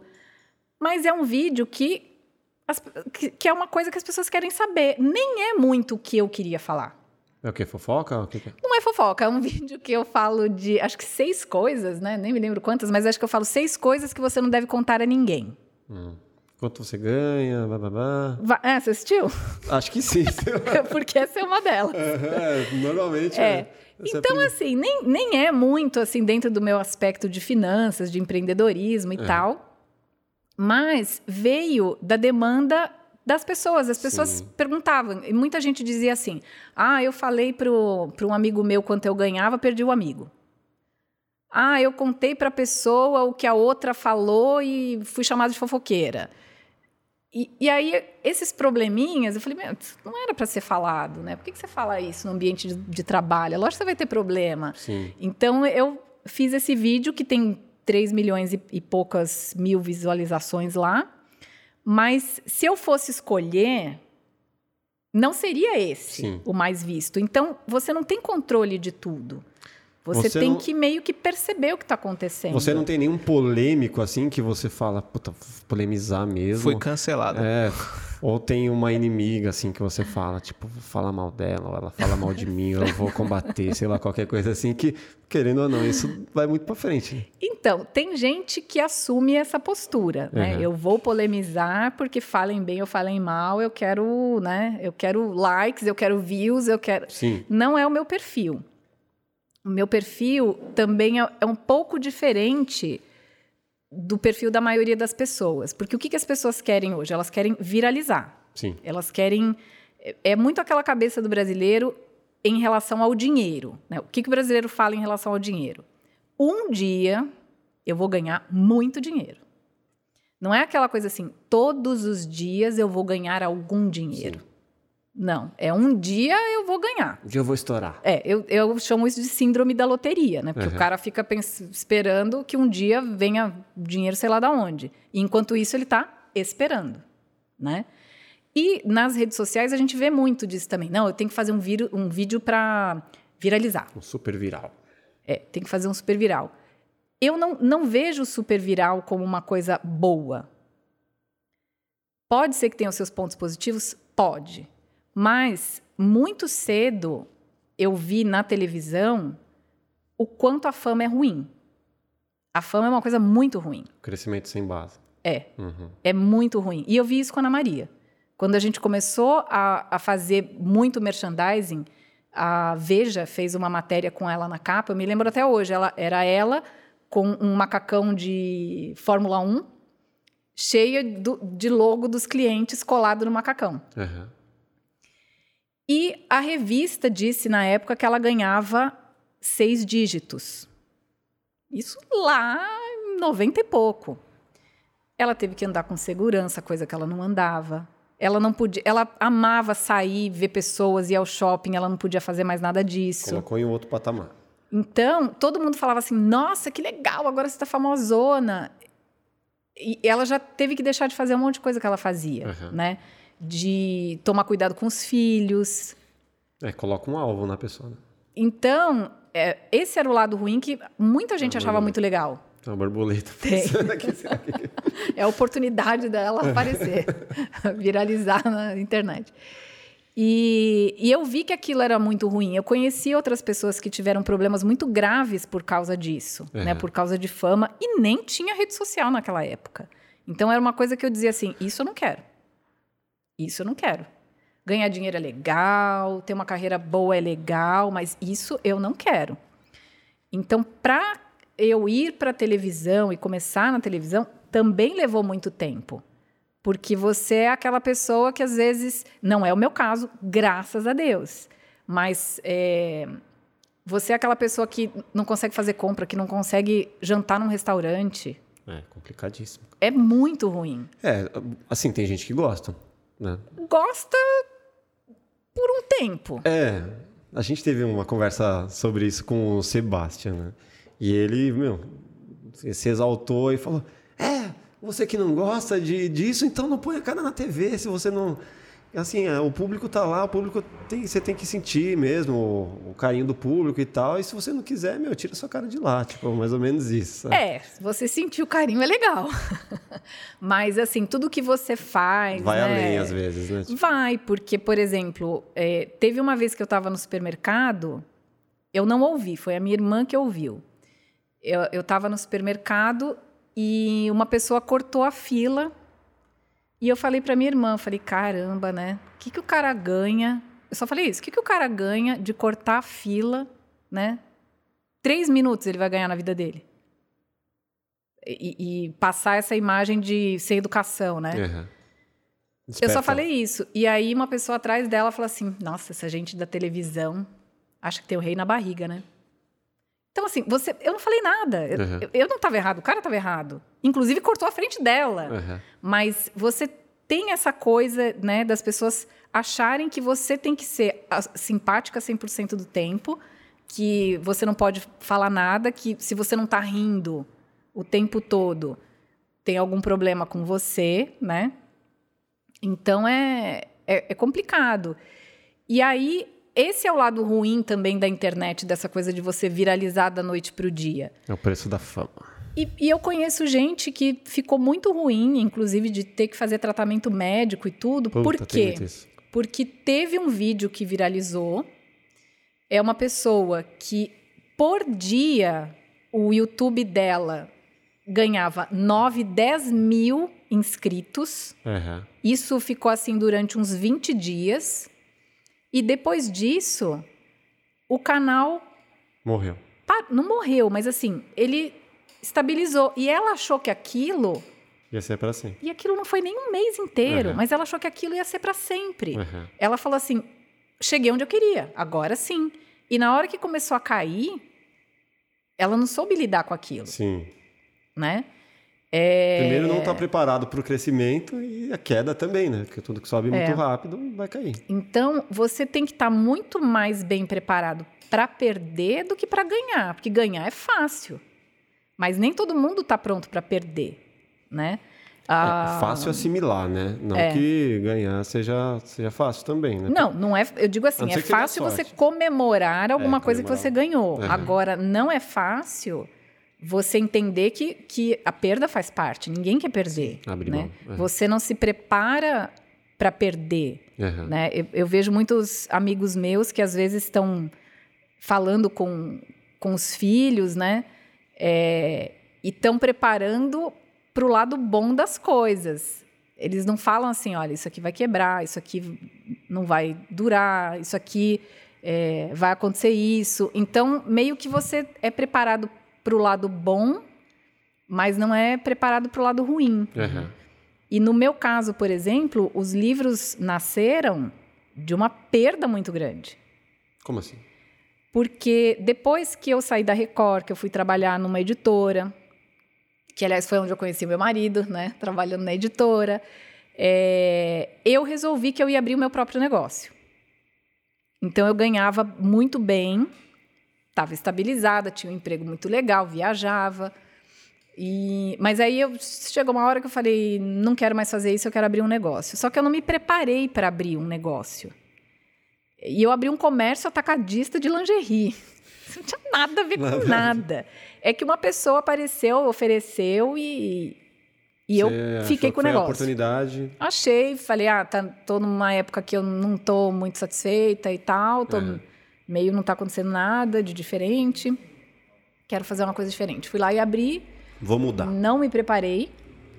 mas é um vídeo que, as- que, que é uma coisa que as pessoas querem saber. Nem é muito o que eu queria falar. É o quê? Fofoca? O que que é? Não é fofoca, é um vídeo que eu falo de, acho que seis coisas, né? Nem me lembro quantas, mas acho que eu falo seis coisas que você não deve contar a ninguém. Hum. Quanto você ganha? Bababá. Va- Ah, você assistiu? Acho que sim. Porque essa é uma delas. É, normalmente É. é. É Então, assim, nem, nem é muito assim dentro do meu aspecto de finanças, de empreendedorismo e É. tal, mas veio da demanda das pessoas. As pessoas Sim. perguntavam, e muita gente dizia assim: ah, eu falei para um amigo meu quanto eu ganhava, perdi o amigo. Ah, eu contei para a pessoa o que a outra falou e fui chamada de fofoqueira. E, e aí, esses probleminhas, eu falei, meu, isso não era para ser falado, né? Por que, que você fala isso no ambiente de, de trabalho? Lógico que você vai ter problema. Sim. Então, eu fiz esse vídeo que tem 3 milhões e, e poucas mil visualizações lá. Mas se eu fosse escolher, não seria esse Sim. o mais visto. Então, você não tem controle de tudo. Você, Você tem não- que meio que perceber o que está acontecendo. Você não tem nenhum polêmico assim que você fala, puta, vou polemizar mesmo. Foi cancelado. É. Ou tem uma inimiga assim que você fala, tipo, vou falar mal dela, ou ela fala mal de mim, ou eu vou combater, sei lá, qualquer coisa assim que, querendo ou não, isso vai muito pra frente. né? Então, tem gente que assume essa postura, né? Uhum. Eu vou polemizar porque falem bem ou falem mal, eu quero, né? Eu quero likes, eu quero views, eu quero. Sim. Não é o meu perfil. O meu perfil também é, é um pouco diferente do perfil da maioria das pessoas. Porque o que, que as pessoas querem hoje? Elas querem viralizar. Sim. Elas querem. É, é muito aquela cabeça do brasileiro em relação ao dinheiro. Né? O que, que o brasileiro fala em relação ao dinheiro? Um dia eu vou ganhar muito dinheiro. Não é aquela coisa assim, todos os dias eu vou ganhar algum dinheiro. Sim. Não, é um dia eu vou ganhar. Um dia eu vou estourar. É, eu, eu chamo isso de síndrome da loteria, né? Porque uhum. o cara fica esperando que um dia venha dinheiro sei lá da onde. E enquanto isso ele está esperando, né? E nas redes sociais a gente vê muito disso também. Não, eu tenho que fazer um, um vídeo para viralizar. Um super viral. É, tem que fazer um super viral. Eu não, não vejo o super viral como uma coisa boa. Pode ser que tenha os seus pontos positivos? Pode. Mas muito cedo eu vi na televisão o quanto a fama é ruim. A fama é uma coisa muito ruim. Crescimento sem base. É. Uhum. É muito ruim. E eu vi isso com a Ana Maria. Quando a gente começou a, a fazer muito merchandising, a Veja fez uma matéria com ela na capa. Eu me lembro até hoje. Ela, era ela com um macacão de Fórmula 1 cheia do, de logo dos clientes colado no macacão. Uhum. E a revista disse na época que ela ganhava seis dígitos. Isso lá em 90 e pouco. Ela teve que andar com segurança, coisa que ela não andava. Ela não podia, ela amava sair, ver pessoas, ir ao shopping, ela não podia fazer mais nada disso. Colocou em outro patamar. Então, todo mundo falava assim: "Nossa, que legal, agora você está famosona". E ela já teve que deixar de fazer um monte de coisa que ela fazia, uhum. né? De tomar cuidado com os filhos. É, coloca um alvo na pessoa. Né? Então, é, esse era o lado ruim que muita gente achava muito legal. Tem uma borboleta aqui. é a oportunidade dela aparecer, viralizar na internet. E, e, eu vi que aquilo era muito ruim. Eu conheci outras pessoas que tiveram problemas muito graves por causa disso, uhum. né? Por causa de fama e nem tinha rede social naquela época. Então era uma coisa que eu dizia assim: isso eu não quero. Isso eu não quero. Ganhar dinheiro é legal, ter uma carreira boa é legal, mas isso eu não quero. Então, para eu ir para a televisão e começar na televisão, também levou muito tempo. Porque você é aquela pessoa que às vezes, não é o meu caso, graças a Deus, mas é, você é aquela pessoa que não consegue fazer compra, que não consegue jantar num restaurante. É complicadíssimo. É muito ruim. É, assim, tem gente que gosta. Né? Gosta por um tempo. É. A gente teve uma conversa sobre isso com o Sebastian, né? E ele, meu, se exaltou e falou: É, você que não gosta de, disso, então não põe a cara na TV se você não assim, é, o público tá lá, o público tem, você tem que sentir mesmo o, o, carinho do público e tal. E se você não quiser, meu, tira sua cara de lá, tipo, mais ou menos isso. Sabe? É, você sentir o carinho é legal. Mas assim, tudo que você faz, vai né? além às vezes, né? Tipo... Vai, porque por exemplo, é, teve uma vez que eu estava no supermercado, eu não ouvi, foi a minha irmã que ouviu. Eu estava no supermercado e uma pessoa cortou a fila e eu falei para minha irmã, falei, caramba, né? O que, que o cara ganha? Eu só falei isso. O que, que o cara ganha de cortar a fila, né? Três minutos ele vai ganhar na vida dele. E, e passar essa imagem de sem educação, né? Uhum. Eu só falei isso. E aí uma pessoa atrás dela falou assim: Nossa, essa gente da televisão acha que tem o rei na barriga, né? Então, assim, você, eu não falei nada. Uhum. Eu, eu, não estava errado, o cara estava errado. Inclusive, cortou a frente dela. Uhum. Mas você tem essa coisa, né, das pessoas acharem que você tem que ser simpática 100% do tempo, que você não pode falar nada, que se você não está rindo o tempo todo, tem algum problema com você, né? Então, é, é, é complicado. E aí, esse é o lado ruim também da internet, dessa coisa de você viralizar da noite para o dia. É o preço da fama. E, e, eu conheço gente que ficou muito ruim, inclusive de ter que fazer tratamento médico e tudo. Puta, por quê? Porque teve um vídeo que viralizou. É uma pessoa que, por dia, o YouTube dela ganhava 9, 10 mil inscritos. Uhum. Isso ficou assim durante uns 20 dias. E depois disso, o canal Morreu. Pa- Não morreu, mas assim, ele estabilizou. E ela achou que aquilo. Ia ser pra sempre. E aquilo não foi nem um mês inteiro, Uhum. mas ela achou que aquilo ia ser para sempre. Uhum. Ela falou assim: cheguei onde eu queria, agora sim. E na hora que começou a cair, ela não soube lidar com aquilo, Sim. né? É, Primeiro não tá preparado pro crescimento e a queda também, né? Porque tudo que sobe muito É. rápido vai cair. Então, você tem que estar muito mais bem preparado para perder do que para ganhar, porque ganhar é fácil. Mas nem todo mundo está pronto para perder, né? Ah, É fácil assimilar, né? Não É. que ganhar seja, seja fácil também, né? Não, não é. Eu digo assim, é fácil você comemorar alguma É, coisa que comemorar. você ganhou. Agora, não é fácil você entender que, que a perda faz parte. Ninguém quer perder. abrir né? é. Você não se prepara para perder. Uhum. né? Eu, eu vejo muitos amigos meus que às vezes estão falando com, com os filhos, né? É, e estão preparando para o lado bom das coisas. Eles não falam assim, olha, isso aqui vai quebrar, isso aqui não vai durar, isso aqui é, vai acontecer isso. Então, meio que você é preparado para o lado bom, mas não é preparado para o lado ruim. Uhum. E no meu caso, por exemplo, os livros nasceram de uma perda muito grande. Como assim? Porque depois que eu saí da Record, que eu fui trabalhar numa editora, que aliás foi onde eu conheci meu marido, né? Trabalhando na editora, é, eu resolvi que eu ia abrir o meu próprio negócio. Então eu ganhava muito bem, estava estabilizada, tinha um emprego muito legal, viajava. E, mas aí eu, chegou uma hora que eu falei, não quero mais fazer isso, eu quero abrir um negócio. Só que eu não me preparei para abrir um negócio. E eu abri um comércio atacadista de lingerie. Isso não tinha nada a ver com nada. É que uma pessoa apareceu, ofereceu e, e eu Você fiquei que com o negócio. oportunidade. Achei, falei, ah, tá, tô numa época que eu não tô muito satisfeita e tal, tô Uhum. Meio não tá acontecendo nada de diferente. Quero fazer uma coisa diferente. Fui lá e abri, Vou mudar. não me preparei.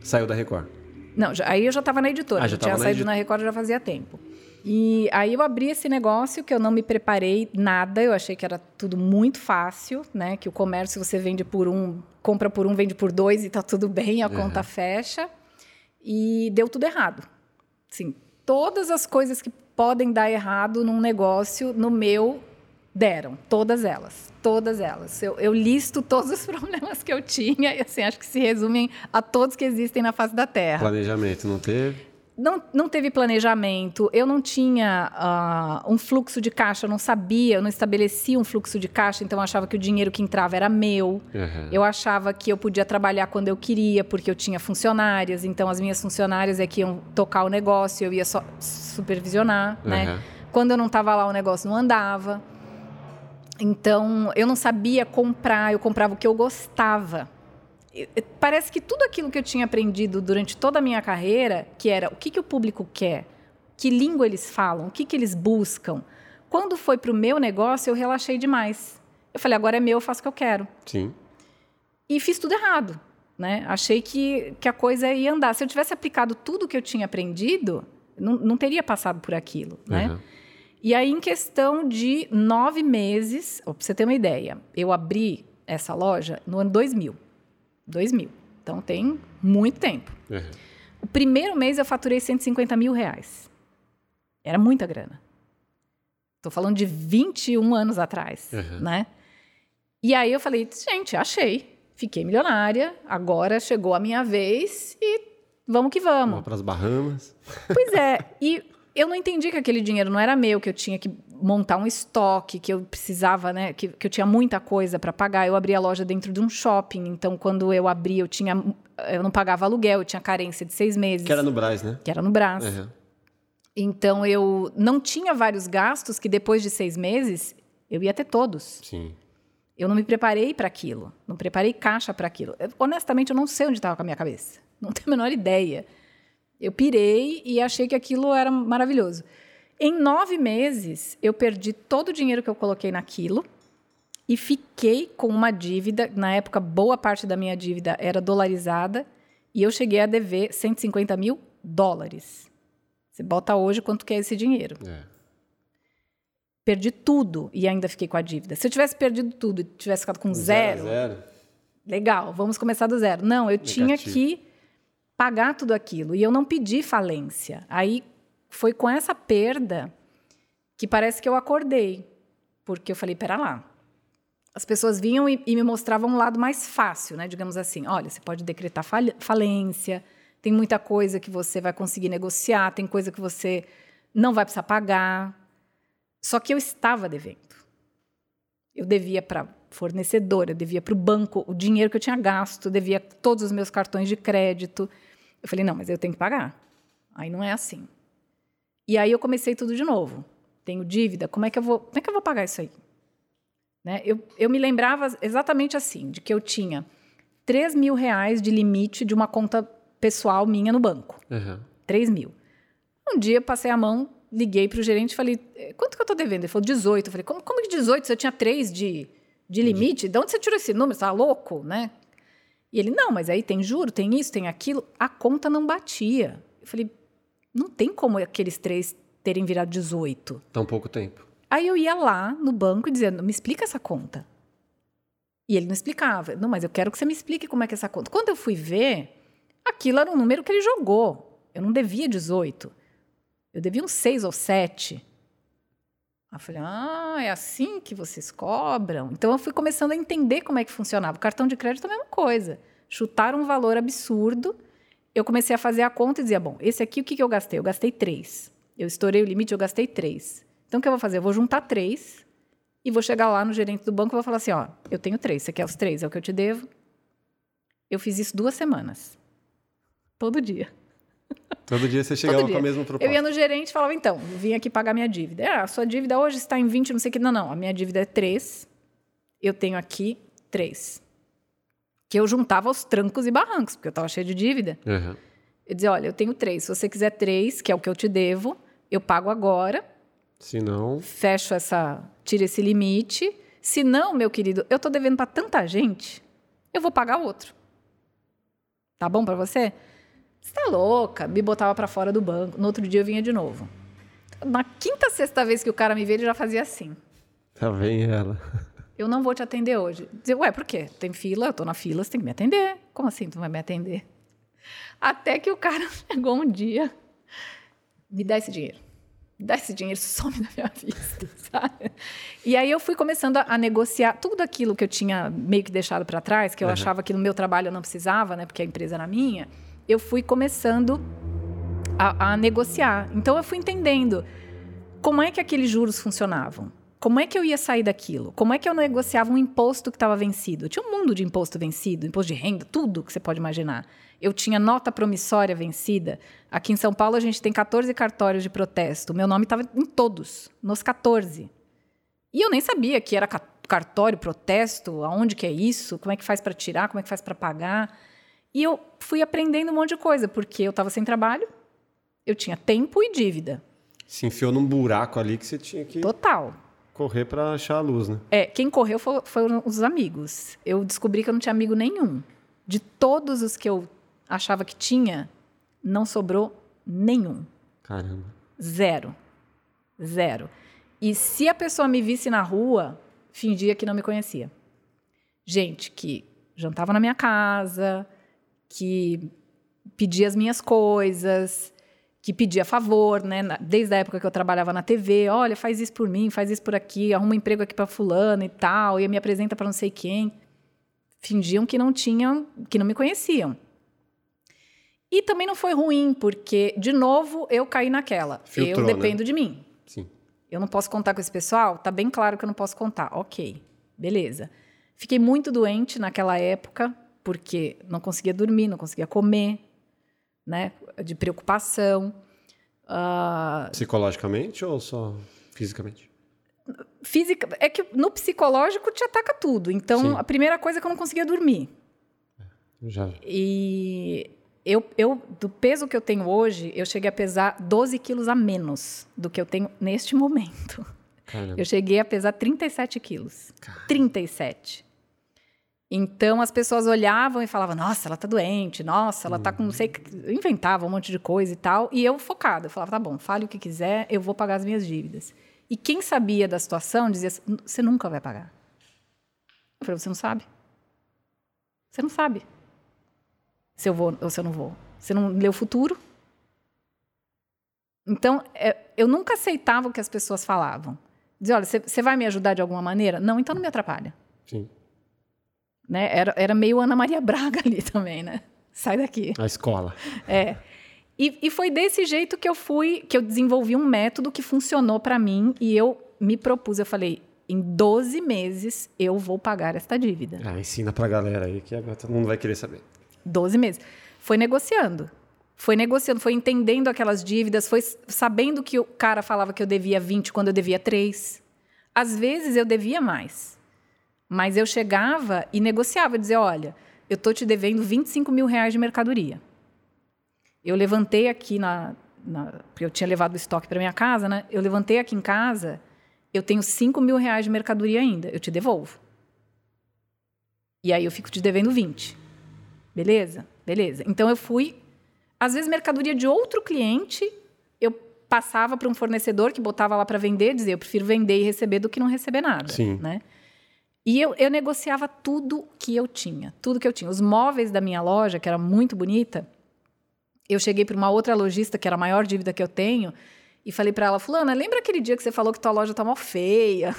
Saiu da Record. Não, já- aí eu já estava na editora, Ah, já tinha saído edi- na Record já fazia tempo. E aí eu abri esse negócio que eu não me preparei nada, eu achei que era tudo muito fácil, né? Que o comércio você vende por um, compra por um, vende por dois e tá tudo bem, a conta fecha. E deu tudo errado. Sim, todas as coisas que podem dar errado num negócio, no meu, deram. Todas elas. Todas elas. Eu, eu listo todos os problemas que eu tinha e assim, acho que se resumem a todos que existem na face da Terra Planejamento não teve. não, não teve planejamento, eu não tinha ah, um fluxo de caixa, eu não sabia, eu não estabelecia um fluxo de caixa, então eu achava que o dinheiro que entrava era meu. Uhum. Eu achava que eu podia trabalhar quando eu queria, porque eu tinha funcionárias, então as minhas funcionárias é que iam tocar o negócio, eu ia só supervisionar, né? Uhum. Quando eu não estava lá, o negócio não andava. Então, eu não sabia comprar, eu comprava o que eu gostava. Parece que tudo aquilo que eu tinha aprendido durante toda a minha carreira, que era o que, que o público quer, que língua eles falam, o que, que eles buscam, quando foi para o meu negócio, eu relaxei demais. Eu falei, agora é meu, eu faço o que eu quero. Sim. E fiz tudo errado. Né? Achei que, que a coisa ia andar. Se eu tivesse aplicado tudo que eu tinha aprendido, não, não teria passado por aquilo. Né? Uhum. E aí, em questão de nove meses, para você ter uma ideia, eu abri essa loja no ano 2000. 2000. Então, tem muito tempo. Uhum. O primeiro mês eu faturei 150 mil reais. Era muita grana. Estou falando de 21 anos atrás, Uhum. né? E aí eu falei, gente, achei. Fiquei milionária, agora chegou a minha vez e vamos que vamos. Vamos para as Bahamas. Pois é, e eu não entendi que aquele dinheiro não era meu, que eu tinha que montar um estoque, que eu precisava, né, que, que eu tinha muita coisa para pagar. Eu abri a loja dentro de um shopping, então quando eu abri, eu tinha, eu não pagava aluguel, eu tinha carência de seis meses, Que era no Braz, né? que era no Brás. Uhum. Então eu não tinha vários gastos que depois de seis meses eu ia ter todos. Sim. Eu não me preparei para aquilo, não preparei caixa para aquilo. Eu, honestamente, eu não sei onde estava com a minha cabeça, não tenho a menor ideia. Eu pirei e achei que aquilo era maravilhoso. Em nove meses, eu perdi todo o dinheiro que eu coloquei naquilo e fiquei com uma dívida. Na época, boa parte da minha dívida era dolarizada e eu cheguei a dever 150 mil dólares. Você bota hoje quanto que é esse dinheiro. É. perdi tudo e ainda fiquei com a dívida. Se eu tivesse perdido tudo e tivesse ficado com zero, zero. legal, vamos começar do zero. Não, eu tinha Negativo. que pagar tudo aquilo e eu não pedi falência. Aí foi com essa perda que parece que eu acordei, porque eu falei, pera lá. As pessoas vinham e, e me mostravam um lado mais fácil, né? Digamos assim, olha, você pode decretar fal- falência, tem muita coisa que você vai conseguir negociar, tem coisa que você não vai precisar pagar. Só que eu estava devendo. Eu devia para fornecedor, eu devia para o banco o dinheiro que eu tinha gasto, devia todos os meus cartões de crédito. Eu falei, não, mas eu tenho que pagar. Aí não é assim. E aí eu comecei tudo de novo. Tenho dívida, como é que eu vou, como é que eu vou pagar isso aí? Né? Eu, eu me lembrava exatamente assim, de que eu tinha 3 mil reais de limite de uma conta pessoal minha no banco. Uhum. 3 mil. Um dia eu passei a mão, liguei para o gerente e falei, "Eh, quanto que eu estou devendo? Ele falou, 18. Eu falei, como, como que 18? Você tinha 3 de, de limite? De onde você tirou esse número? Você tá louco, né? E ele, não, mas aí tem juro, tem isso, tem aquilo. A conta não batia. Eu falei, não tem como aqueles três terem virado 18. Tão pouco tempo. Aí eu ia lá no banco e dizendo, me explica essa conta. E ele não explicava. Não, mas eu quero que você me explique como é que é essa conta. Quando eu fui ver, aquilo era um número que ele jogou. Eu não devia 18. Eu devia uns 6 ou 7. Eu falei, ah, é assim que vocês cobram? Então eu fui começando a entender como é que funcionava. O cartão de crédito é a mesma coisa. Chutaram um valor absurdo. Eu comecei a fazer a conta e dizia, bom, esse aqui o que, que eu gastei? Eu gastei 3. Eu estourei o limite, eu gastei 3. Então o que eu vou fazer? Eu vou juntar 3 e vou chegar lá no gerente do banco e vou falar assim, ó, eu tenho 3, você quer os 3? É o que eu te devo? Eu fiz isso duas semanas. Todo dia. Todo dia você chegava dia. com a mesma proposta. Eu ia no gerente e falava, então, vim aqui pagar minha dívida. Ah, a sua dívida hoje está em 20, não sei o que. Não, não, a minha dívida é 3. Eu tenho aqui 3. Que eu juntava aos trancos e barrancos, porque eu estava cheia de dívida. Uhum. Eu dizia, olha, eu tenho 3. Se você quiser 3, que é o que eu te devo, eu pago agora, Se não, fecho essa, tiro esse limite. Se não, meu querido, eu estou devendo para tanta gente, eu vou pagar outro. Tá bom para você? Você tá louca? Me botava para fora do banco. No outro dia eu vinha de novo. Na quinta, sexta vez que o cara me vê, ele já fazia assim. tá bem ela. Eu não vou te atender hoje. Dizer, ué, por quê? Tem fila, eu tô na fila, você tem que me atender. Como assim tu vai me atender? Até que o cara chegou um dia, me dá esse dinheiro. Me dá esse dinheiro, some da minha vista, sabe? E aí eu fui começando a, a negociar tudo aquilo que eu tinha meio que deixado para trás, que eu Uhum. achava que no meu trabalho eu não precisava, né? Porque a empresa era minha. Eu fui começando a, a negociar. Então eu fui entendendo como é que aqueles juros funcionavam. Como é que eu ia sair daquilo? Como é que eu negociava um imposto que estava vencido? Tinha um mundo de imposto vencido, imposto de renda, tudo que você pode imaginar. Eu tinha nota promissória vencida. Aqui em São Paulo a gente tem 14 cartórios de protesto. Meu nome estava em todos, nos 14. E eu nem sabia que era ca- cartório, protesto, aonde que é isso, como é que faz para tirar, como é que faz para pagar. E eu fui aprendendo um monte de coisa, porque eu estava sem trabalho, eu tinha tempo e dívida. Se enfiou num buraco ali que você tinha que Total. correr pra achar a luz, né? É, quem correu fo- foram os amigos. Eu descobri que eu não tinha amigo nenhum. De todos os que eu achava que tinha, não sobrou nenhum. Caramba. Zero. Zero. E se a pessoa me visse na rua, fingia que não me conhecia. Gente que jantava na minha casa, que pedia as minhas coisas, que pedia favor, né? Desde a época que eu trabalhava na TV, olha, faz isso por mim, faz isso por aqui, arruma um emprego aqui para fulano e tal, e me apresenta para não sei quem. Fingiam que não tinham, que não me conheciam. E também não foi ruim, porque, de novo, eu caí naquela. Filtrou, eu né? dependo de mim. Sim. Eu não posso contar com esse pessoal? Tá bem claro que eu não posso contar. Ok, beleza. Fiquei muito doente naquela época, porque não conseguia dormir, não conseguia comer, né? De preocupação. Ah, Psicologicamente ou só fisicamente? física. É que no psicológico te ataca tudo. Então, Sim. a primeira coisa é que eu não conseguia dormir. Já. E eu, eu, do peso que eu tenho hoje, eu cheguei a pesar 12 quilos a menos do que eu tenho neste momento. Caramba. Eu cheguei a pesar 37 quilos. 37. Então as pessoas olhavam e falavam: Nossa, ela tá doente, nossa, ela tá com não sei. o que-" Inventava um monte de coisa e tal. E eu focada, eu falava: Tá bom, fale o que quiser, eu vou pagar as minhas dívidas. E quem sabia da situação dizia: assim, você nunca vai pagar. Eu falei: você não sabe? Você não sabe se eu vou ou se eu não vou. Você não lê o futuro. Então, é, eu nunca aceitava o que as pessoas falavam. Dizia, olha, você vai me ajudar de alguma maneira? Não, então não me atrapalha. Sim. Né? Era, era meio Ana Maria Braga ali também, né? Sai daqui. A escola. É. E, e foi desse jeito que eu fui, que eu desenvolvi um método que funcionou para mim e eu me propus, eu falei, em 12 meses eu vou pagar esta dívida. Ah, ensina pra galera aí que agora todo mundo vai querer saber. 12 meses. Foi negociando. Foi negociando, foi entendendo aquelas dívidas, foi sabendo que o cara falava que eu devia 20 quando eu devia 3. Às vezes eu devia mais. Mas eu chegava e negociava, dizia, olha, eu estou te devendo 25 mil reais de mercadoria. Eu levantei aqui na, na porque eu tinha levado o estoque para minha casa, né? Eu levantei aqui em casa, eu tenho 5 mil reais de mercadoria ainda, eu te devolvo. E aí eu fico te devendo 20. Beleza? Beleza. Então eu fui. Às vezes, mercadoria de outro cliente, eu passava para um fornecedor que botava lá para vender, dizia: eu prefiro vender e receber do que não receber nada. Sim. Né? E eu, eu negociava tudo que eu tinha, tudo que eu tinha. Os móveis da minha loja, que era muito bonita, eu cheguei para uma outra lojista, que era a maior dívida que eu tenho, e falei para ela: Fulana, lembra aquele dia que você falou que tua loja tá mal feia?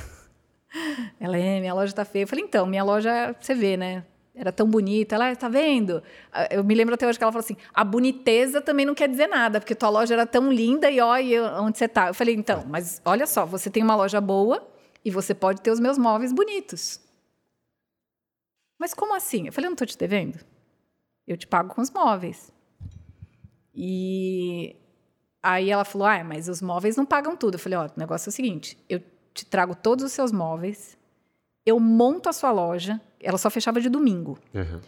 Ela é, minha loja tá feia. Eu falei: então, minha loja, você vê, né? era tão bonita. Ela, tá vendo? Eu me lembro até hoje que ela falou assim: a boniteza também não quer dizer nada, porque tua loja era tão linda e olha onde você tá. Eu falei: então, mas olha só, você tem uma loja boa e você pode ter os meus móveis bonitos. Mas como assim? Eu falei: eu não tô te devendo. Eu te pago com os móveis. E aí ela falou: ah, mas os móveis não pagam tudo. Eu falei: ó, o negócio é o seguinte: eu te trago todos os seus móveis, eu monto a sua loja ela só fechava de domingo. Uhum.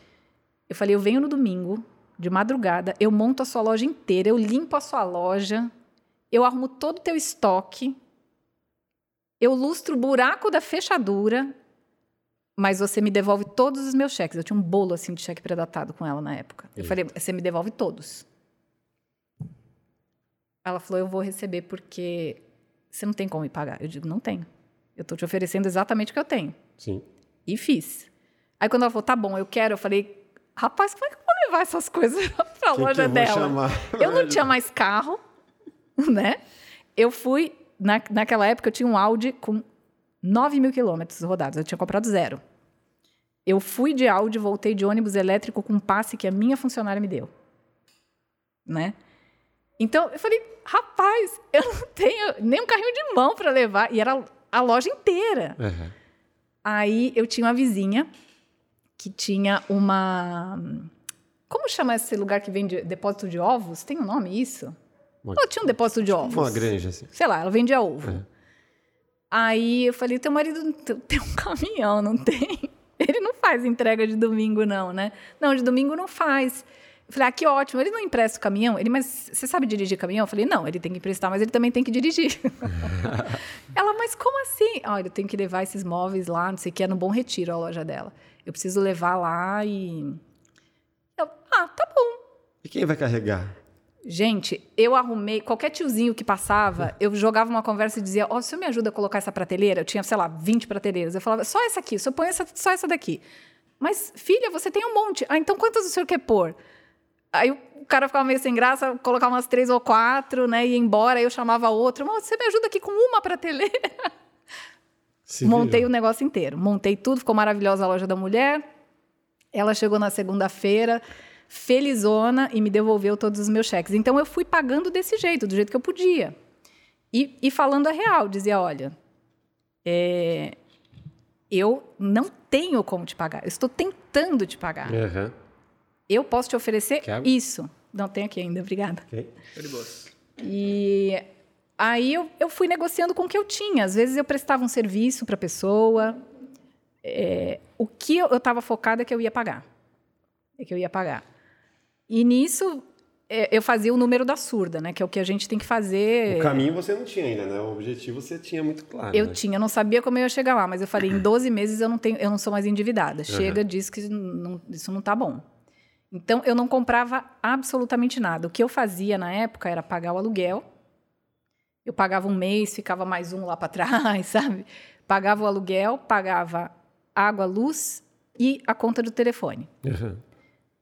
Eu falei, eu venho no domingo, de madrugada, eu monto a sua loja inteira, eu limpo a sua loja, eu arrumo todo o teu estoque, eu lustro o buraco da fechadura, mas você me devolve todos os meus cheques. Eu tinha um bolo assim de cheque predatado com ela na época. Eu falei, você me devolve todos. Ela falou, eu vou receber porque você não tem como me pagar. Eu digo, não tenho. Eu estou te oferecendo exatamente o que eu tenho. Sim. E fiz. Aí quando ela falou, tá bom, eu quero, eu falei, rapaz, como é que eu vou levar essas coisas pra Quem loja que eu dela? chamar? Eu não tinha mais carro, né? Eu fui, na, naquela época eu tinha um Audi com 9 mil quilômetros rodados, eu tinha comprado zero. Eu fui de Audi, voltei de ônibus elétrico com um passe que a minha funcionária me deu. Né? Então, eu falei, rapaz, eu não tenho nem um carrinho de mão para levar. E era a loja inteira. Uhum. Aí eu tinha uma vizinha que tinha uma. Como chama esse lugar que vende depósito de ovos? Tem um nome isso? Uma, Ela tinha um depósito de ovos. uma granja, assim. Sei lá, ela vendia ovo. É. Aí eu falei: teu marido tem um caminhão, não tem? Ele não faz entrega de domingo, não, né? Não, de domingo não faz. Eu falei, ah, que ótimo. Ele não empresta o caminhão? Ele, mas você sabe dirigir caminhão? Eu falei, não, ele tem que emprestar, mas ele também tem que dirigir. Ela, mas como assim? Olha, eu tenho que levar esses móveis lá, não sei o que, é no Bom Retiro a loja dela. Eu preciso levar lá e. Eu, ah, tá bom. E quem vai carregar? Gente, eu arrumei, qualquer tiozinho que passava, eu jogava uma conversa e dizia: Ó, oh, o senhor me ajuda a colocar essa prateleira? Eu tinha, sei lá, 20 prateleiras. Eu falava: só essa aqui, só põe essa, só essa daqui. Mas, filha, você tem um monte. Ah, então quantas o senhor quer pôr? Aí o cara ficava meio sem graça, colocava umas três ou quatro, né? Ia embora, aí eu chamava outro. Mas você me ajuda aqui com uma prateleira? Se Montei o negócio inteiro. Montei tudo, ficou maravilhosa a loja da mulher. Ela chegou na segunda-feira, felizona, e me devolveu todos os meus cheques. Então eu fui pagando desse jeito, do jeito que eu podia. E, e falando a real, dizia: olha, é, eu não tenho como te pagar, eu estou tentando te pagar. Uhum. Eu posso te oferecer isso. Não, tem aqui ainda, obrigada. Ok. Tô de boa. E aí eu, eu fui negociando com o que eu tinha. Às vezes eu prestava um serviço para a pessoa. É, o que eu estava focada é que eu ia pagar. É que eu ia pagar. E nisso é, eu fazia o número da surda, né? Que é o que a gente tem que fazer. O caminho você não tinha ainda, né? O objetivo você tinha muito claro. Eu né? tinha, eu não sabia como eu ia chegar lá, mas eu falei, em 12 meses eu não tenho, eu não sou mais endividada. Chega, diz que não- isso não tá bom. Então eu não comprava absolutamente nada. O que eu fazia na época era pagar o aluguel Eu pagava um mês, ficava mais um lá para trás, sabe? Pagava o aluguel, pagava água, luz e a conta do telefone. Uhum.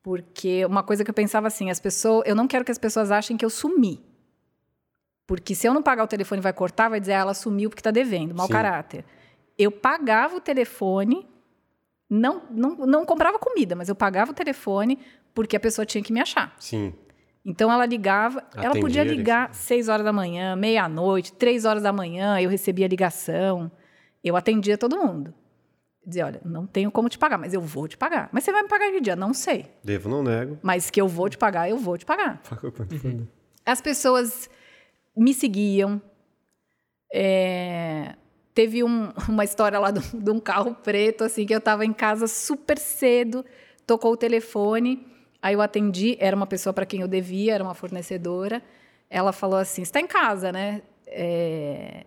Porque uma coisa que eu pensava assim, as pessoas, eu não quero que as pessoas achem que eu sumi. Porque se eu não pagar o telefone vai cortar, vai dizer ah, ela sumiu porque está devendo, mau Sim. caráter. Eu pagava o telefone, não, não, não comprava comida, mas eu pagava o telefone porque a pessoa tinha que me achar. Sim. Então ela ligava, ela Atendia podia ele. ligar seis horas da manhã, meia-noite, três horas da manhã, eu recebia ligação, eu atendia todo mundo. Dizia, olha, não tenho como te pagar, mas eu vou te pagar. Mas você vai me pagar que dia? Não sei. Devo, não nego. Mas que eu vou te pagar, eu vou te pagar. Uhum. As pessoas me seguiam. É, Teve um- uma história lá de um- de um carro preto, assim, que eu estava em casa super cedo, tocou o telefone, aí eu atendi, era uma pessoa para quem eu devia, era uma fornecedora. Ela falou assim: está em casa, né? É,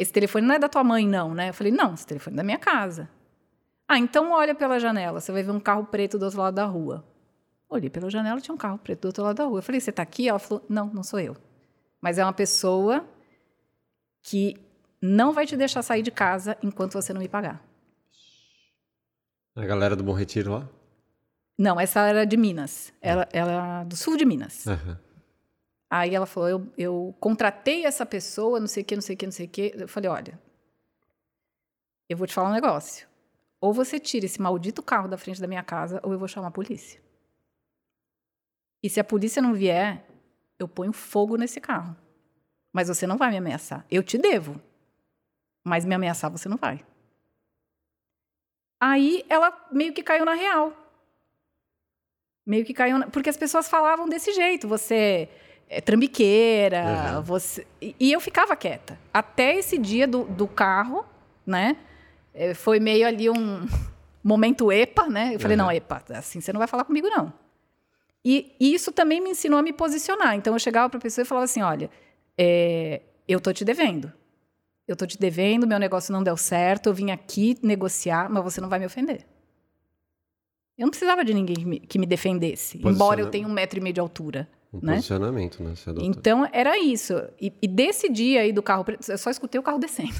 Esse telefone não é da tua mãe, não, né? Eu falei: Não, esse telefone é da minha casa. Ah, então olha pela janela, você vai ver um carro preto do outro lado da rua. Olhei pela janela, tinha um carro preto do outro lado da rua. Eu falei, você está aqui? Ela falou, não, não sou eu. Mas é uma pessoa que não vai te deixar sair de casa enquanto você não me pagar. A galera do Bom Retiro lá? Não, essa era de Minas. Ela, ela era do sul de Minas. Aham. Aí ela falou, eu, eu contratei essa pessoa, não sei o que, não sei o que, não sei o que. Eu falei, olha, eu vou te falar um negócio. Ou você tira esse maldito carro da frente da minha casa, ou eu vou chamar a polícia. E se a polícia não vier, eu ponho fogo nesse carro. Mas você não vai me ameaçar. Eu te devo. Mas me ameaçar você não vai. Aí ela meio que caiu na real. Meio que caiu. Na... Porque as pessoas falavam desse jeito. Você é trambiqueira, Uhum. você. E, eu ficava quieta. Até esse dia do, do carro, né? É, Foi meio ali um momento EPA, né? Eu falei, Uhum. não, EPA, assim você não vai falar comigo, não. E, e isso também me ensinou a me posicionar. Então eu chegava para a pessoa e falava assim: olha, é, eu tô te devendo. Eu tô te devendo, meu negócio não deu certo, eu vim aqui negociar, mas você não vai me ofender. Eu não precisava de ninguém que me, que me defendesse, embora eu tenha um metro e meio de altura. Um Né? posicionamento, né? Você adotou. Então, era isso. E, e desse dia aí do carro preto, eu só escutei o carro descendo.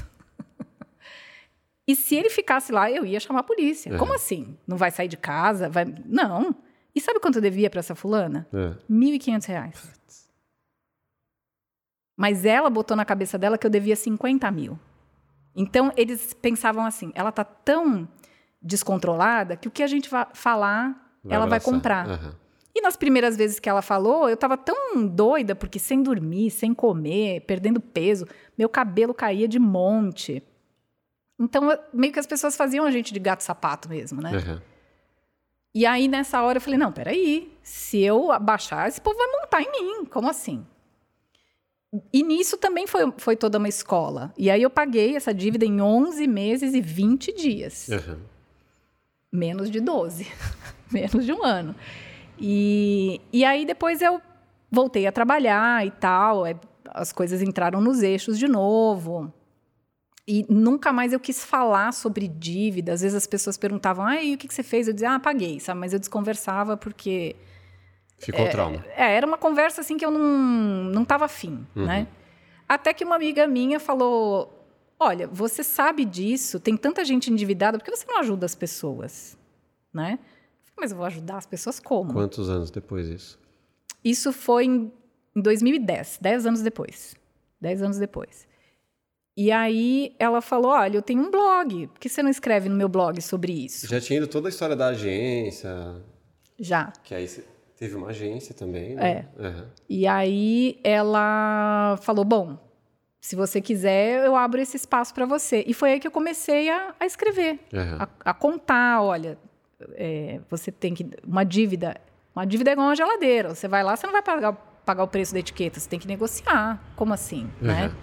e se ele ficasse lá, eu ia chamar a polícia. É. Como assim? Não vai sair de casa? Vai... Não. E sabe quanto eu devia para essa fulana? É. 1.500 reais. Mas ela botou na cabeça dela que eu devia 50 mil. Então, eles pensavam assim, ela tá tão descontrolada que o que a gente vai falar, ela vai abraçar. comprar. Aham. E nas primeiras vezes que ela falou, eu tava tão doida, porque sem dormir, sem comer, perdendo peso, meu cabelo caía de monte. Então, meio que as pessoas faziam a gente de gato-sapato mesmo, né? Aham. E aí, nessa hora, eu falei, não, peraí, se eu abaixar, esse povo vai montar em mim, como assim? E nisso também foi, foi toda uma escola. E aí eu paguei essa dívida em 11 meses e 20 dias. Aham. Menos de 12. Menos de um ano. E, e aí depois eu voltei a trabalhar e tal. é, As coisas entraram nos eixos de novo. E nunca mais eu quis falar sobre dívida. Às vezes as pessoas perguntavam, ah, e o que que você fez? Eu dizia, ah, paguei, sabe? Mas eu desconversava porque Ficou trauma. é, era uma conversa assim que eu não, não tava afim, né? Até que uma amiga minha falou: Olha, você sabe disso, tem tanta gente endividada, por que você não ajuda as pessoas? Né? Mas eu vou ajudar as pessoas como? Quantos anos depois disso? Isso foi em, em 2010, 10 anos depois. 10 anos depois. E aí ela falou: Olha, eu tenho um blog, por que você não escreve no meu blog sobre isso? Já tinha ido toda a história da agência, Já. que aí teve uma agência também, né? É. Aham. E aí ela falou: Bom, se você quiser, eu abro esse espaço para você. E foi aí que eu comecei a, a escrever, Aham. a, a contar: olha, é, você tem que. Uma dívida. Uma dívida é igual uma geladeira. Você vai lá, você não vai pagar, pagar o preço da etiqueta, você tem que negociar. Como assim? Né? Aham.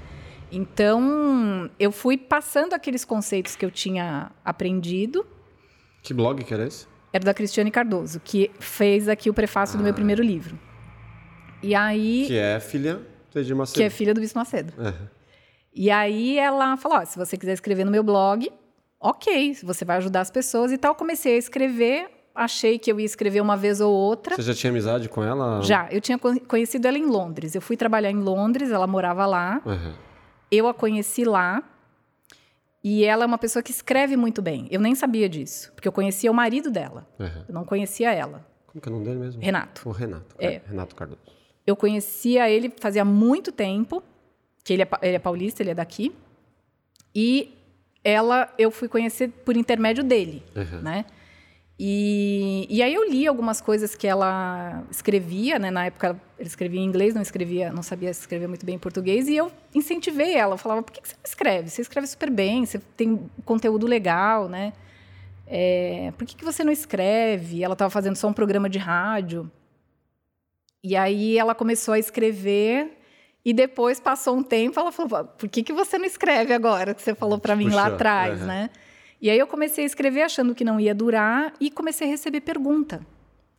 Então, eu fui passando aqueles conceitos que eu tinha aprendido. Que blog que era esse? Era da Cristiane Cardoso, que fez aqui o prefácio do meu primeiro livro. E aí. Que é filha do Edir Macedo. que é filha do Bispo Macedo. Aham. E aí ela falou: ó, se você quiser escrever no meu blog, ok, você vai ajudar as pessoas e tal. Comecei a escrever. achei que eu ia escrever uma vez ou outra. Você já tinha amizade com ela? Já, eu tinha con- conhecido ela em Londres. Eu fui trabalhar em Londres, ela morava lá. Uhum. Eu a conheci lá. E ela é uma pessoa que escreve muito bem. Eu nem sabia disso, porque eu conhecia o marido dela. Uhum. Eu não conhecia ela, Como que é o nome dele mesmo? Renato. O Renato. É. Renato Cardoso. Eu conhecia ele fazia muito tempo, que ele é, ele é paulista, ele é daqui. E ela eu fui conhecer por intermédio dele, Uhum. né? E, e aí eu li algumas coisas que ela escrevia, né? Na época ele escrevia em inglês, não escrevia, não sabia escrever muito bem em português, e eu incentivei ela. Eu falava, por que, que você não escreve? Você escreve super bem, você tem conteúdo legal, né? É, por que, que você não escreve? Ela estava fazendo só um programa de rádio. E aí ela começou a escrever e depois passou um tempo, ela falou: "Por que que você não escreve agora que você falou para mim lá Puxou, atrás, aham. né?" E aí eu comecei a escrever achando que não ia durar e comecei a receber pergunta.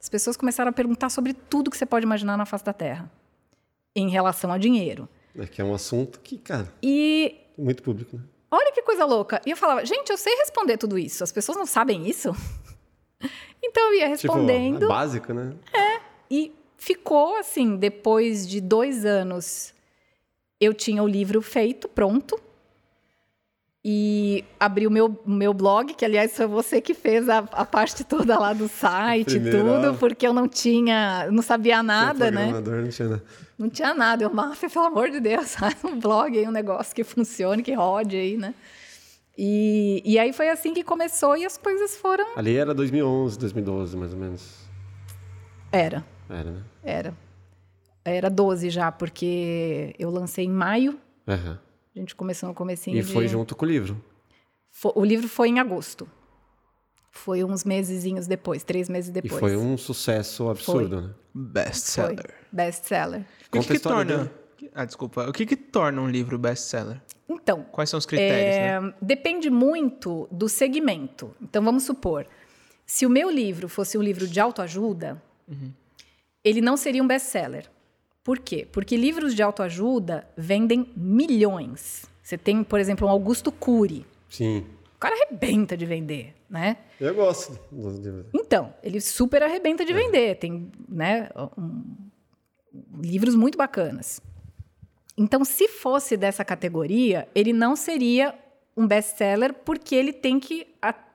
As pessoas começaram a perguntar sobre tudo que você pode imaginar na face da Terra em relação a dinheiro. É que é um assunto que, cara, E é muito público, né? olha que coisa louca. E eu falava: "Gente, eu sei responder tudo isso. As pessoas não sabem isso?" Então eu ia respondendo. Tipo, é básico, né? E ficou assim, depois de dois anos, eu tinha o livro feito, pronto. E abri o meu, meu blog, que aliás foi você que fez a, a parte toda lá do site e tudo, porque eu não tinha, não sabia nada, Sem né? Não tinha nada. Não tinha nada. Eu, Máfia, pelo amor de Deus, faz um blog aí, um negócio que funcione, que rode aí, né? E, e aí foi assim que começou e as coisas foram. Ali era 2011, 2012, mais ou menos. Era. Era, né? Era. Era 12 já, porque eu lancei em maio. Aham. A gente começou no comecinho E de... foi junto com o livro. O livro foi em agosto. Foi uns mesezinhos depois, três meses depois. E foi um sucesso absurdo, né? Foi. seller. Best-seller. O que, que história torna. Ah, desculpa. O que, que torna um livro best-seller? Então, Quais são os critérios, é, né? depende muito do segmento. Então, vamos supor, se o meu livro fosse um livro de autoajuda, Uhum. Ele não seria um best-seller. Por quê? Porque livros de autoajuda vendem milhões. Você tem, por exemplo, um Augusto Cury. Sim. O cara arrebenta de vender, né? Eu gosto. livro. Então, ele super arrebenta de vender. Tem né, um- livros muito bacanas. Então, se fosse dessa categoria, ele não seria um best-seller porque ele tem que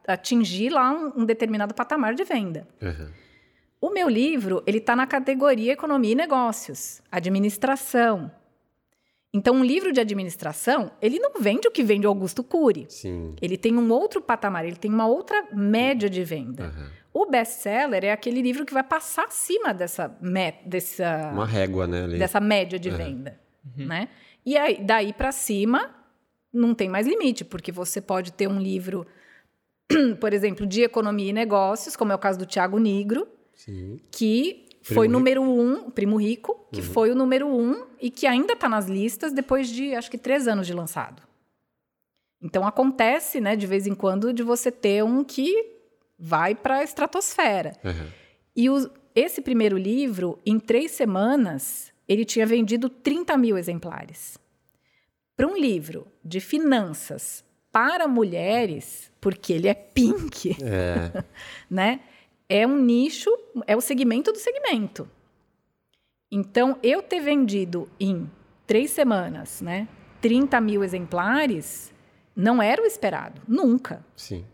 atingir lá um, um determinado patamar de venda. Aham. O meu livro, ele está na categoria Economia e Negócios, Administração. Então, um livro de administração, ele não vende o que vende o Augusto Cury. Sim. Ele tem um outro patamar, ele tem uma outra média de venda. Aham. O best-seller é aquele livro que vai passar acima dessa, dessa, Uma régua, né? Ali. dessa média de venda, né? E aí, daí para cima, não tem mais limite, porque você pode ter um livro, por exemplo, de economia e negócios, como é o caso do Tiago Nigro, Sim. que Primo foi Rico. número um, Primo Rico, que foi o número um e que ainda está nas listas depois de, acho que, três anos de lançado. Então, acontece, né, de vez em quando, de você ter um que vai para a estratosfera. Aham. E o- esse primeiro livro, em três semanas, ele tinha vendido 30 mil exemplares. Para um livro de finanças para mulheres, porque ele é pink, É. né? É um nicho, é o segmento do segmento. Então, eu ter vendido em três semanas, né, 30 mil exemplares, não era o esperado, nunca. Sim.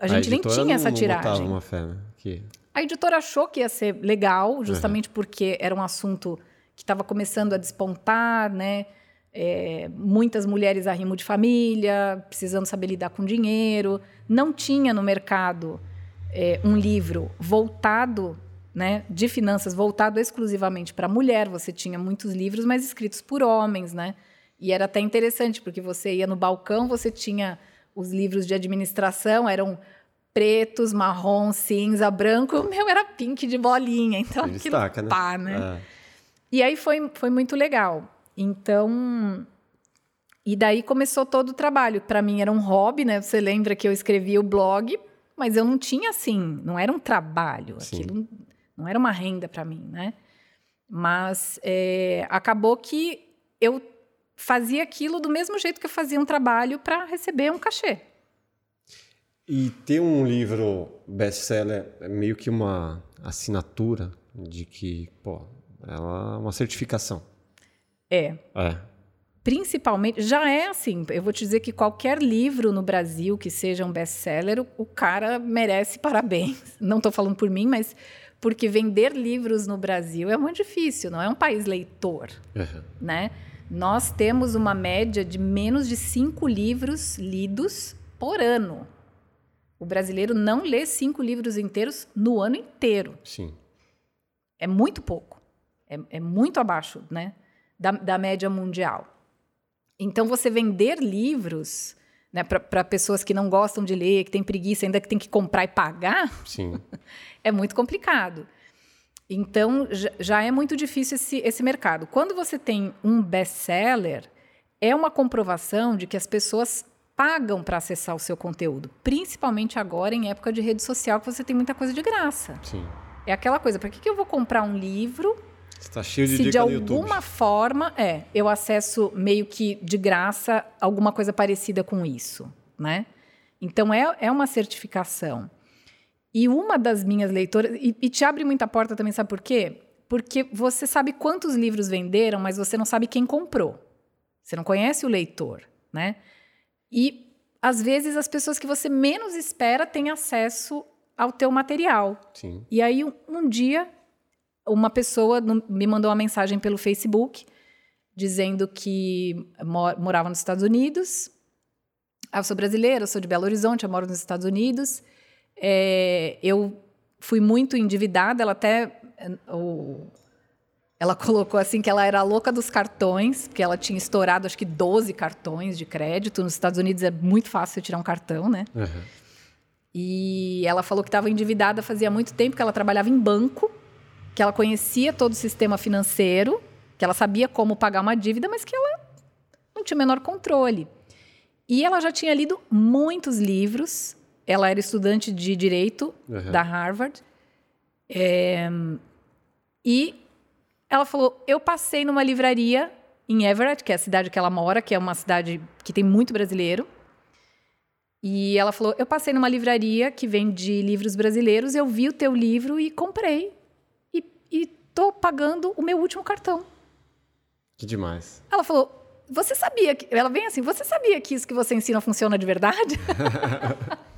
A gente nem editora tinha não- essa não tiragem. uma fé, né? Que... A editora achou que ia ser legal, justamente porque era um assunto que estava começando a despontar, né? É, muitas mulheres arrimo de família, precisando saber lidar com dinheiro. Não tinha no mercado é, um livro voltado, né, de finanças, voltado exclusivamente para mulher. Você tinha muitos livros, mas escritos por homens, né? E era até interessante, porque você ia no balcão, você tinha os livros de administração, eram pretos, marrom, cinza, branco. O meu era pink de bolinha. Então, Se aquilo destaca, né? pá, né? É. E aí foi, foi muito legal. Então. E daí começou todo o trabalho. Para mim era um hobby, né? Você lembra que eu escrevia o blog, mas eu não tinha assim, não era um trabalho. Sim. Aquilo não era uma renda para mim, né? Mas é, acabou que eu fazia aquilo do mesmo jeito que eu fazia um trabalho para receber um cachê. E ter um livro best-seller é meio que uma assinatura de que, pô, ela é uma certificação. É. É. Principalmente, já é assim. Eu vou te dizer que qualquer livro no Brasil que seja um best-seller, o, o cara merece parabéns. Não estou falando por mim, mas porque vender livros no Brasil é muito difícil, não é um país leitor, Uhum. né? Nós temos uma média de menos de cinco livros lidos por ano. O brasileiro não lê cinco livros inteiros no ano inteiro. Sim. É muito pouco. É, é muito abaixo né, da, da média mundial. Então, você vender livros né, para pessoas que não gostam de ler, que têm preguiça, ainda que tem que comprar e pagar, Sim. é muito complicado. Então, já, é muito difícil esse, esse mercado. Quando você tem um best-seller, é uma comprovação de que as pessoas pagam para acessar o seu conteúdo, principalmente agora em época de rede social, que você tem muita coisa de graça. Sim. É aquela coisa, para que, que eu vou comprar um livro Está cheio de se de alguma forma, é, eu acesso meio que de graça alguma coisa parecida com isso, né? Então é, é uma certificação. E uma das minhas leitoras, e, e te abre muita porta também, sabe por quê? Porque você sabe quantos livros venderam, mas você não sabe quem comprou. Você não conhece o leitor, né? E às vezes as pessoas que você menos espera têm acesso ao teu material. Sim. E aí, um, um dia, uma pessoa me mandou uma mensagem pelo Facebook dizendo que mo- morava nos Estados Unidos. Ah, eu sou brasileira, eu sou de Belo Horizonte, eu moro nos Estados Unidos. É, eu fui muito endividada, ela até. eh, o- ela colocou assim que ela era a louca dos cartões, porque ela tinha estourado acho que 12 cartões de crédito. Nos Estados Unidos é muito fácil tirar um cartão, né? Uhum. E ela falou que estava endividada fazia muito tempo, que ela trabalhava em banco, que ela conhecia todo o sistema financeiro, que ela sabia como pagar uma dívida, mas que ela não tinha o menor controle. E ela já tinha lido muitos livros. Ela era estudante de direito Uhum. da Harvard. É, e ela falou: Eu passei numa livraria em Everett, que é a cidade que ela mora, que é uma cidade que tem muito brasileiro. E ela falou: Eu passei numa livraria que vende livros brasileiros, eu vi o teu livro e comprei. E, tô pagando o meu último cartão. Que demais. Ela falou: Você sabia que. Ela vem assim: Você sabia que isso que você ensina funciona de verdade?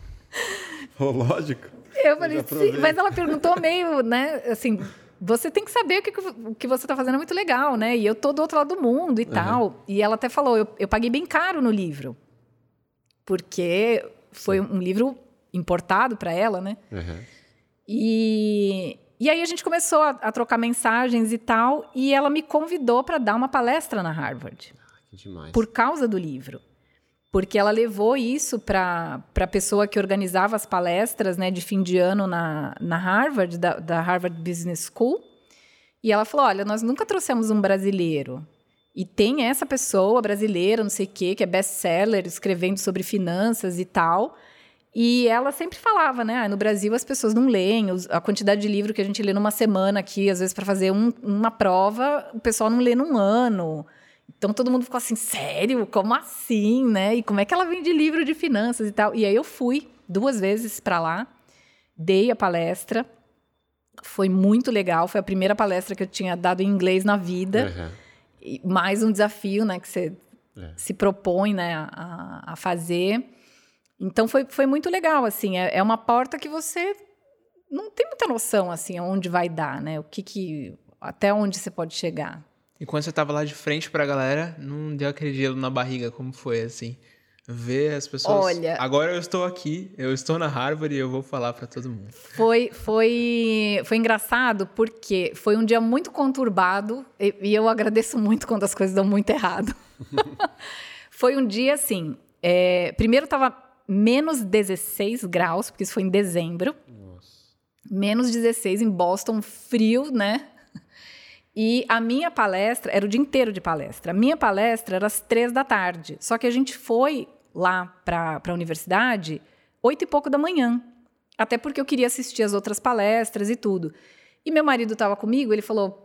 Oh, lógico. Eu falei, sim, mas ela perguntou meio, né, assim, você tem que saber o que, o que você está fazendo é muito legal, né? E eu tô do outro lado do mundo e tal. E ela até falou, eu, eu paguei bem caro no livro, porque foi um livro importado para ela, né? Uhum. E, e aí a gente começou a, a trocar mensagens e tal, e ela me convidou para dar uma palestra na Harvard Que demais. por causa do livro. Porque ela levou isso para a pessoa que organizava as palestras né, de fim de ano na, na Harvard, da, da Harvard Business School. E ela falou: olha, nós nunca trouxemos um brasileiro. E tem essa pessoa brasileira, não sei o quê, que é best-seller, escrevendo sobre finanças e tal. E ela sempre falava, né? "Ah, no Brasil as pessoas não leem, a quantidade de livro que a gente lê numa semana aqui, às vezes para fazer um- uma prova, o pessoal não lê num ano. Então todo mundo ficou assim, sério? Como assim, né? E como é que ela vende livro de finanças e tal? E aí eu fui duas vezes para lá, dei a palestra, foi muito legal, foi a primeira palestra que eu tinha dado em inglês na vida. Uhum. E mais um desafio, né, que você É. se propõe, né, a, a fazer. Então foi, foi muito legal, assim, é, é uma porta que você não tem muita noção, assim, aonde vai dar, né, o que que, até onde você pode chegar. E quando você tava lá de frente pra galera, não deu aquele gelo na barriga, como foi, assim? Ver as pessoas. Olha- Agora eu estou aqui, eu estou na Harvard e eu vou falar pra todo mundo. Foi, foi, foi engraçado porque foi um dia muito conturbado e, e eu agradeço muito quando as coisas dão muito errado. foi um dia assim. é, primeiro estava menos 16 graus, porque isso foi em dezembro. Nossa. Menos 16 em Boston, frio, né? E a minha palestra era o dia inteiro de palestra. A minha palestra era às três da tarde. Só que a gente foi lá para a universidade oito e pouco da manhã. Até porque eu queria assistir as outras palestras e tudo. E meu marido estava comigo, ele falou: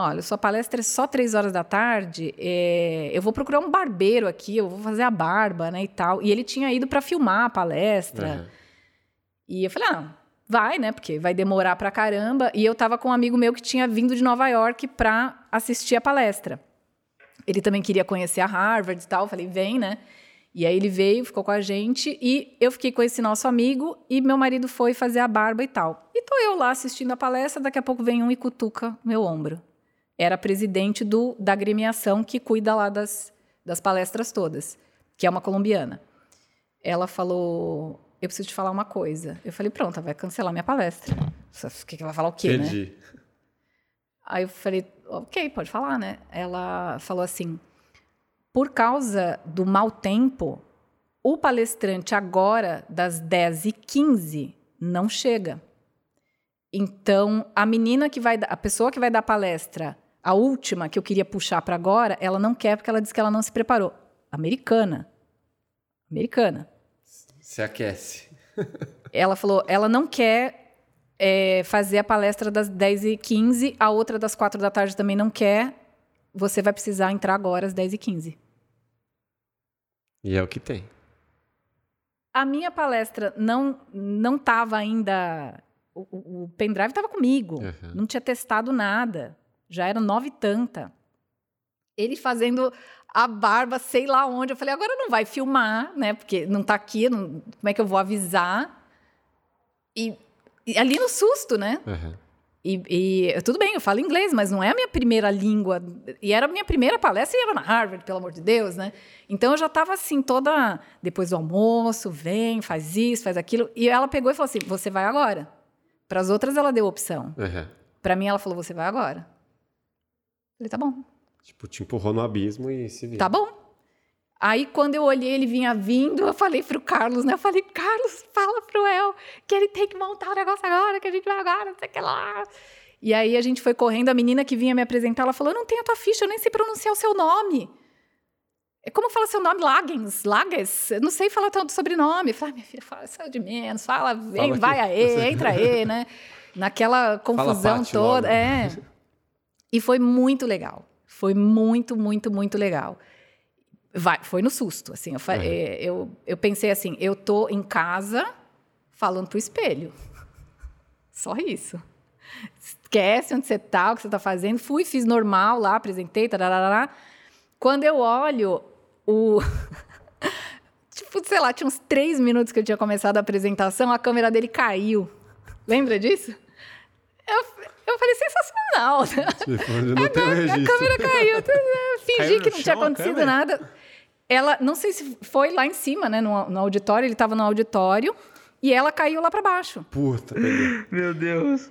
Olha, sua palestra é só três horas da tarde. é, eu vou procurar um barbeiro aqui, eu vou fazer a barba, né, e tal. E ele tinha ido para filmar a palestra. Aham. E eu falei, ah, vai, né? Porque vai demorar pra caramba. E eu tava com um amigo meu que tinha vindo de Nova York pra assistir a palestra. Ele também queria conhecer a Harvard e tal. Eu falei, vem, né? E aí ele veio, ficou com a gente e eu fiquei com esse nosso amigo e meu marido foi fazer a barba e tal. E tô eu lá assistindo a palestra, daqui a pouco vem um e cutuca meu ombro. Era presidente do, da agremiação que cuida lá das, das palestras todas, que é uma colombiana. Ela falou: Eu preciso te falar uma coisa. Eu falei: Pronto, vai cancelar minha palestra. O que, que vai falar o quê, né? Entendi. Aí eu falei, ok, pode falar, né? Ela falou assim: por causa do mau tempo, o palestrante agora, das 10h15, não chega. Então, a menina que vai a pessoa que vai dar palestra, a última que eu queria puxar para agora, ela não quer porque ela disse que ela não se preparou. Americana. Americana. Se aquece. Ela falou, ela não quer é, fazer a palestra das 10h15, a outra das 4 da tarde também não quer. Você vai precisar entrar agora às 10h15. E é o que tem. A minha palestra não não estava ainda. O, o- pendrive estava comigo. Uhum. Não tinha testado nada. Já era nove e tanta. Ele fazendo a barba, sei lá onde. Eu falei, agora não vai filmar, né? Porque não está aqui, não- como é que eu vou avisar? E, e ali no susto, né? Aham. E, e tudo bem, eu falo inglês, mas não é a minha primeira língua. E era a minha primeira palestra e era na Harvard, pelo amor de Deus, né? Então eu já estava assim, toda. Depois do almoço, vem, faz isso, faz aquilo. E ela pegou e falou assim: você vai agora. Para as outras ela deu opção. Aham. Para mim ela falou: você vai agora. Falei: tá bom. Tipo, te empurrou no abismo e se vira. Tá bom. Aí, quando eu olhei, ele vinha vindo, eu falei pro Carlos, né? Eu falei, Carlos, fala pro El que ele tem que montar o negócio agora, que a gente vai agora, não sei o que lá. E aí a gente foi correndo, a menina que vinha me apresentar, ela falou: Eu não tenho a tua ficha, eu nem sei pronunciar o seu nome. É como fala seu nome? Lagens? Lages? Eu não sei falar tanto sobrenome. Falei, ah, minha filha, fala só de menos, fala, vem, Fala vai aí, entra aí, né? Naquela confusão Paty toda. logo. É. E foi muito legal. Foi muito, muito, muito legal. Vai, foi no susto, assim. Eu, eh, eu, eu pensei assim, eu tô em casa falando pro espelho. Só isso. Esquece onde você tá, o que você tá fazendo. Fui, fiz normal lá, apresentei, tarará. Quando eu olho o... tipo, sei lá, tinha uns três minutos que eu tinha começado a apresentação, a câmera dele caiu. Lembra disso? Eu, eu falei, sensacional. Tipo, não tem o A registro. câmera caiu. Caiu fingi no que não tinha chão a acontecido nada. Ela, não sei se foi lá em cima, né, no, no auditório, ele estava no auditório, e ela caiu lá para baixo. Puta, perdeu. Meu Deus.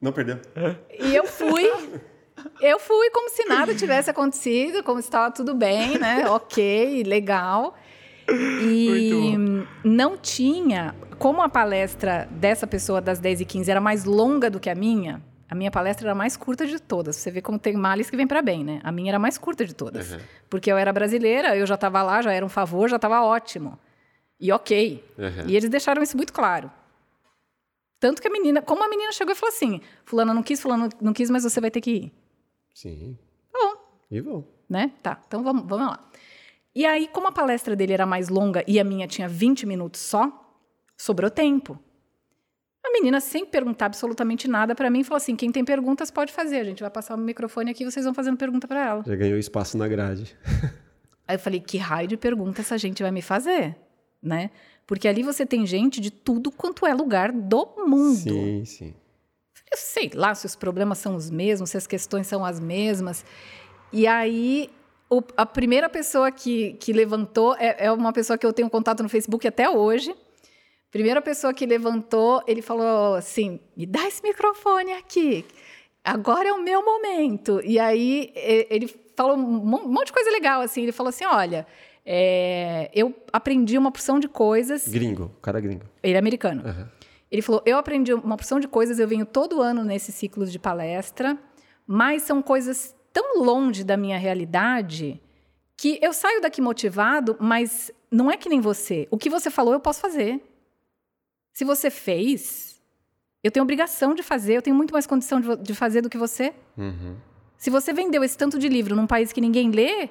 Não perdeu. E eu fui, eu fui como se nada tivesse acontecido, como se estava tudo bem, né? Ok, legal. E não tinha, como a palestra dessa pessoa das 10 e 15 era mais longa do que a minha, a minha palestra era a mais curta de todas. Você vê como tem males que vem para bem, né? A minha era a mais curta de todas. Uhum. Porque eu era brasileira, eu já estava lá, já era um favor, já estava ótimo. E ok. Uhum. E eles deixaram isso muito claro. Tanto que a menina, como a menina chegou e falou assim: Fulana não quis, Fulana não quis, mas você vai ter que ir. Sim. Tá bom, E vão. né? Tá, então vamos, vamos lá. E aí, como a palestra dele era mais longa e a minha tinha 20 minutos só, sobrou tempo. A menina, sem perguntar absolutamente nada para mim, falou assim: quem tem perguntas pode fazer. A gente vai passar o microfone aqui e vocês vão fazendo pergunta para ela. Já ganhou espaço na grade. Aí eu falei, que raio de pergunta essa gente vai me fazer, né? Porque ali você tem gente de tudo quanto é lugar do mundo. Sim, sim. Eu sei lá se os problemas são os mesmos, se as questões são as mesmas. E aí, o- a primeira pessoa que, que levantou é, é uma pessoa que eu tenho contato no Facebook até hoje. Primeira pessoa que levantou, ele falou assim: me dá esse microfone aqui. Agora é o meu momento. E aí ele falou um mon- monte de coisa legal assim. Ele falou assim: olha, é, eu aprendi uma porção de coisas. Gringo, cara gringo. Ele é americano. Aham. Ele falou: Eu aprendi uma porção de coisas, eu venho todo ano nesses ciclos de palestra, mas são coisas tão longe da minha realidade que eu saio daqui motivado, mas não é que nem você. O que você falou, eu posso fazer. Se você fez, eu tenho obrigação de fazer, eu tenho muito mais condição de, de fazer do que você. Uhum. Se você vendeu esse tanto de livro num país que ninguém lê,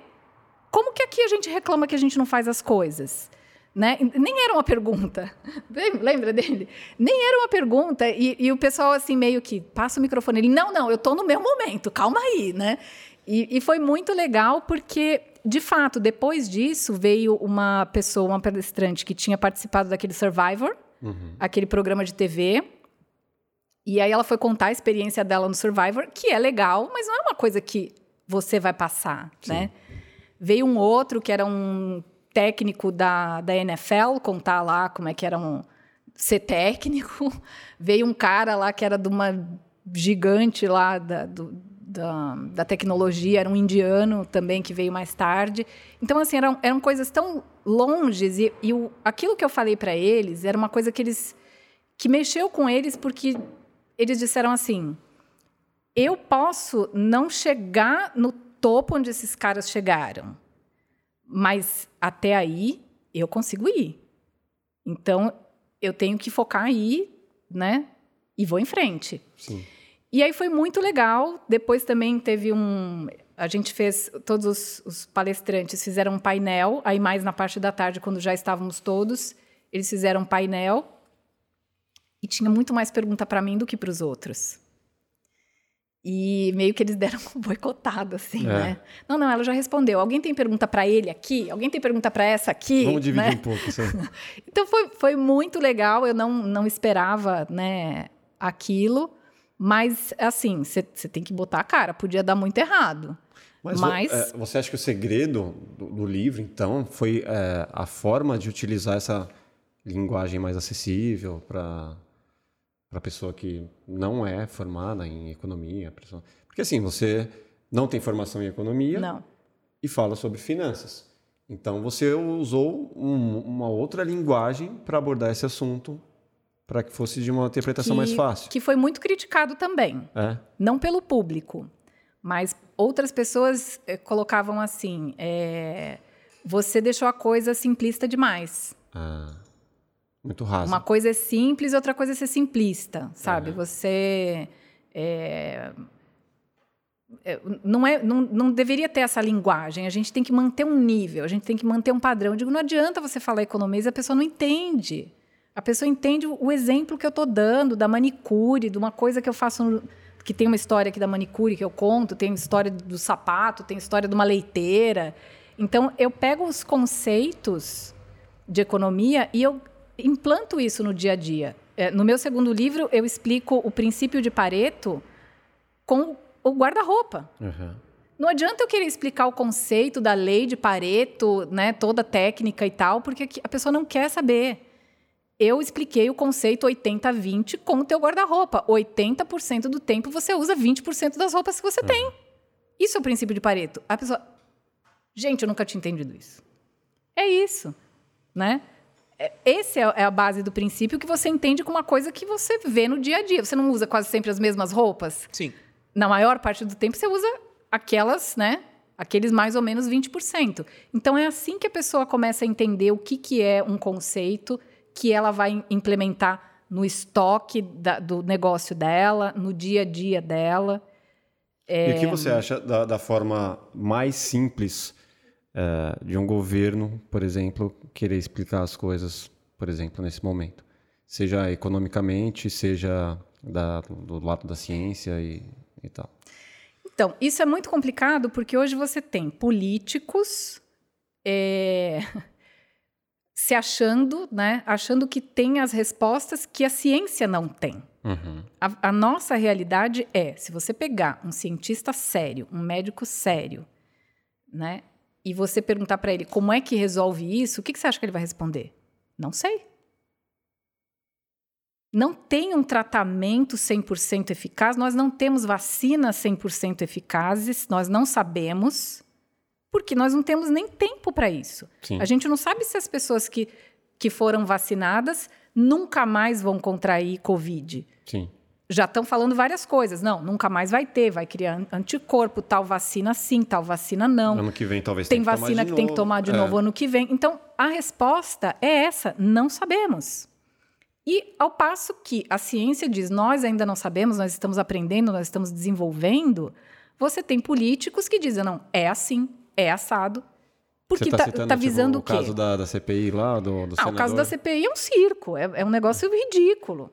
como que aqui a gente reclama que a gente não faz as coisas? Né? Nem era uma pergunta. Lembra dele? Nem era uma pergunta. E, e, o pessoal, assim, meio que passa o microfone. Ele, não, não, eu estou no meu momento, calma aí, né? E, e, foi muito legal porque, de fato, depois disso veio uma pessoa, uma palestrante que tinha participado daquele Survivor, uhum. aquele programa de TV. E aí ela foi contar a experiência dela no Survivor, que é legal, mas não é uma coisa que você vai passar, Sim. né? Veio um outro que era um técnico da, da NFL contar lá como é que era um, ser técnico. Veio um cara lá que era de uma gigante lá da, do, da, da, tecnologia, era um indiano também que veio mais tarde. Então, assim, eram, eram coisas tão longes e, e o, aquilo que eu falei para eles era uma coisa que eles que mexeu com eles porque eles disseram assim: eu posso não chegar no topo onde esses caras chegaram. Mas até aí eu consigo ir. Então eu tenho que focar aí, né? E vou em frente. Sim. E aí foi muito legal. Depois também teve um. A gente fez, todos os, os, palestrantes fizeram um painel. Aí, mais na parte da tarde, quando já estávamos todos, eles fizeram um painel. E tinha muito mais pergunta para mim do que para os outros. E meio que eles deram um boicotado, assim, é. né? Não, não, ela já respondeu. Alguém tem pergunta para ele aqui? Alguém tem pergunta para essa aqui? Vamos dividir né? um pouco, sim. então foi, foi muito legal. Eu não, não esperava, né, aquilo. Mas, assim, você tem que botar a cara. Podia dar muito errado. Mas, Mas... É, você acha que o segredo do, do livro, então, foi é, a forma de utilizar essa linguagem mais acessível para a pessoa que não é formada em economia. Porque assim, você não tem formação em economia não. e fala sobre finanças. Então você usou um, uma outra linguagem para abordar esse assunto para que fosse de uma interpretação que, mais fácil. Que foi muito criticado também. É? Não pelo público, mas outras pessoas eh, colocavam assim: é, você deixou a coisa simplista demais. Ah. Muito raso. Uma coisa é simples, outra coisa é ser simplista, sabe? Você é, é, não, é, não, não deveria ter essa linguagem. A gente tem que manter um nível, a gente tem que manter um padrão. Eu digo, não adianta você falar economia e a pessoa não entende. A pessoa entende o exemplo que eu estou dando da manicure, de uma coisa que eu faço no, que tem uma história aqui da manicure que eu conto, tem história do sapato, tem história de uma leiteira. Então eu pego os conceitos de economia e eu implanto isso no dia a dia. É, no meu segundo livro, eu explico o princípio de Pareto com o guarda-roupa. Uhum. Não adianta eu querer explicar o conceito da lei de Pareto, né, toda a técnica e tal, porque a pessoa não quer saber. Eu expliquei o conceito 80-20 com o teu guarda-roupa. 80% do tempo você usa 20% das roupas que você uhum. tem. Isso é o princípio de Pareto. A pessoa... Gente, eu nunca tinha entendido isso. É isso, né? É, esse é, é a base do princípio que você entende com uma coisa que você vê no dia a dia. Você não usa quase sempre as mesmas roupas? Sim. Na maior parte do tempo você usa aquelas, né? Aqueles mais ou menos 20%. Então é assim que a pessoa começa a entender o que, que é um conceito que ela vai implementar no estoque da, do negócio dela, no dia a dia dela. É... E o que você acha da, da forma mais simples uh, de um governo, por exemplo, querer explicar as coisas, por exemplo, nesse momento. Seja economicamente, seja da, do lado da ciência e, e tal. Então, isso é muito complicado porque hoje você tem políticos é, se achando, né, achando que tem as respostas que a ciência não tem. Uhum. A, a, nossa realidade é, se você pegar um cientista sério, um médico sério, né, e você perguntar para ele como é que resolve isso, o que, que você acha que ele vai responder? Não sei. Não tem um tratamento 100% eficaz, nós não temos vacinas 100% eficazes, nós não sabemos, porque nós não temos nem tempo para isso. Sim. A gente não sabe se as pessoas que, que foram vacinadas nunca mais vão contrair Covid. Sim já estão falando várias coisas. Não, nunca mais vai ter, vai criar anticorpo, tal vacina sim, tal vacina não. Ano que vem talvez tem vacina que, que tem que tomar de é. novo ano que vem. Então, a resposta é essa, não sabemos. E ao passo que a ciência diz, nós ainda não sabemos, nós estamos aprendendo, nós estamos desenvolvendo, Você tem políticos que dizem, não, é assim, é assado. Porque Você tá, tá, tá tipo, visando o o quê? caso da, da CPI lá, do, do Ah, o caso da CPI é um circo, é, é um negócio ridículo.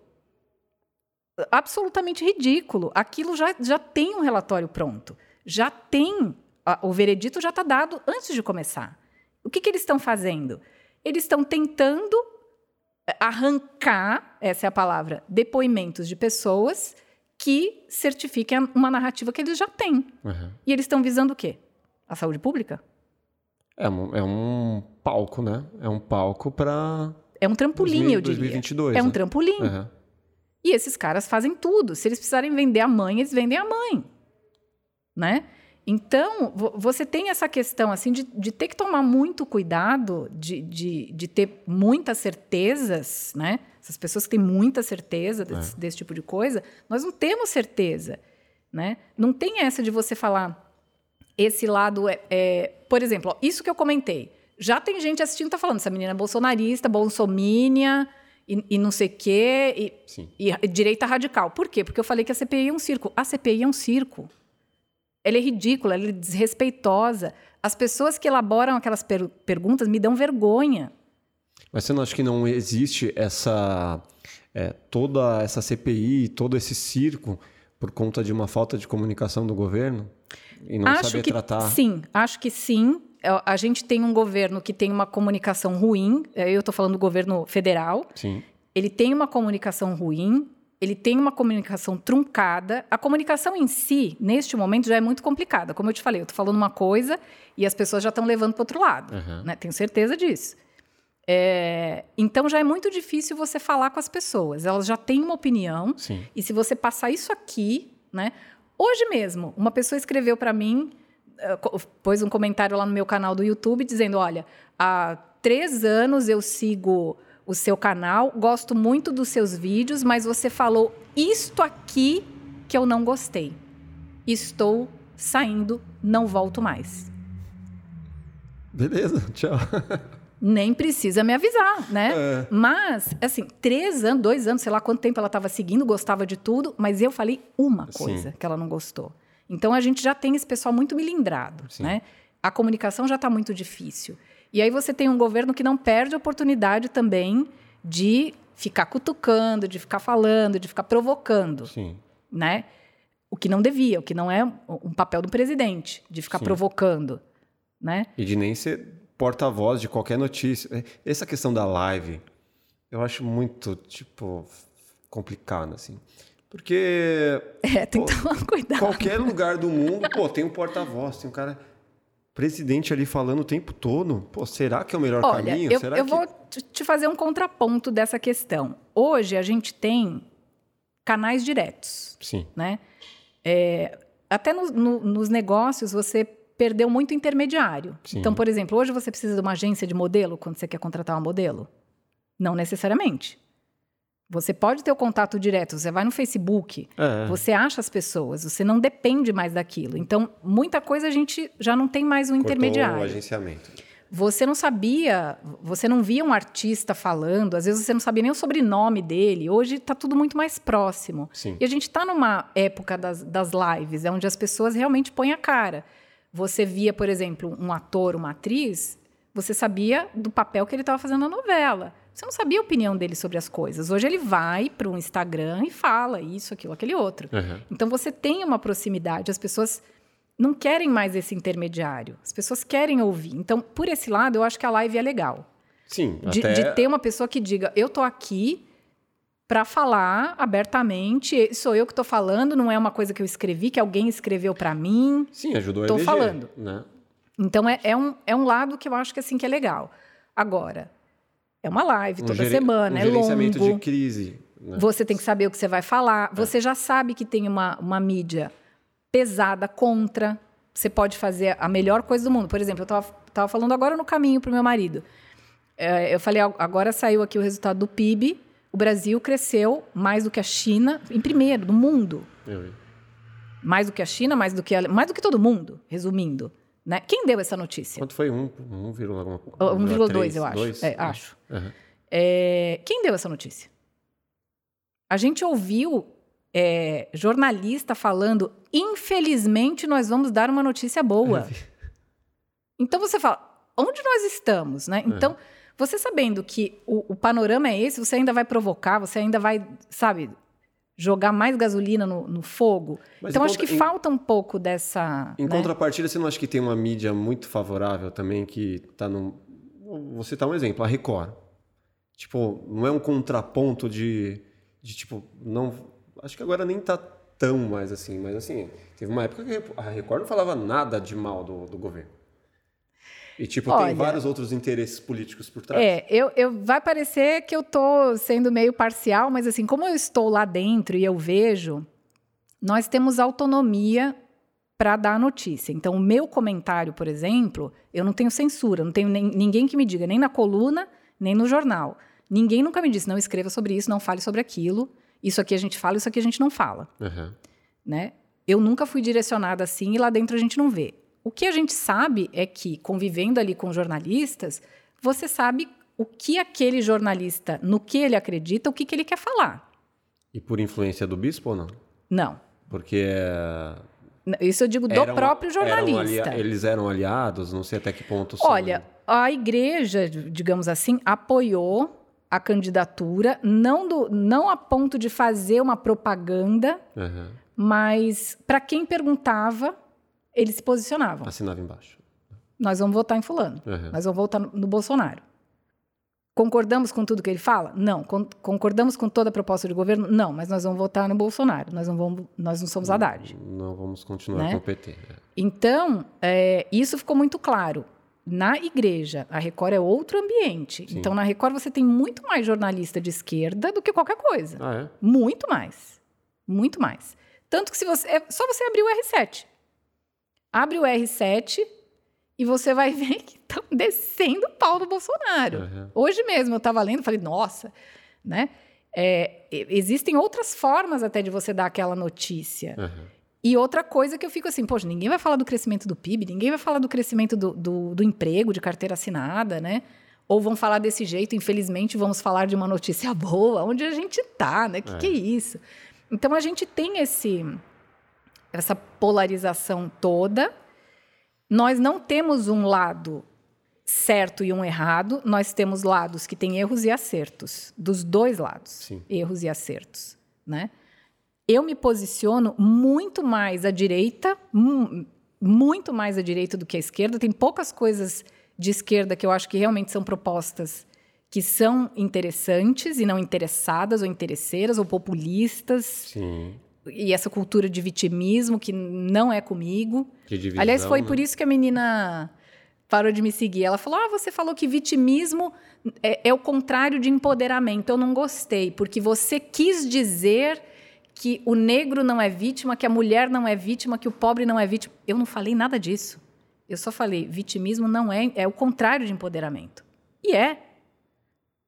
Absolutamente ridículo. Aquilo já, já tem um relatório pronto. Já tem. o veredito já está dado antes de começar. O que, que eles estão fazendo? Eles estão tentando eh, arrancar essa é a palavra depoimentos de pessoas que certifiquem uma narrativa que eles já têm. Uhum. E eles estão visando o quê? A saúde pública? É, um, é um palco, né? É um palco para É um trampolim, eu diria. 2022. é um né? trampolim. Uhum. E esses caras fazem tudo. Se eles precisarem vender a mãe, eles vendem a mãe. Né? Então, vo- você tem essa questão assim de, de ter que tomar muito cuidado, de, de, de ter muitas certezas, né? Essas pessoas que têm muita certeza desse, desse tipo de coisa, nós não temos certeza. Né? Não tem essa de você falar esse lado é, é- por exemplo, ó, isso que eu comentei. Já tem gente assistindo tá falando, essa menina é bolsonarista, bolsomínia e, e não sei o quê, e, e direita radical. Por quê? Porque eu falei que a CPI é um circo. A CPI é um circo. Ela é ridícula, ela é desrespeitosa. As pessoas que elaboram aquelas per- perguntas me dão vergonha. Mas você não acha que não existe essa é, toda essa CPI, todo esse circo por conta de uma falta de comunicação do governo e não acho saber que tratar? sim, acho que sim. É, A gente tem um governo que tem uma comunicação ruim. é, Eu estou falando do governo federal. Sim. ele tem uma comunicação ruim, ele tem uma comunicação truncada. A comunicação em si, neste momento, já é muito complicada. Como eu te falei, eu estou falando uma coisa e as pessoas já estão levando para outro lado. Uhum. né? Tenho certeza disso. É, então já é muito difícil você falar com as pessoas. Elas já têm uma opinião. Sim. E se você passar isso aqui, né? Hoje mesmo, uma pessoa escreveu para mim, eh, pôs um comentário lá no meu canal do YouTube dizendo: Olha, há três anos eu sigo o seu canal, gosto muito dos seus vídeos, mas você falou isto aqui que eu não gostei. Estou saindo, não volto mais. Beleza, tchau. Nem precisa me avisar, né? É. Mas, assim, três anos, dois anos, sei lá quanto tempo ela estava seguindo, gostava de tudo, mas eu falei uma Sim. coisa que ela não gostou. Então a gente já tem esse pessoal muito milindrado, Sim. né? A comunicação já está muito difícil. E aí você tem um governo que não perde a oportunidade também de ficar cutucando, de ficar falando, de ficar provocando, Sim. né? O que não devia, o que não é um papel do presidente, de ficar Sim. provocando, né? E de nem ser porta-voz de qualquer notícia. É, Essa questão da live, eu acho muito, tipo, complicada, assim. Porque É, tem que tomar cuidado. qualquer lugar do mundo, pô, tem um porta-voz, tem um cara presidente ali falando o tempo todo. Pô, será que é o melhor Olha, caminho? eu, será eu que... vou te- te fazer um contraponto dessa questão. Hoje a gente tem canais diretos, Sim. né? É, até no- no- nos negócios você perdeu muito intermediário. Sim. Então, por exemplo, hoje você precisa de uma agência de modelo quando você quer contratar uma modelo? Não necessariamente. Você pode ter o contato direto, você vai no Facebook, É. você acha as pessoas, você não depende mais daquilo. Então, muita coisa a gente já não tem mais um Cortou intermediário. o agenciamento. Você não sabia, você não via um artista falando, às vezes você não sabia nem o sobrenome dele. Hoje está tudo muito mais próximo. Sim. E a gente está numa época das, das lives, é onde as pessoas realmente põem a cara. Você via, por exemplo, um ator, uma atriz, você sabia do papel que ele estava fazendo na novela. Você não sabia a opinião dele sobre as coisas. Hoje ele vai para o Instagram e fala isso, aquilo, aquele outro. Uhum. Então você tem uma proximidade, as pessoas não querem mais esse intermediário. As pessoas querem ouvir. Então, por esse lado, eu acho que a live é legal. Sim, De, até... de ter uma pessoa que diga, eu tô aqui para falar abertamente, sou eu que estou falando, não é uma coisa que eu escrevi, que alguém escreveu para mim. Sim, ajudou a eleger, falando. Né? Então é, é um, é um lado que eu acho que assim que é legal. Agora, é uma live Um toda semana, um é longo. gerenciamento de crise. Né? Você tem que saber o que você vai falar. É. Você já sabe que tem uma, uma mídia pesada contra. Você pode fazer a melhor coisa do mundo. Por exemplo, eu estava falando agora no caminho para o meu marido. É, eu falei, "Ag- agora saiu aqui o resultado do PIB. O Brasil cresceu mais do que a China, em primeiro, no mundo. Eu. Mais do que a China, mais do que, a, mais do que todo mundo, resumindo. Né? Quem deu essa notícia? Quanto foi? Um, 1, alguma coisa? 1,2, eu acho. Dois? É, acho. Uhum. É, quem deu essa notícia? A gente ouviu é, jornalista falando, infelizmente nós vamos dar uma notícia boa. Então você fala, onde nós estamos, né? Então, você sabendo que o, o panorama é esse, você ainda vai provocar, você ainda vai, sabe, jogar mais gasolina no, no fogo. Mas então, acho que em- falta um pouco dessa. Em né? contrapartida, você não acha que tem uma mídia muito favorável também que tá num. Você tá um exemplo, a Record. Tipo, não é um contraponto de, de tipo, não. Acho que agora nem tá tão mais assim, mas assim, teve uma época que a Record não falava nada de mal do, do governo. E tipo, Olha- tem vários outros interesses políticos por trás. É, eu, eu vai parecer que eu tô sendo meio parcial, mas assim, como eu estou lá dentro e eu vejo, nós temos autonomia para dar a notícia. Então, o meu comentário, por exemplo, eu não tenho censura, não tenho nem- ninguém que me diga, nem na coluna, nem no jornal. Ninguém nunca me disse, não escreva sobre isso, não fale sobre aquilo. Isso aqui a gente fala, isso aqui a gente não fala Aham. né? Eu nunca fui direcionada assim e lá dentro a gente não vê. O que a gente sabe é que, convivendo ali com jornalistas, você sabe o que aquele jornalista, no que ele acredita, o que, que ele quer falar. E por influência do bispo ou não? Não. Porque. é, Isso eu digo do eram- próprio eram jornalista. alia- eles eram aliados, não sei até que ponto são, Olha, né? a igreja, digamos assim, apoiou a candidatura, não, do, não a ponto de fazer uma propaganda, Aham. mas para quem perguntava, eles se posicionavam. Assinava embaixo. Nós vamos votar em fulano. Aham. Nós vamos votar no, Bolsonaro. Concordamos com tudo que ele fala? Não. Con- concordamos com toda a proposta de governo? Não. Mas nós vamos votar no Bolsonaro. Nós não, vamos, nós não somos Haddad. Não vamos continuar Né? com o PT. é. Então, é, isso ficou muito claro. Na igreja, a Record é outro ambiente. Sim. Então, na Record, você tem muito mais jornalista de esquerda do que qualquer coisa. Ah, é? Muito mais. Muito mais. Tanto que se você. É só você abrir o R7. Abre o R7 e você vai ver que estão descendo o pau do Bolsonaro. Aham. Hoje mesmo eu estava lendo e falei, nossa, né? É, existem outras formas até de você dar aquela notícia. Aham. E outra coisa que eu fico assim, poxa, ninguém vai falar do crescimento do PIB, ninguém vai falar do crescimento do, do, do emprego, de carteira assinada, né? Ou vão falar desse jeito, infelizmente, vamos falar de uma notícia boa, onde a gente tá, né? O que, É. que é isso? Então a gente tem esse essa polarização toda. Nós não temos um lado certo e um errado, nós temos lados que têm erros e acertos, dos dois lados, Sim. erros e acertos, né? Eu me posiciono muito mais à direita, mu- muito mais à direita do que à esquerda. Tem poucas coisas de esquerda que eu acho que realmente são propostas que são interessantes e não interessadas ou interesseiras ou populistas Sim. E essa cultura de vitimismo que não é comigo. De divisão, Aliás, foi né? por isso que a menina parou de me seguir. Ela falou: Ah, você falou que vitimismo é, é o contrário de empoderamento. Eu não gostei, porque você quis dizer que o negro não é vítima, que a mulher não é vítima, que o pobre não é vítima. Eu não falei nada disso. Eu só falei: vitimismo não é, é o contrário de empoderamento. E é.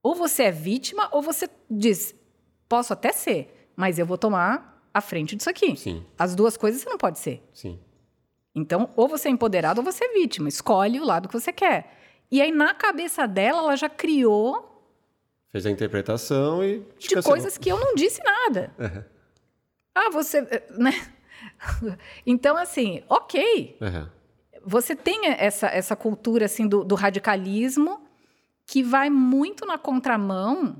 Ou você é vítima, ou você diz: posso até ser, mas eu vou tomar a frente disso aqui. Sim, As duas coisas você não pode ser. sim. Então, ou você é empoderado ou você é vítima. Escolhe o lado que você quer. E aí, na cabeça dela, ela já criou Fez a interpretação e de cancelou. coisas que eu não disse nada. Aham. Ah, você. eh, Né? Então, assim, ok. Aham. Você tem essa, essa cultura assim do, do radicalismo que vai muito na contramão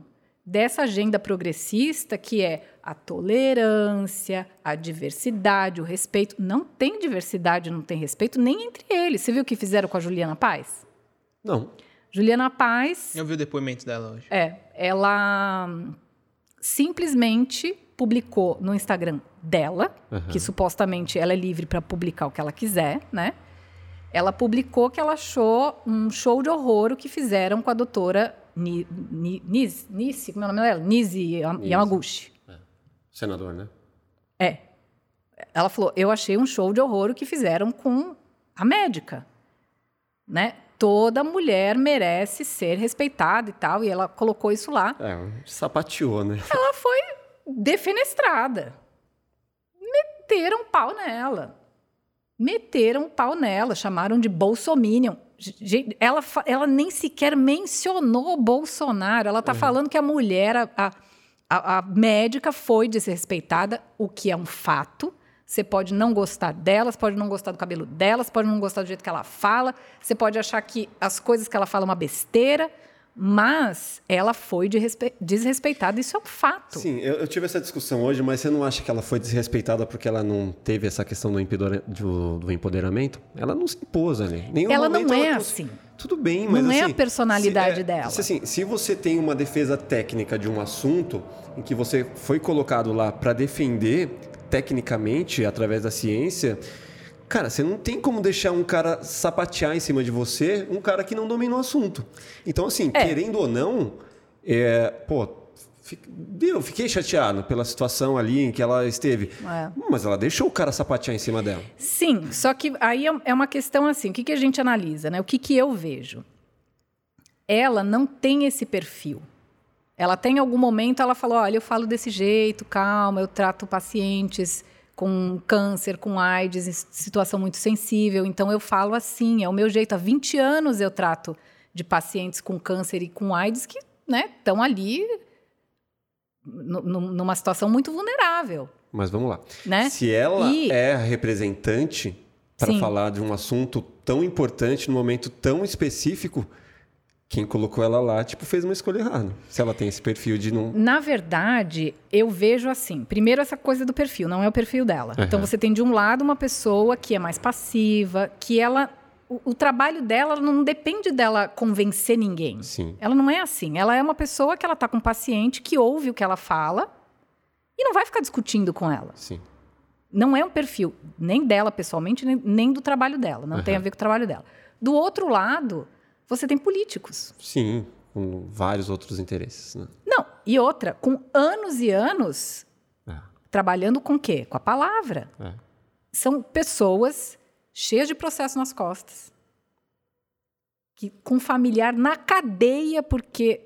dessa agenda progressista que é a tolerância, a diversidade, o respeito. Não tem diversidade, não tem respeito nem entre eles. Você viu o que fizeram com a Juliana Paz? Não. Juliana Paz, Eu vi o depoimento dela hoje. é, ela simplesmente publicou no Instagram dela, Aham. que supostamente ela é livre para publicar o que ela quiser, né? Ela publicou que ela achou um show de horror o que fizeram com a doutora Ni, Ni, Nis, Nisi, como é o nome dela? Nisi. Yamaguchi. Senador, né? É. Ela falou: eu achei um show de horror o que fizeram com a médica. Né? Toda mulher merece ser respeitada e tal. E ela colocou isso lá. É, sapateou, né? Ela foi defenestrada. Meteram pau nela. Meteram pau nela, chamaram de Bolsominion. Ela, ela nem sequer mencionou o Bolsonaro. Ela tá falando que a mulher, a, a, A, a médica foi desrespeitada, o que é um fato. Você pode não gostar delas, pode não gostar do cabelo delas, pode não gostar do jeito que ela fala, você pode achar que as coisas que ela fala é uma besteira, mas ela foi de desrespeitada, isso é um fato. Sim, eu, eu, tive essa discussão hoje, mas você não acha que ela foi desrespeitada porque ela não teve essa questão do, do, do empoderamento? Ela não se impôs ali. Nenhum ela não é ela assim. Tudo bem, mas não assim, é a personalidade se, é, dela. Se, assim, se você tem uma defesa técnica de um assunto em que você foi colocado lá para defender tecnicamente através da ciência, Cara, você não tem como deixar um cara sapatear em cima de você, um cara que não domina o assunto. Então, assim, é. querendo ou não, é, pô, eu fiquei chateado pela situação ali em que ela esteve. É. Mas ela deixou o cara sapatear em cima dela. Sim, só que aí é, é uma questão assim: o que, que a gente analisa, né? O que, que eu vejo? Ela não tem esse perfil. Ela tem em algum momento, ela falou: olha, eu falo desse jeito, calma, eu trato pacientes com câncer, com AIDS, situação muito sensível. Então eu falo assim, é o meu jeito. Há 20 anos eu trato de pacientes com câncer e com AIDS que estão né, ali numa situação muito vulnerável. Mas vamos lá. Né? Se ela e... é representante para falar de um assunto tão importante, num momento tão específico, quem colocou ela lá, tipo, fez uma escolha errada. Se ela tem esse perfil de não. Na verdade, eu vejo assim. Primeiro, essa coisa do perfil, não é o perfil dela. Uhum. Então, você tem de um lado uma pessoa que é mais passiva, que ela. O, o, trabalho dela não depende dela convencer ninguém. Sim. Ela não é assim. Ela é uma pessoa que ela tá com um paciente que ouve o que ela fala e não vai ficar discutindo com ela. Sim. Não é um perfil nem dela pessoalmente, nem, nem do trabalho dela. Não uhum. tem a ver com o trabalho dela. Do outro lado você tem políticos. Sim, com vários outros interesses. Né? Não, e outra, com anos e anos é. trabalhando com o quê? Com a palavra. É. São pessoas cheias de processo nas costas. Que, com familiar na cadeia, porque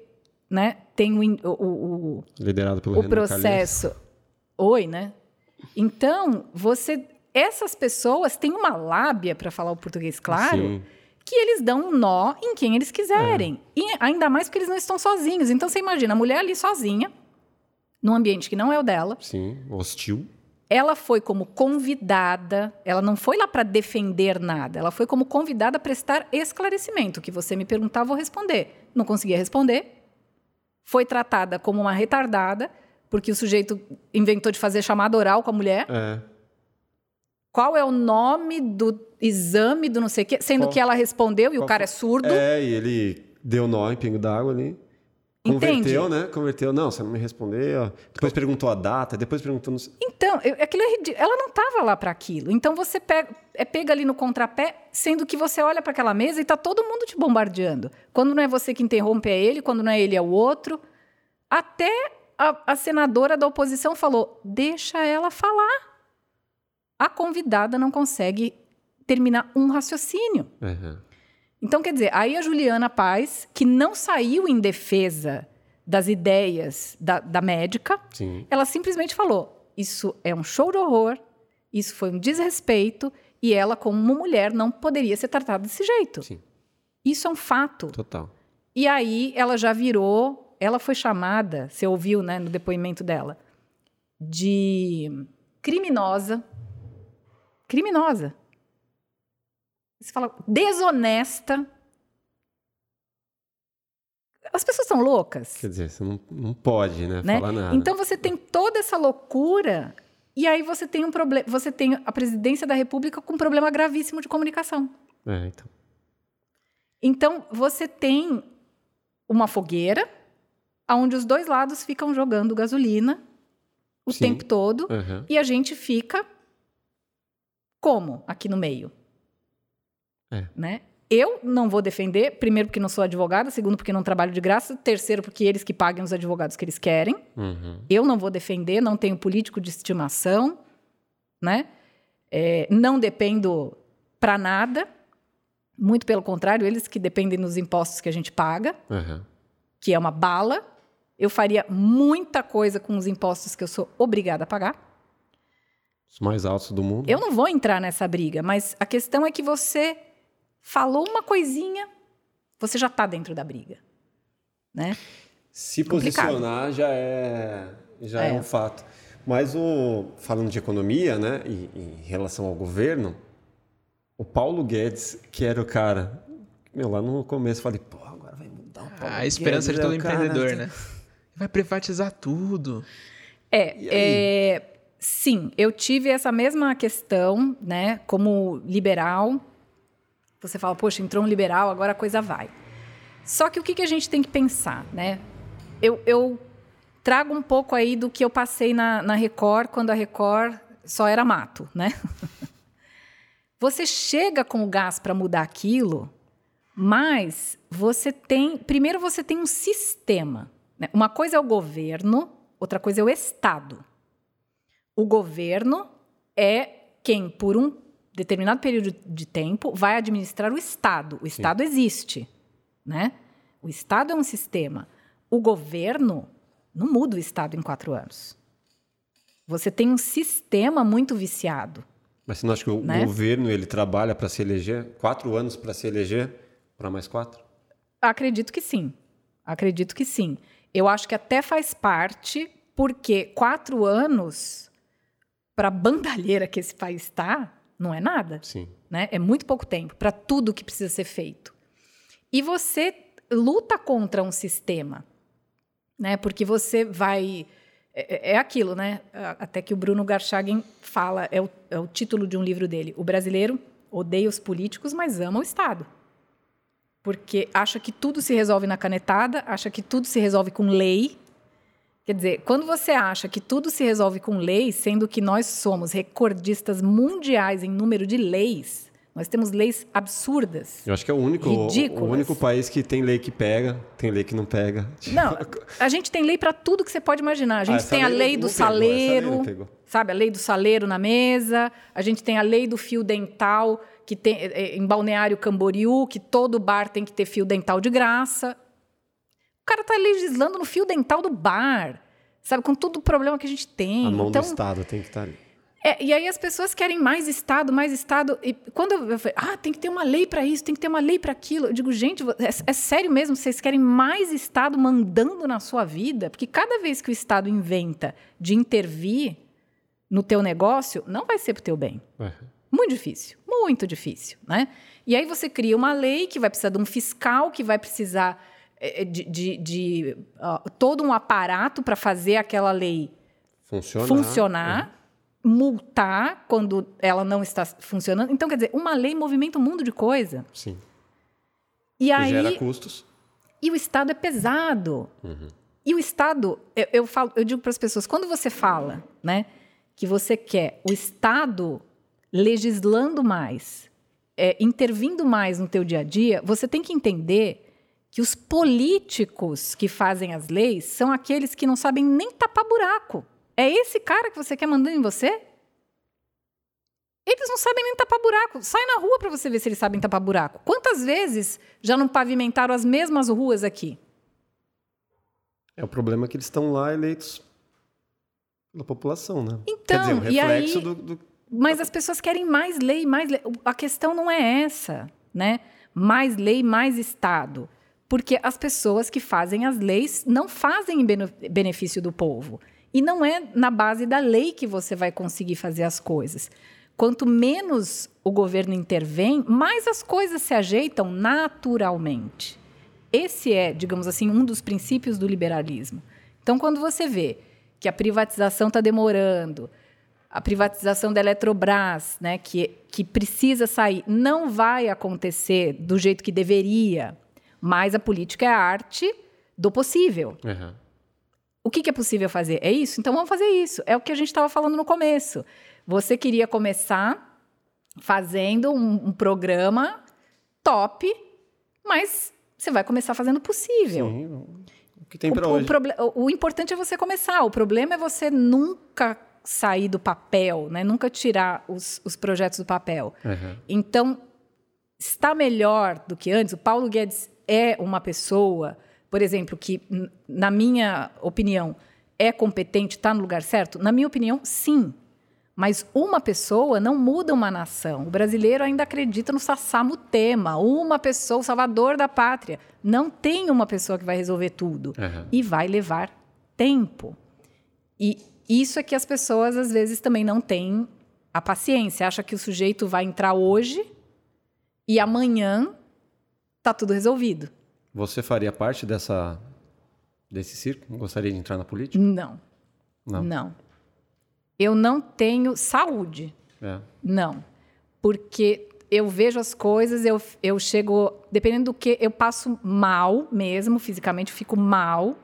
né, tem o, o, o, Liderado pelo o processo. Oi, né? Então, você. Essas pessoas têm uma lábia, para falar o português claro. Sim que eles dão um nó em quem eles quiserem. É. E ainda mais porque eles não estão sozinhos. Então você imagina, a mulher ali sozinha, num ambiente que não é o dela. Sim, hostil. Ela foi como convidada, ela não foi lá para defender nada, ela foi como convidada a prestar esclarecimento. O que você me perguntar, eu vou responder. Não conseguia responder. Foi tratada como uma retardada, porque o sujeito inventou de fazer chamada oral com a mulher. É. Qual é o nome do exame do não sei o quê, sendo Qual? que ela respondeu e o cara é surdo. É, e ele deu nó em pingo d'água ali. Converteu, Entende? né? Converteu. Não, você não me respondeu. Depois perguntou a data, depois perguntou... Então, aquilo é ridículo. Ela não estava lá para aquilo. Então, você pega, é pega ali no contrapé, sendo que você olha para aquela mesa e está todo mundo te bombardeando. Quando não é você que interrompe, é ele. Quando não é ele, é o outro. Até a, a senadora da oposição falou, deixa ela falar. A convidada não consegue terminar um raciocínio. Uhum. Então, quer dizer, aí a Juliana Paz, que não saiu em defesa das ideias da, da médica, Sim. ela simplesmente falou: isso é um show de horror, isso foi um desrespeito, e ela, como uma mulher, não poderia ser tratada desse jeito. Sim. Isso é um fato. Total. E aí ela já virou, ela foi chamada, você ouviu né, no depoimento dela, de criminosa. Criminosa. Você fala desonesta. As pessoas são loucas. Quer dizer, você não, não pode, né, né? Falar nada. Então você tem toda essa loucura e aí você tem um problema. Você tem a presidência da República com um problema gravíssimo de comunicação. É, então. Então você tem uma fogueira onde os dois lados ficam jogando gasolina o Sim. tempo todo uhum. e a gente fica como aqui no meio? É. Né? Eu não vou defender, primeiro porque não sou advogada, segundo porque não trabalho de graça, terceiro porque eles que paguem os advogados que eles querem. Uhum. Eu não vou defender, não tenho político de estimação, né? É, não dependo para nada. Muito pelo contrário, eles que dependem dos impostos que a gente paga, uhum. que é uma bala. Eu faria muita coisa com os impostos que eu sou obrigada a pagar. Os mais altos do mundo. Eu não vou entrar nessa briga, mas a questão é que você falou uma coisinha, você já está dentro da briga, né? Se posicionar já é, já é. é um fato. Mas o, falando de economia, né, e, em relação ao governo, o Paulo Guedes, que era o cara, meu, lá no começo eu falei, pô, agora vai mudar o Paulo A esperança Guedes, de todo é empreendedor, cara... né? Vai privatizar tudo. É, é, sim, eu tive essa mesma questão, né, como liberal. Você fala, poxa, entrou um liberal, agora a coisa vai. Só que o que, a gente tem que pensar, né? Eu, eu trago um pouco aí do que eu passei na, na Record, quando a Record só era mato, né? você chega com o gás para mudar aquilo, mas você tem. Primeiro, você tem um sistema. Né? Uma coisa é o governo, outra coisa é o Estado. O governo é quem, por um determinado período de tempo, vai administrar o Estado. O Estado Sim. existe. Né? O Estado é um sistema. O governo não muda o Estado em quatro anos. Você tem um sistema muito viciado. Mas você não acha que o né? governo ele trabalha para se eleger? Quatro anos para se eleger? Para mais quatro? Acredito que sim. Acredito que sim. Eu acho que até faz parte, porque quatro anos para a bandalheira que esse país está, não é nada. Sim. Né? É muito pouco tempo para tudo que precisa ser feito. E você luta contra um sistema né? Porque você vai é, é, é aquilo, né? Até que o Bruno Garchagen fala, é o, é o título de um livro dele. O brasileiro odeia os políticos, mas ama o Estado. Porque acha que tudo se resolve na canetada, acha que tudo se resolve com lei. Quer dizer, quando você acha que tudo se resolve com lei, sendo que nós somos recordistas mundiais em número de leis, nós temos leis absurdas. Eu acho que é o único, ridículas. o único país que tem lei que pega, tem lei que não pega. Não, a gente tem lei para tudo que você pode imaginar. A gente ah, tem a lei do saleiro, pegou, sabe? A lei do saleiro na mesa. A gente tem a lei do fio dental, que tem é, é, em Balneário Camboriú, que todo bar tem que ter fio dental de graça. O cara está legislando no fio dental do bar, sabe? Com todo o problema que a gente tem. A mão então, do Estado tem que estar tá ali. É, e aí as pessoas querem mais Estado, mais Estado. E quando eu, falei, ah, tem que ter uma lei para isso, tem que ter uma lei para aquilo. Eu digo, gente, é, é, sério mesmo? Vocês querem mais Estado mandando na sua vida? Porque cada vez que o Estado inventa de intervir no teu negócio, não vai ser para o teu bem. É. Muito difícil, muito difícil, né? E aí você cria uma lei que vai precisar de um fiscal, que vai precisar de, de, de uh, todo um aparato para fazer aquela lei funcionar. funcionar multar quando ela não está funcionando. Então, quer dizer, uma lei movimenta um mundo de coisa. Sim. E que aí gera custos. E o Estado é pesado. Uhum. E o Estado, eu, eu, falo, eu digo para as pessoas, quando você fala, né, que você quer o Estado legislando mais, é, intervindo mais no teu dia a dia, você tem que entender que os políticos que fazem as leis são aqueles que não sabem nem tapar buraco. É esse cara que você quer mandando em você? Eles não sabem nem tapar buraco. Sai na rua para você ver se eles sabem tapar buraco. Quantas vezes já não pavimentaram as mesmas ruas aqui? É o problema que eles estão lá eleitos pela população, né? Então, Quer dizer, o reflexo aí, do, do, Mas as pessoas querem mais lei, mais lei. A questão não é essa, né? Mais lei, mais Estado. Porque as pessoas que fazem as leis não fazem em benefício do povo. E não é na base da lei que você vai conseguir fazer as coisas. Quanto menos o governo intervém, mais as coisas se ajeitam naturalmente. Esse é, digamos assim, um dos princípios do liberalismo. Então, quando você vê que a privatização está demorando, a privatização da Eletrobras, né, que, que precisa sair, não vai acontecer do jeito que deveria, mas a política é a arte do possível. Uhum. O que, que é possível fazer? É isso? Então vamos fazer isso. É o que a gente estava falando no começo. Você queria começar fazendo um, um programa top, mas você vai começar fazendo possível. Sim, o que tem para hoje. O, o, importante é você começar. O problema é você nunca sair do papel, né? nunca tirar os, os projetos do papel. Uhum. Então, está melhor do que antes. O Paulo Guedes é uma pessoa por exemplo, que, na minha opinião, é competente, está no lugar certo? Na minha opinião, sim. Mas uma pessoa não muda uma nação. O brasileiro ainda acredita no Sassamutema, uma pessoa, o salvador da pátria. Não tem uma pessoa que vai resolver tudo. Uhum. E vai levar tempo. E isso é que as pessoas, às vezes, também não têm a paciência. Acha que o sujeito vai entrar hoje e amanhã tá tudo resolvido. Você faria parte dessa desse circo? Gostaria de entrar na política? Não. Não. Não. Eu não tenho saúde. É. Não. Porque eu vejo as coisas, eu, eu chego. Dependendo do que, eu passo mal mesmo, fisicamente, eu fico mal.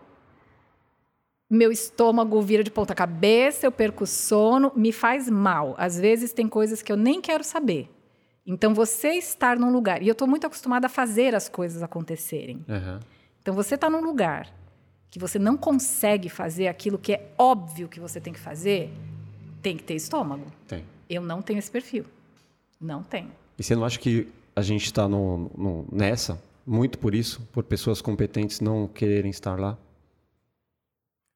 Meu estômago vira de ponta cabeça, eu perco o sono, me faz mal. Às vezes tem coisas que eu nem quero saber. Então, você estar num lugar. E eu estou muito acostumada a fazer as coisas acontecerem. Uhum. Então, você está num lugar que você não consegue fazer aquilo que é óbvio que você tem que fazer, tem que ter estômago. Tem. Eu não tenho esse perfil. Não tenho. E você não acha que a gente está nessa muito por isso, por pessoas competentes não quererem estar lá?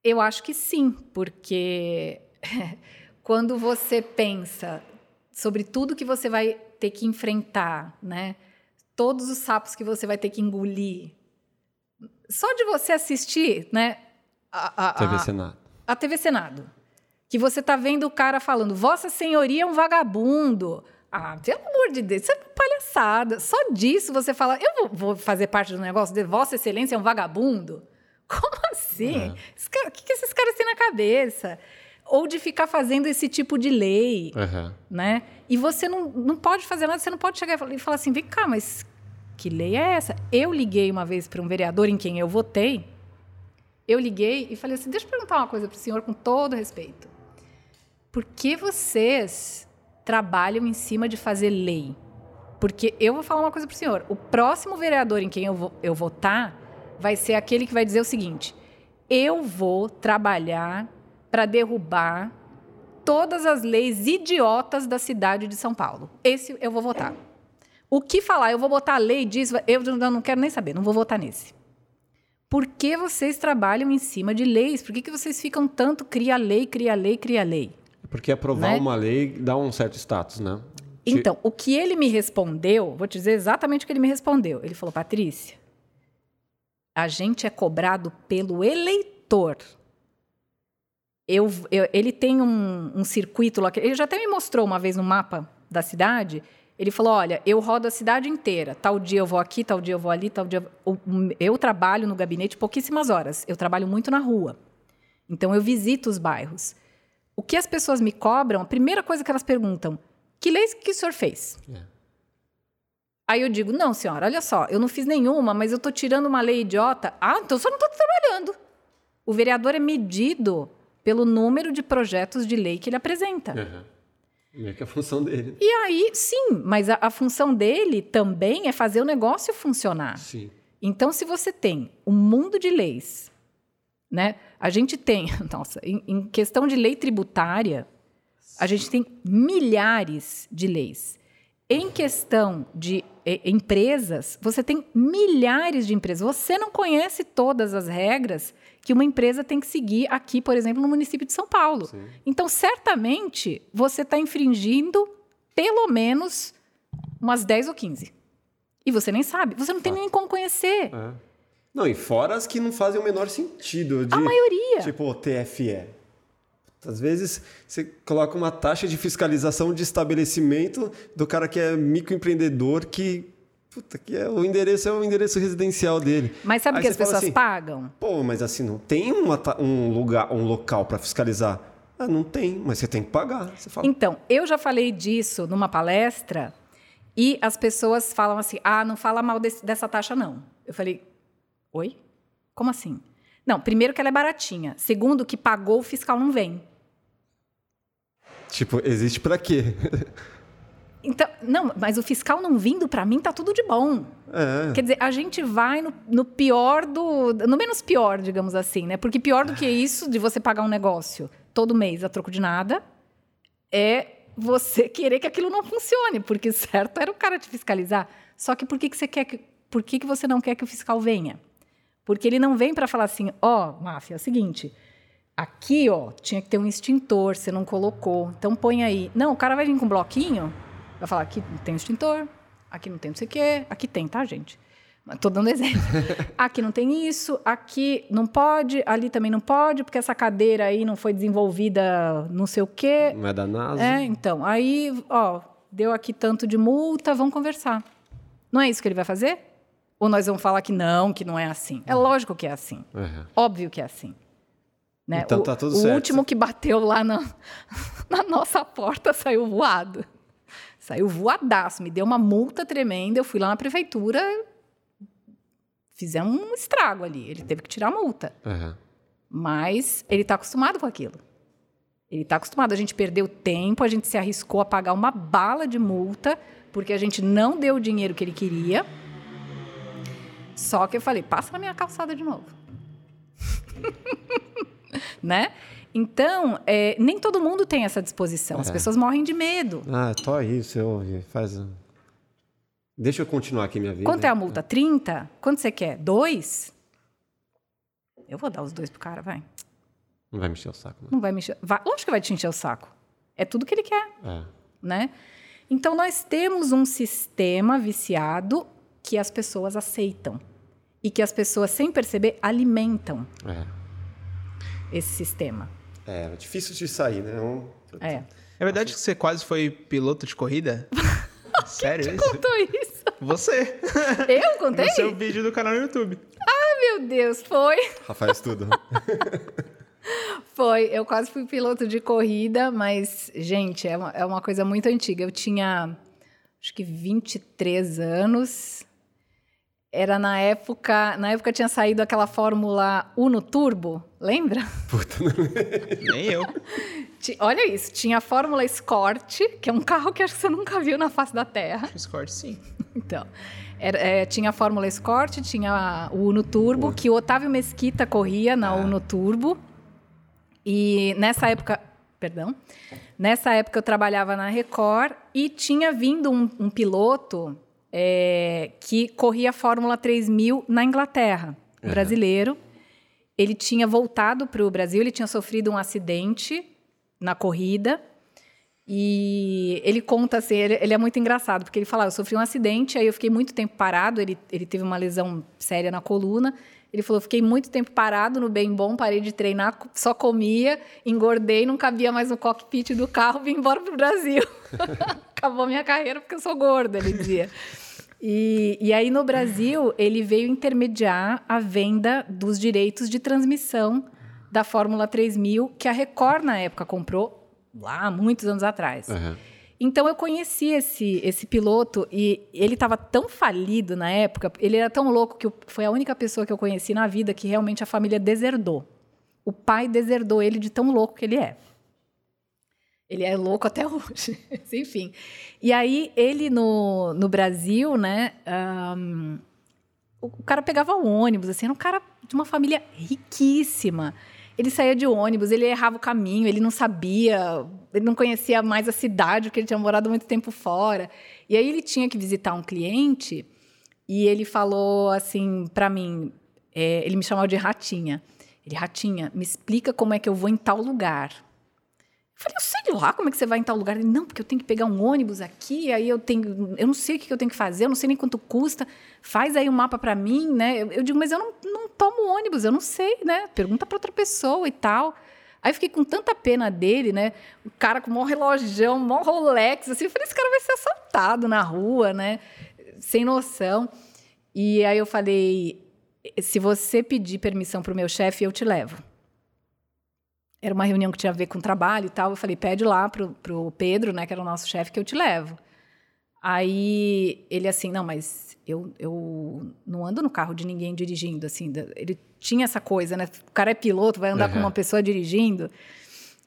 Eu acho que sim, porque quando você pensa sobre tudo que você vai ter que enfrentar, né? Todos os sapos que você vai ter que engolir. Só de você assistir, né? A, a, TV a, Senado. a TV Senado. Que você tá vendo o cara falando, Vossa Senhoria é um vagabundo. Ah, pelo amor de Deus, isso é palhaçada. Só disso você fala, eu vou, fazer parte do negócio de Vossa Excelência é um vagabundo? Como assim? É. O que, que esses caras têm na cabeça? Ou de ficar fazendo esse tipo de lei, Uhum. né? E você não, não pode fazer nada, você não pode chegar e falar- assim, vem cá, mas que lei é essa? Eu liguei uma vez para um vereador em quem eu votei, eu liguei e falei assim, deixa eu perguntar uma coisa para o senhor com todo respeito. Por que vocês trabalham em cima de fazer lei? Porque eu vou falar uma coisa para o senhor. O próximo vereador em quem eu, vo- eu votar vai ser aquele que vai dizer o seguinte: eu vou trabalhar para derrubar todas as leis idiotas da cidade de São Paulo. Esse eu vou votar. O que falar, eu vou botar a lei disso, eu não quero nem saber, não vou votar nesse. Por que vocês trabalham em cima de leis? Por que, que vocês ficam tanto cria lei, cria lei, cria lei? Porque aprovar Né? uma lei dá um certo status, né? Então, o que ele me respondeu, vou te dizer exatamente o que ele me respondeu. Ele falou, Patrícia, a gente é cobrado pelo eleitor. Eu, eu- ele tem um, um circuito lá, ele já até me mostrou uma vez no mapa da cidade. Ele falou: Olha, eu rodo a cidade inteira. Tal dia eu vou aqui, tal dia eu vou ali, tal dia. Eu, eu trabalho no gabinete pouquíssimas horas. Eu trabalho muito na rua. Então eu visito os bairros. O que as pessoas me cobram, a primeira coisa que elas perguntam: que leis que o senhor fez? É. Aí eu digo: não, senhora, olha só, eu não fiz nenhuma, mas eu estou tirando uma lei idiota. Ah, então eu só não estou trabalhando. O vereador é medido pelo número de projetos de lei que ele apresenta. Uhum. Meio que a função dele. E aí, sim, mas a, a função dele também é fazer o negócio funcionar. Sim. Então, se você tem um mundo de leis, né? A gente tem, nossa, em, em questão de lei tributária, a gente tem milhares de leis. Em questão de eh, empresas, você tem milhares de empresas. Você não conhece todas as regras que uma empresa tem que seguir aqui, por exemplo, no município de São Paulo. Sim. Então, certamente, você está infringindo pelo menos umas 10 ou 15. E você nem sabe. Você não tem nem como conhecer. É. Não, e fora as que não fazem o menor sentido. De, A maioria. Tipo o TFE. Às vezes você coloca uma taxa de fiscalização de estabelecimento do cara que é microempreendedor que. Puta, que é, o endereço é o endereço residencial dele. Mas sabe o Aí que as pessoas assim, pagam? Pô, mas assim, não tem ta- um lugar, um local para fiscalizar? Ah, não tem, mas você tem que pagar. Fala, Então, eu já falei disso numa palestra e as pessoas falam assim: ah, não fala mal desse- dessa taxa, não. Eu falei: oi? Como assim? Não, primeiro que ela é baratinha. Segundo, que pagou, o fiscal não vem. tipo, existe para quê? Então, não, mas o fiscal não vindo, para mim, tá tudo de bom. é. Quer dizer, a gente vai no, no pior do. No menos pior, digamos assim, né? Porque pior do que isso, de você pagar um negócio todo mês a troco de nada, é você querer que aquilo não funcione. Porque certo era o cara te fiscalizar. Só que por que, que você quer que. Por que, que você não quer que o fiscal venha? Porque ele não vem para falar assim, ó, máfia, é o seguinte. Aqui, ó, tinha que ter um extintor, você não colocou. Então põe aí. Não, o cara vai vir com um bloquinho, vai falar: aqui não tem extintor, aqui não tem não sei o quê. Aqui tem, tá, gente? Estou dando exemplo. aqui não tem isso, aqui não pode, ali também não pode, porque essa cadeira aí não foi desenvolvida não sei o quê. Não é da NASA? É, então. Aí, ó, deu aqui tanto de multa, vamos conversar. Não é isso que ele vai fazer? Ou nós vamos falar que não, que não é assim? É lógico que é assim. Uhum. Óbvio que é assim. Né? Então o, tá tudo o certo. último que bateu lá na, na nossa porta saiu voado. Saiu voadaço, me deu uma multa tremenda. Eu fui lá na prefeitura, fizemos um estrago ali. Ele teve que tirar a multa. Uhum. Mas ele está acostumado com aquilo. Ele está acostumado. A gente perdeu tempo, a gente se arriscou a pagar uma bala de multa, porque a gente não deu o dinheiro que ele queria. Só que eu falei, passa na minha calçada de novo. né? Então, é, nem todo mundo tem essa disposição. As É. pessoas morrem de medo. Ah, tô aí, você ouve, faz... Deixa eu continuar aqui minha vida. Quanto é a multa? 30? Quanto você quer? Dois? Eu vou dar os dois pro cara, vai. Não vai mexer o saco, não. Não vai me encher. Vai, lógico que vai te encher o saco. É tudo que ele quer. É. né? Então nós temos um sistema viciado que as pessoas aceitam e que as pessoas sem perceber alimentam É. esse sistema. É, difícil de sair, né? Um- É. É verdade que você quase foi piloto de corrida? Sério isso? Contou isso? Você. Eu contei? No seu vídeo do canal no YouTube. Meu Deus, foi. Rafael estuda. Foi. Eu quase fui piloto de corrida, mas, gente, é uma, é uma coisa muito antiga. Eu tinha, acho que 23 anos. Era na época. Na época tinha saído aquela Fórmula Uno Turbo, lembra? Nem eu. Olha isso, tinha a Fórmula Escort, que é um carro que acho que você nunca viu na face da Terra. Discord, sim. Então, era- é, tinha a Fórmula Escort, tinha a- o Uno Turbo, que o Otávio Mesquita corria na Uno Turbo. E nessa época, perdão, nessa época eu trabalhava na Record e tinha vindo um, um piloto é, que corria a Fórmula 3000 na Inglaterra, Uhum. brasileiro. Ele tinha voltado para o Brasil, ele tinha sofrido um acidente na corrida. E ele conta assim, ele, ele é muito engraçado, porque ele fala, "Ah, eu sofri um acidente, aí eu fiquei muito tempo parado, ele, ele teve uma lesão séria na coluna. Ele falou, fiquei muito tempo parado no bem bom, parei de treinar, só comia, engordei, não cabia mais no cockpit do carro, vim embora pro Brasil. Acabou minha carreira porque eu sou gorda, ele dizia. E, e aí, no Brasil, ele veio intermediar a venda dos direitos de transmissão da Fórmula 3000, que a Record, na época, comprou lá, muitos anos atrás. Uhum. Então, eu conheci esse, esse piloto e ele estava tão falido na época, ele era tão louco que eu- foi a única pessoa que eu conheci na vida que realmente a família deserdou. O pai deserdou ele de tão louco que ele é. Ele é louco até hoje. Enfim. E aí, ele no, no Brasil, né? ahn, o cara pegava o ônibus, assim, era um cara de uma família riquíssima. Ele saía de ônibus, ele errava o caminho, ele não sabia, ele não conhecia mais a cidade, porque ele tinha morado muito tempo fora. E aí ele tinha que visitar um cliente e ele falou assim para mim, é, ele me chamava de Ratinha. Ele, Ratinha, me explica como é que eu vou em tal lugar. Falei, eu sei lá como é que você vai em tal lugar. Ele, não, porque eu tenho que pegar um ônibus aqui, aí eu tenho. Eu não sei o que eu tenho que fazer, eu não sei nem quanto custa. Faz aí um mapa para mim, né? Eu, eu digo, mas eu não, não tomo ônibus, eu não sei, né? Pergunta para outra pessoa e tal. Aí fiquei com tanta pena dele, né? O cara com o maior relojão, o maior Rolex, assim. Eu falei, esse cara vai ser assaltado na rua, né? Sem noção. E aí eu falei, se você pedir permissão para o meu chefe, eu te levo. Era uma reunião que tinha a ver com trabalho e tal. Eu falei, pede lá pro, pro Pedro, né, que era o nosso chefe, que eu te levo. Aí ele assim, não, mas eu, eu não ando no carro de ninguém dirigindo, assim. Ele tinha essa coisa, né? O cara é piloto, vai andar com Aham. uma pessoa dirigindo.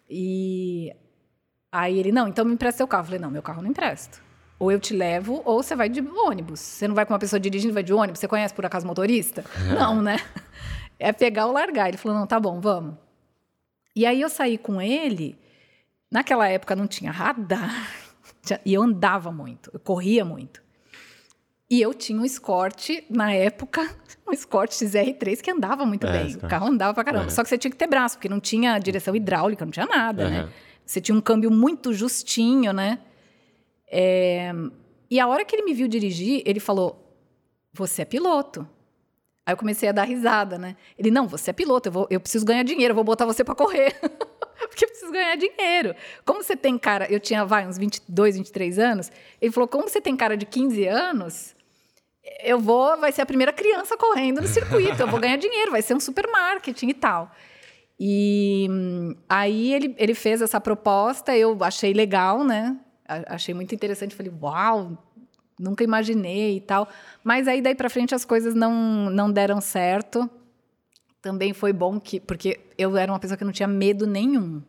E aí ele, não, então me empresta seu carro. Eu falei, não, meu carro não empresto. Ou eu te levo, ou você vai de ônibus. Você não vai com uma pessoa dirigindo, vai de ônibus. Você conhece por acaso motorista? Não, né? É pegar ou largar. Ele falou, não, tá bom, vamos. E aí eu saí com ele. Naquela época não tinha radar. E eu andava muito, eu corria muito. E eu tinha um Escort, na época, um Escort XR3 que andava muito É, bem. O carro andava pra caramba. Uhum. Só que você tinha que ter braço, porque não tinha direção hidráulica, não tinha nada, Uhum. né? Você tinha um câmbio muito justinho, né? É, E a hora que ele me viu dirigir, ele falou: Você é piloto. Aí eu comecei a dar risada, né? Ele, não, você é piloto, eu, vou, eu preciso ganhar dinheiro, eu vou botar você pra correr. Porque eu preciso ganhar dinheiro. Como você tem cara, eu tinha, vai, uns 22, 23 anos. Ele falou, como você tem cara de 15 anos, eu vou, vai ser a primeira criança correndo no circuito, eu vou ganhar dinheiro, vai ser um supermarketing e tal. E aí ele, ele fez essa proposta, eu achei legal, né? Achei muito interessante, falei, uau, nunca imaginei e tal. Mas aí daí para frente as coisas não, não deram certo. Também foi bom que porque eu era uma pessoa que não tinha medo nenhum.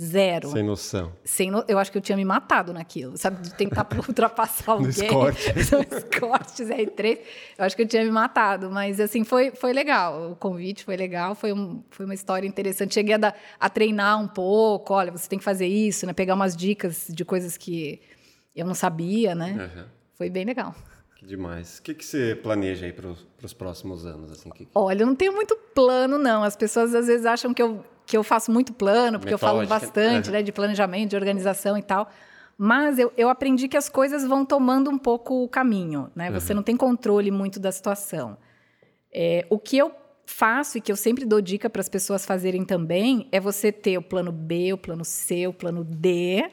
Zero. Sem noção. Sem no- Eu acho que eu tinha me matado naquilo, sabe? De tentar ultrapassar alguém. Escort. No Escort R3. Eu acho que eu tinha me matado. Mas, assim, foi, foi legal. O convite foi legal. Foi, um, foi uma história interessante. Cheguei a, dar- a treinar um pouco. Olha, você tem que fazer isso, né? Pegar umas dicas de coisas que eu não sabia, né? Uhum. Foi bem legal. Que demais. O que, que você planeja aí para os próximos anos? Assim? Que- Olha, eu não tenho muito plano, não. As pessoas às vezes acham que eu, que eu faço muito plano, porque eu falo Metódica. bastante Uhum. né, de planejamento, de organização e tal. Mas eu, eu aprendi que as coisas vão tomando um pouco o caminho, né? Você Uhum. não tem controle muito da situação. É, o que eu faço e que eu sempre dou dica para as pessoas fazerem também é você ter o plano B, o plano C, o plano D,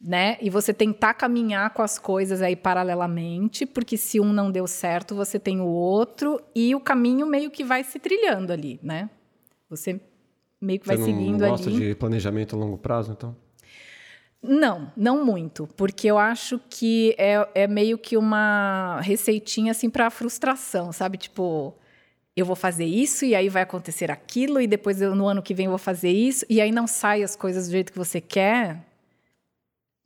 né? E você tentar caminhar com as coisas aí paralelamente, porque se um não deu certo, você tem o outro e o caminho meio que vai se trilhando ali, né? Você meio que vai você seguindo não gosta ali. de planejamento a longo prazo, então? Não, não muito, porque eu acho que é, é meio que uma receitinha assim para frustração, sabe? Tipo, eu vou fazer isso e aí vai acontecer aquilo e depois eu, no ano que vem eu vou fazer isso e aí não sai as coisas do jeito que você quer,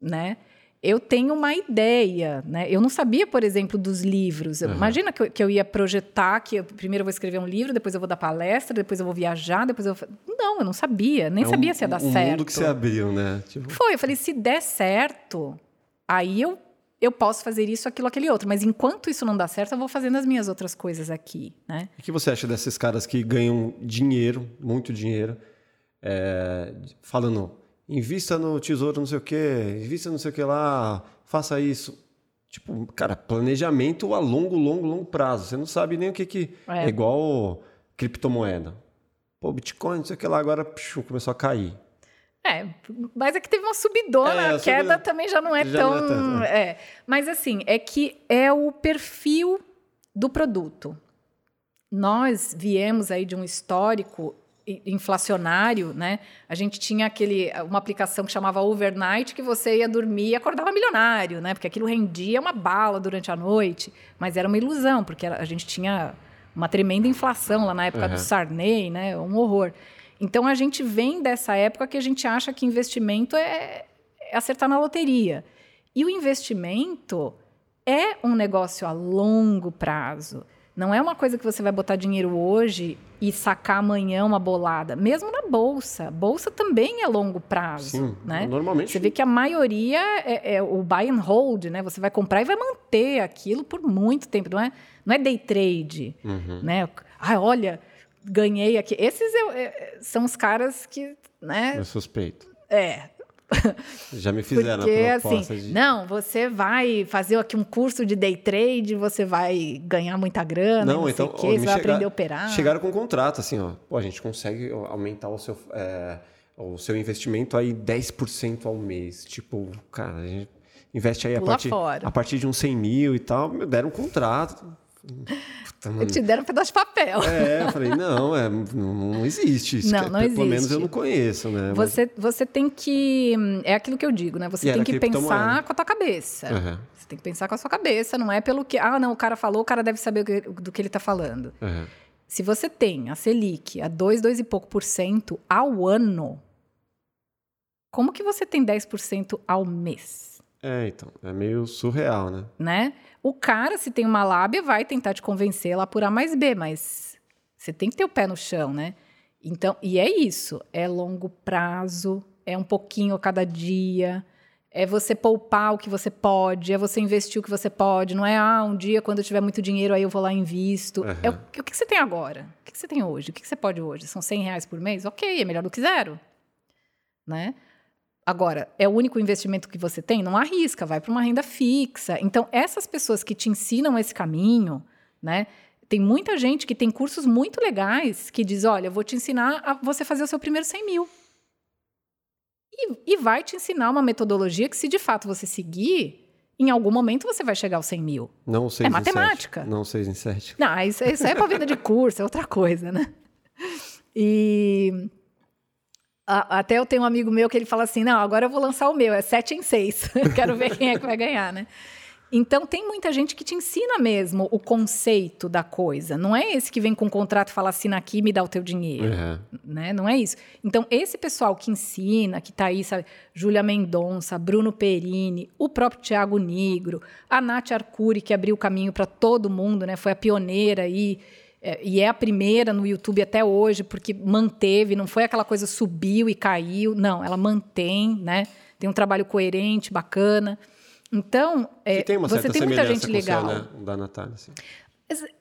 né? Eu tenho uma ideia, né? Eu não sabia, por exemplo, dos livros. Uhum. Imagina que eu, que eu ia projetar que eu, primeiro eu vou escrever um livro, depois eu vou dar palestra, depois eu vou viajar, depois eu vou... Não, eu não sabia, nem É sabia um, se ia dar um certo. mundo que você abriu, né? Tipo, Foi, eu falei, se der certo, aí eu, eu posso fazer isso, aquilo, aquele outro. Mas enquanto isso não dá certo, eu vou fazendo as minhas outras coisas aqui, né? o que você acha desses caras que ganham dinheiro, muito dinheiro, é, falando, invista no tesouro não sei o quê, invista não sei o que lá, faça isso. Tipo, cara, planejamento a longo, longo, longo prazo. Você não sabe nem o que que... É, É. igual criptomoeda. Pô, Bitcoin, não sei o que lá, agora psiu, começou a cair. É, mas é que teve uma subidona, É, a a queda também já não é já tão. não é tanto, é. Mas assim, é que é o perfil do produto. Nós viemos aí de um histórico inflacionário, né? A gente tinha aquele uma aplicação que chamava Overnight que você ia dormir e acordava milionário, né? Porque aquilo rendia uma bala durante a noite, mas era uma ilusão, porque a gente tinha uma tremenda inflação lá na época Uhum. do Sarney, né? Um horror. Então a gente vem dessa época que a gente acha que investimento é, é acertar na loteria. E o investimento é um negócio a longo prazo. Não é uma coisa que você vai botar dinheiro hoje e sacar amanhã uma bolada. Mesmo na bolsa. Bolsa também é longo prazo. Sim, né? normalmente. Você vê que a maioria é, é o buy and hold, né? Você vai comprar e vai manter aquilo por muito tempo. Não é, não é day trade, Uhum. né? Ah, olha, ganhei aqui. Esses eu- é- são os caras que, né? Eu suspeito. É, Já me fizeram porque a proposta assim, de... não, você vai fazer aqui um curso de day trade, você vai ganhar muita grana, não, Não, sei então, o ó, quê, você vai aprender a operar. Chegaram com um contrato, assim, ó. Pô, a gente consegue aumentar o seu, é, o seu investimento aí 10% ao mês. Tipo, cara, a gente investe aí a partir, fora. a partir de uns 100 mil e tal. Me deram um contrato. Puta. Te deram um pedaço de papel. É, eu falei, não, é, não, não existe isso. Não, que- não Pelo menos existe. eu não conheço, né? Mas- Você, você tem que. É aquilo que eu digo, né? Você E tem que pensar com a tua cabeça. Aham, Você tem que pensar com a sua cabeça, não é pelo que. Ah, não, o cara falou, o cara deve saber do que ele está falando. aham. Se você tem a Selic a 2, 2 e pouco por cento ao ano, como que você tem 10% ao mês? É, então, é meio surreal, né? né? O cara, se tem uma lábia, vai tentar te convencer lá por A mais B, mas você tem que ter o pé no chão, né? Então, e é isso, é longo prazo, é um pouquinho a cada dia, é você poupar o que você pode, é você investir o que você pode. Não é, ah, um dia quando eu tiver muito dinheiro, aí eu vou lá e invisto. Uhum. É o, o que você tem agora? O que você tem hoje? O que você pode hoje? São 100 reais por mês? Ok, é melhor do que zero. Né? Agora, é o único investimento que você tem? Não arrisca, vai para uma renda fixa. Então, essas pessoas que te ensinam esse caminho, né? Tem muita gente que tem cursos muito legais que diz: olha, eu vou te ensinar a você fazer o seu primeiro 100 mil. E, e vai te ensinar uma metodologia que, se de fato você seguir, em algum momento você vai chegar aos 100 mil. Não seis É em matemática. sete. Não seis em sete. Não, isso, isso é para venda de curso, é outra coisa, né? E até eu tenho um amigo meu que ele fala assim: não, agora eu vou lançar o meu, é 7 em 6. Quero ver quem é que vai ganhar, né? Então tem muita gente que te ensina mesmo o conceito da coisa. Não é esse que vem com um contrato e fala assina aqui e me dá o teu dinheiro É. né? Não é isso. Então, esse pessoal que ensina, que tá aí, sabe? Júlia Mendonça, Bruno Perini, o próprio Tiago Nigro, a Nath Arcuri, que abriu o caminho para todo mundo, né? Foi a pioneira aí. É, e é a primeira no YouTube até hoje, porque manteve, não foi aquela coisa subiu e caiu. Não, ela mantém, né? Tem um trabalho coerente, bacana. Então, é, tem você tem muita gente o seu, legal. né? Da Natália, assim.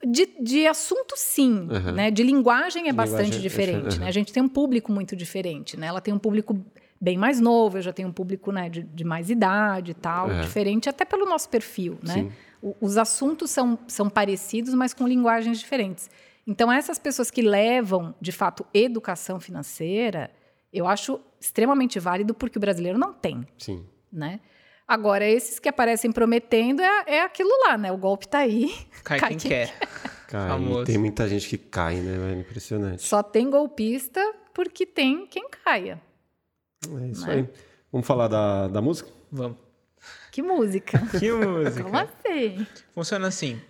De, de assunto, sim. Uhum. Né? De linguagem é Linguagem bastante é diferente. diferente, né? uhum. A gente tem um público muito diferente. Né? Ela tem um público bem mais novo, eu já tenho um público né, de, de mais idade e tal, É. diferente até pelo nosso perfil. Né? Sim. O- os assuntos são, são parecidos, mas com linguagens diferentes. Então, essas pessoas que levam, de fato, educação financeira, eu acho extremamente válido porque o brasileiro não tem Sim. né? Agora, esses que aparecem prometendo é, é aquilo lá, né? O golpe tá aí. Cai, quem, quer. Cai, Famoso. tem muita gente que cai, né? velho? Impressionante. Só tem golpista porque tem quem caia. É isso Né? aí. Vamos falar da, da música? Vamos. Que música. Que música. Como assim? Funciona assim.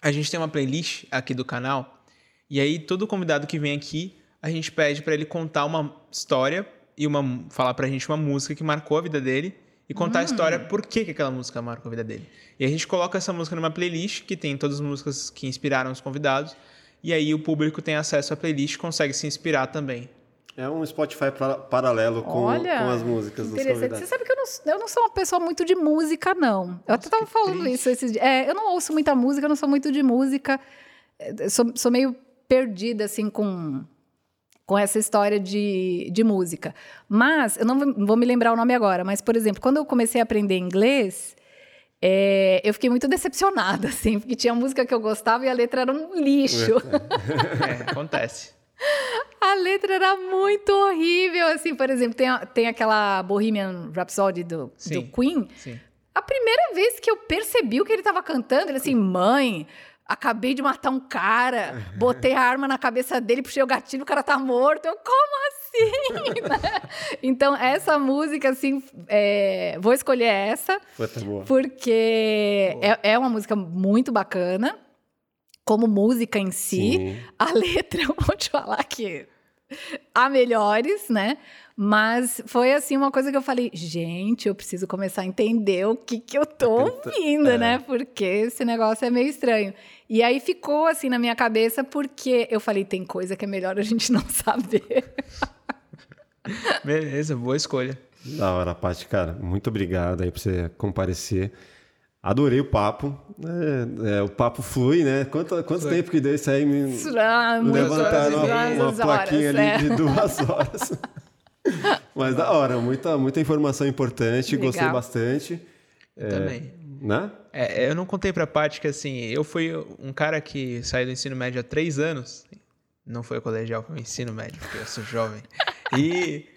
A gente tem uma playlist aqui do canal e aí todo convidado que vem aqui, a gente pede pra ele contar uma história e uma falar pra gente uma música que marcou a vida dele e contar a história por que, que aquela música marcou a vida dele. E a gente coloca essa música numa playlist que tem todas as músicas que inspiraram os convidados e aí o público tem acesso à playlist e consegue se inspirar também. É um Spotify pra- paralelo com, Olha, com as músicas dos Interessante. Você convidados. sabe que eu não, eu não sou uma pessoa muito de música, não. Eu até tava que falando triste. isso esses dias. É, eu não ouço muita música, eu não sou muito de música. Eu Sou, sou meio perdida, assim, com, com essa história de, de música. Mas, eu não vou- vou me lembrar o nome agora, mas, por exemplo, quando eu comecei a aprender inglês, é, eu fiquei muito decepcionada, assim, porque tinha música que eu gostava e a letra era um lixo. É, acontece. A letra era muito horrível, assim, por exemplo, tem, tem aquela Bohemian Rhapsody do, do Sim. Queen. Sim. A primeira vez que eu percebi o que ele estava cantando, ele assim, mãe, acabei de matar um cara, botei a arma na cabeça dele, puxei o gatilho, o cara tá morto. Eu, como assim? Né? Então, essa música, assim, é, vou escolher essa, Puta, boa. porque é, é uma música muito bacana, como música em si. Sim. A letra, eu vou te falar que há melhores, né? Mas foi assim uma coisa que eu falei, gente, eu preciso começar a entender o que, que eu tô ouvindo, é. né? Porque esse negócio é meio estranho. E aí ficou assim na minha cabeça, porque eu falei, tem coisa que é melhor a gente não saber. Beleza, boa escolha. Da hora, Paty, cara. Muito obrigado aí por você comparecer. Adorei o papo. É, é, o papo flui, né? Quanto, quanto tempo que deu isso aí? Me Ah, muitas levantaram horas uma, uma horas, plaquinha ali é. de duas horas. Mas da hora, muita, muita informação importante, Legal. gostei bastante. Eu também. Né? É, eu não contei pra Paty que, assim, eu fui um cara que saiu do ensino médio há três anos. Não foi ao colegial, foi o ensino médio, porque eu sou jovem. E,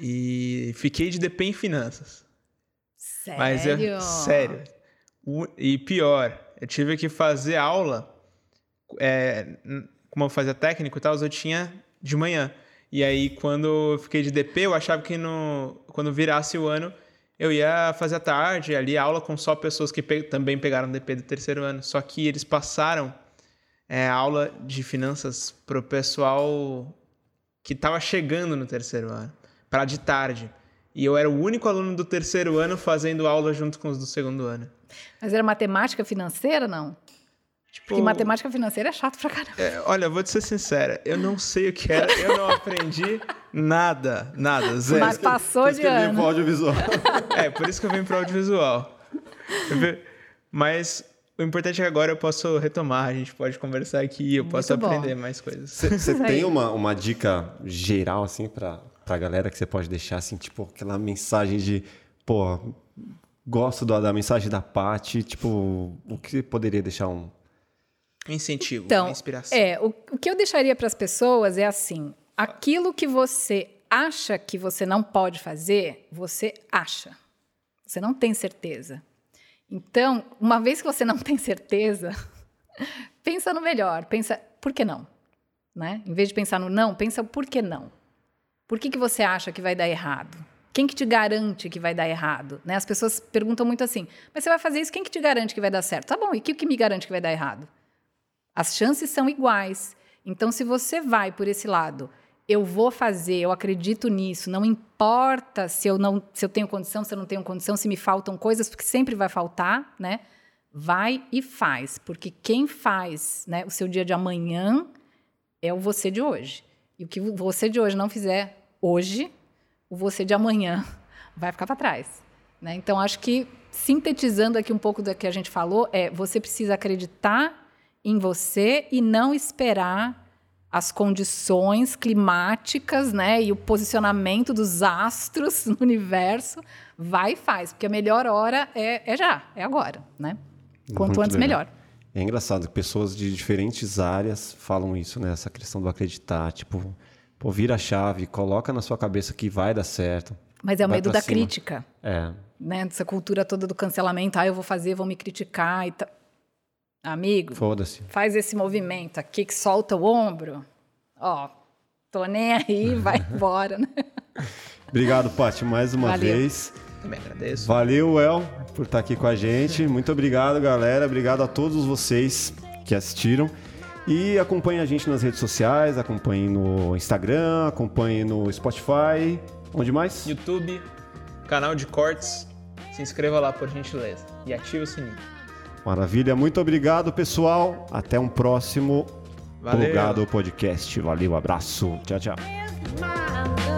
e fiquei de DP em finanças. Sério? Mas eu, sério. E pior, eu tive que fazer aula, é, como eu fazia técnico e tal, eu tinha de manhã. E aí, quando eu fiquei de DP, eu achava que no, quando virasse o ano, eu ia fazer à tarde, ali, aula com só pessoas que pe- também pegaram DP do terceiro ano. Só que eles passaram é, aula de finanças pro pessoal que estava chegando no terceiro ano, para de tarde. E eu era o único aluno do terceiro ano fazendo aula junto com os do segundo ano. Mas era matemática financeira, não? Tipo, Porque matemática financeira é chato pra caramba. É, olha, vou te ser sincera, eu não sei o que era, eu não aprendi nada, nada, zero. Mas passou Por isso de que eu vim ano. pro audiovisual. É, por isso que eu vim pro audiovisual. Mas o importante é que agora eu posso retomar, a gente pode conversar aqui, eu posso aprender mais coisas. Você Isso tem uma, uma dica geral, assim, pra, pra galera que você pode deixar, assim, tipo, aquela mensagem de, pô, gosto da, da mensagem da Paty, tipo, o que você poderia deixar um... Incentivo, Então, uma inspiração. é, o, o que eu deixaria para as pessoas é assim: aquilo que você acha que você não pode fazer, você acha. Você não tem certeza. Então, uma vez que você não tem certeza, pensa no melhor, pensa por que não, né? Em vez de pensar no não, pensa por que não. Por que, que você acha que vai dar errado? Quem que te garante que vai dar errado? Né? As pessoas perguntam muito assim, mas você vai fazer isso, quem que te garante que vai dar certo? Tá bom, e o que, que me garante que vai dar errado? As chances são iguais. Então, se você vai por esse lado, eu vou fazer, eu acredito nisso, não importa se eu não, se eu tenho condição, se eu não tenho condição, se me faltam coisas, porque sempre vai faltar, né? Vai e faz, porque quem faz, né, o seu dia de amanhã é o você de hoje. E o que você de hoje não fizer hoje, o você de amanhã vai ficar para trás. Né? Então, acho que, sintetizando aqui um pouco do que a gente falou, é você precisa acreditar em você e não esperar as condições climáticas né, e o posicionamento dos astros no universo. Vai e faz, porque a melhor hora é, é já, é agora. Né? Quanto Muito antes, legal. melhor. É engraçado que pessoas de diferentes áreas falam isso, né? Essa questão do acreditar, tipo, pô, vira a chave, coloca na sua cabeça que vai dar certo. Mas é o medo da cima. crítica. É, né, dessa cultura toda do cancelamento, ah, eu vou fazer, vão me criticar e tal. Amigo, foda-se. faz esse movimento aqui que solta o ombro. Ó, tô nem aí, vai embora, né? Obrigado, Paty, mais uma Valeu. vez. Também agradeço. Valeu, El, por estar aqui com a gente. Muito obrigado, galera. Obrigado a todos vocês que assistiram. E acompanhe a gente nas redes sociais, acompanhe no Instagram, acompanhe no Spotify. Onde mais? YouTube, canal de cortes, se inscreva lá por gentileza e ative o sininho. Maravilha. Muito obrigado, pessoal. Até um próximo Valeu. Plugado Podcast. Valeu, abraço. Tchau, tchau.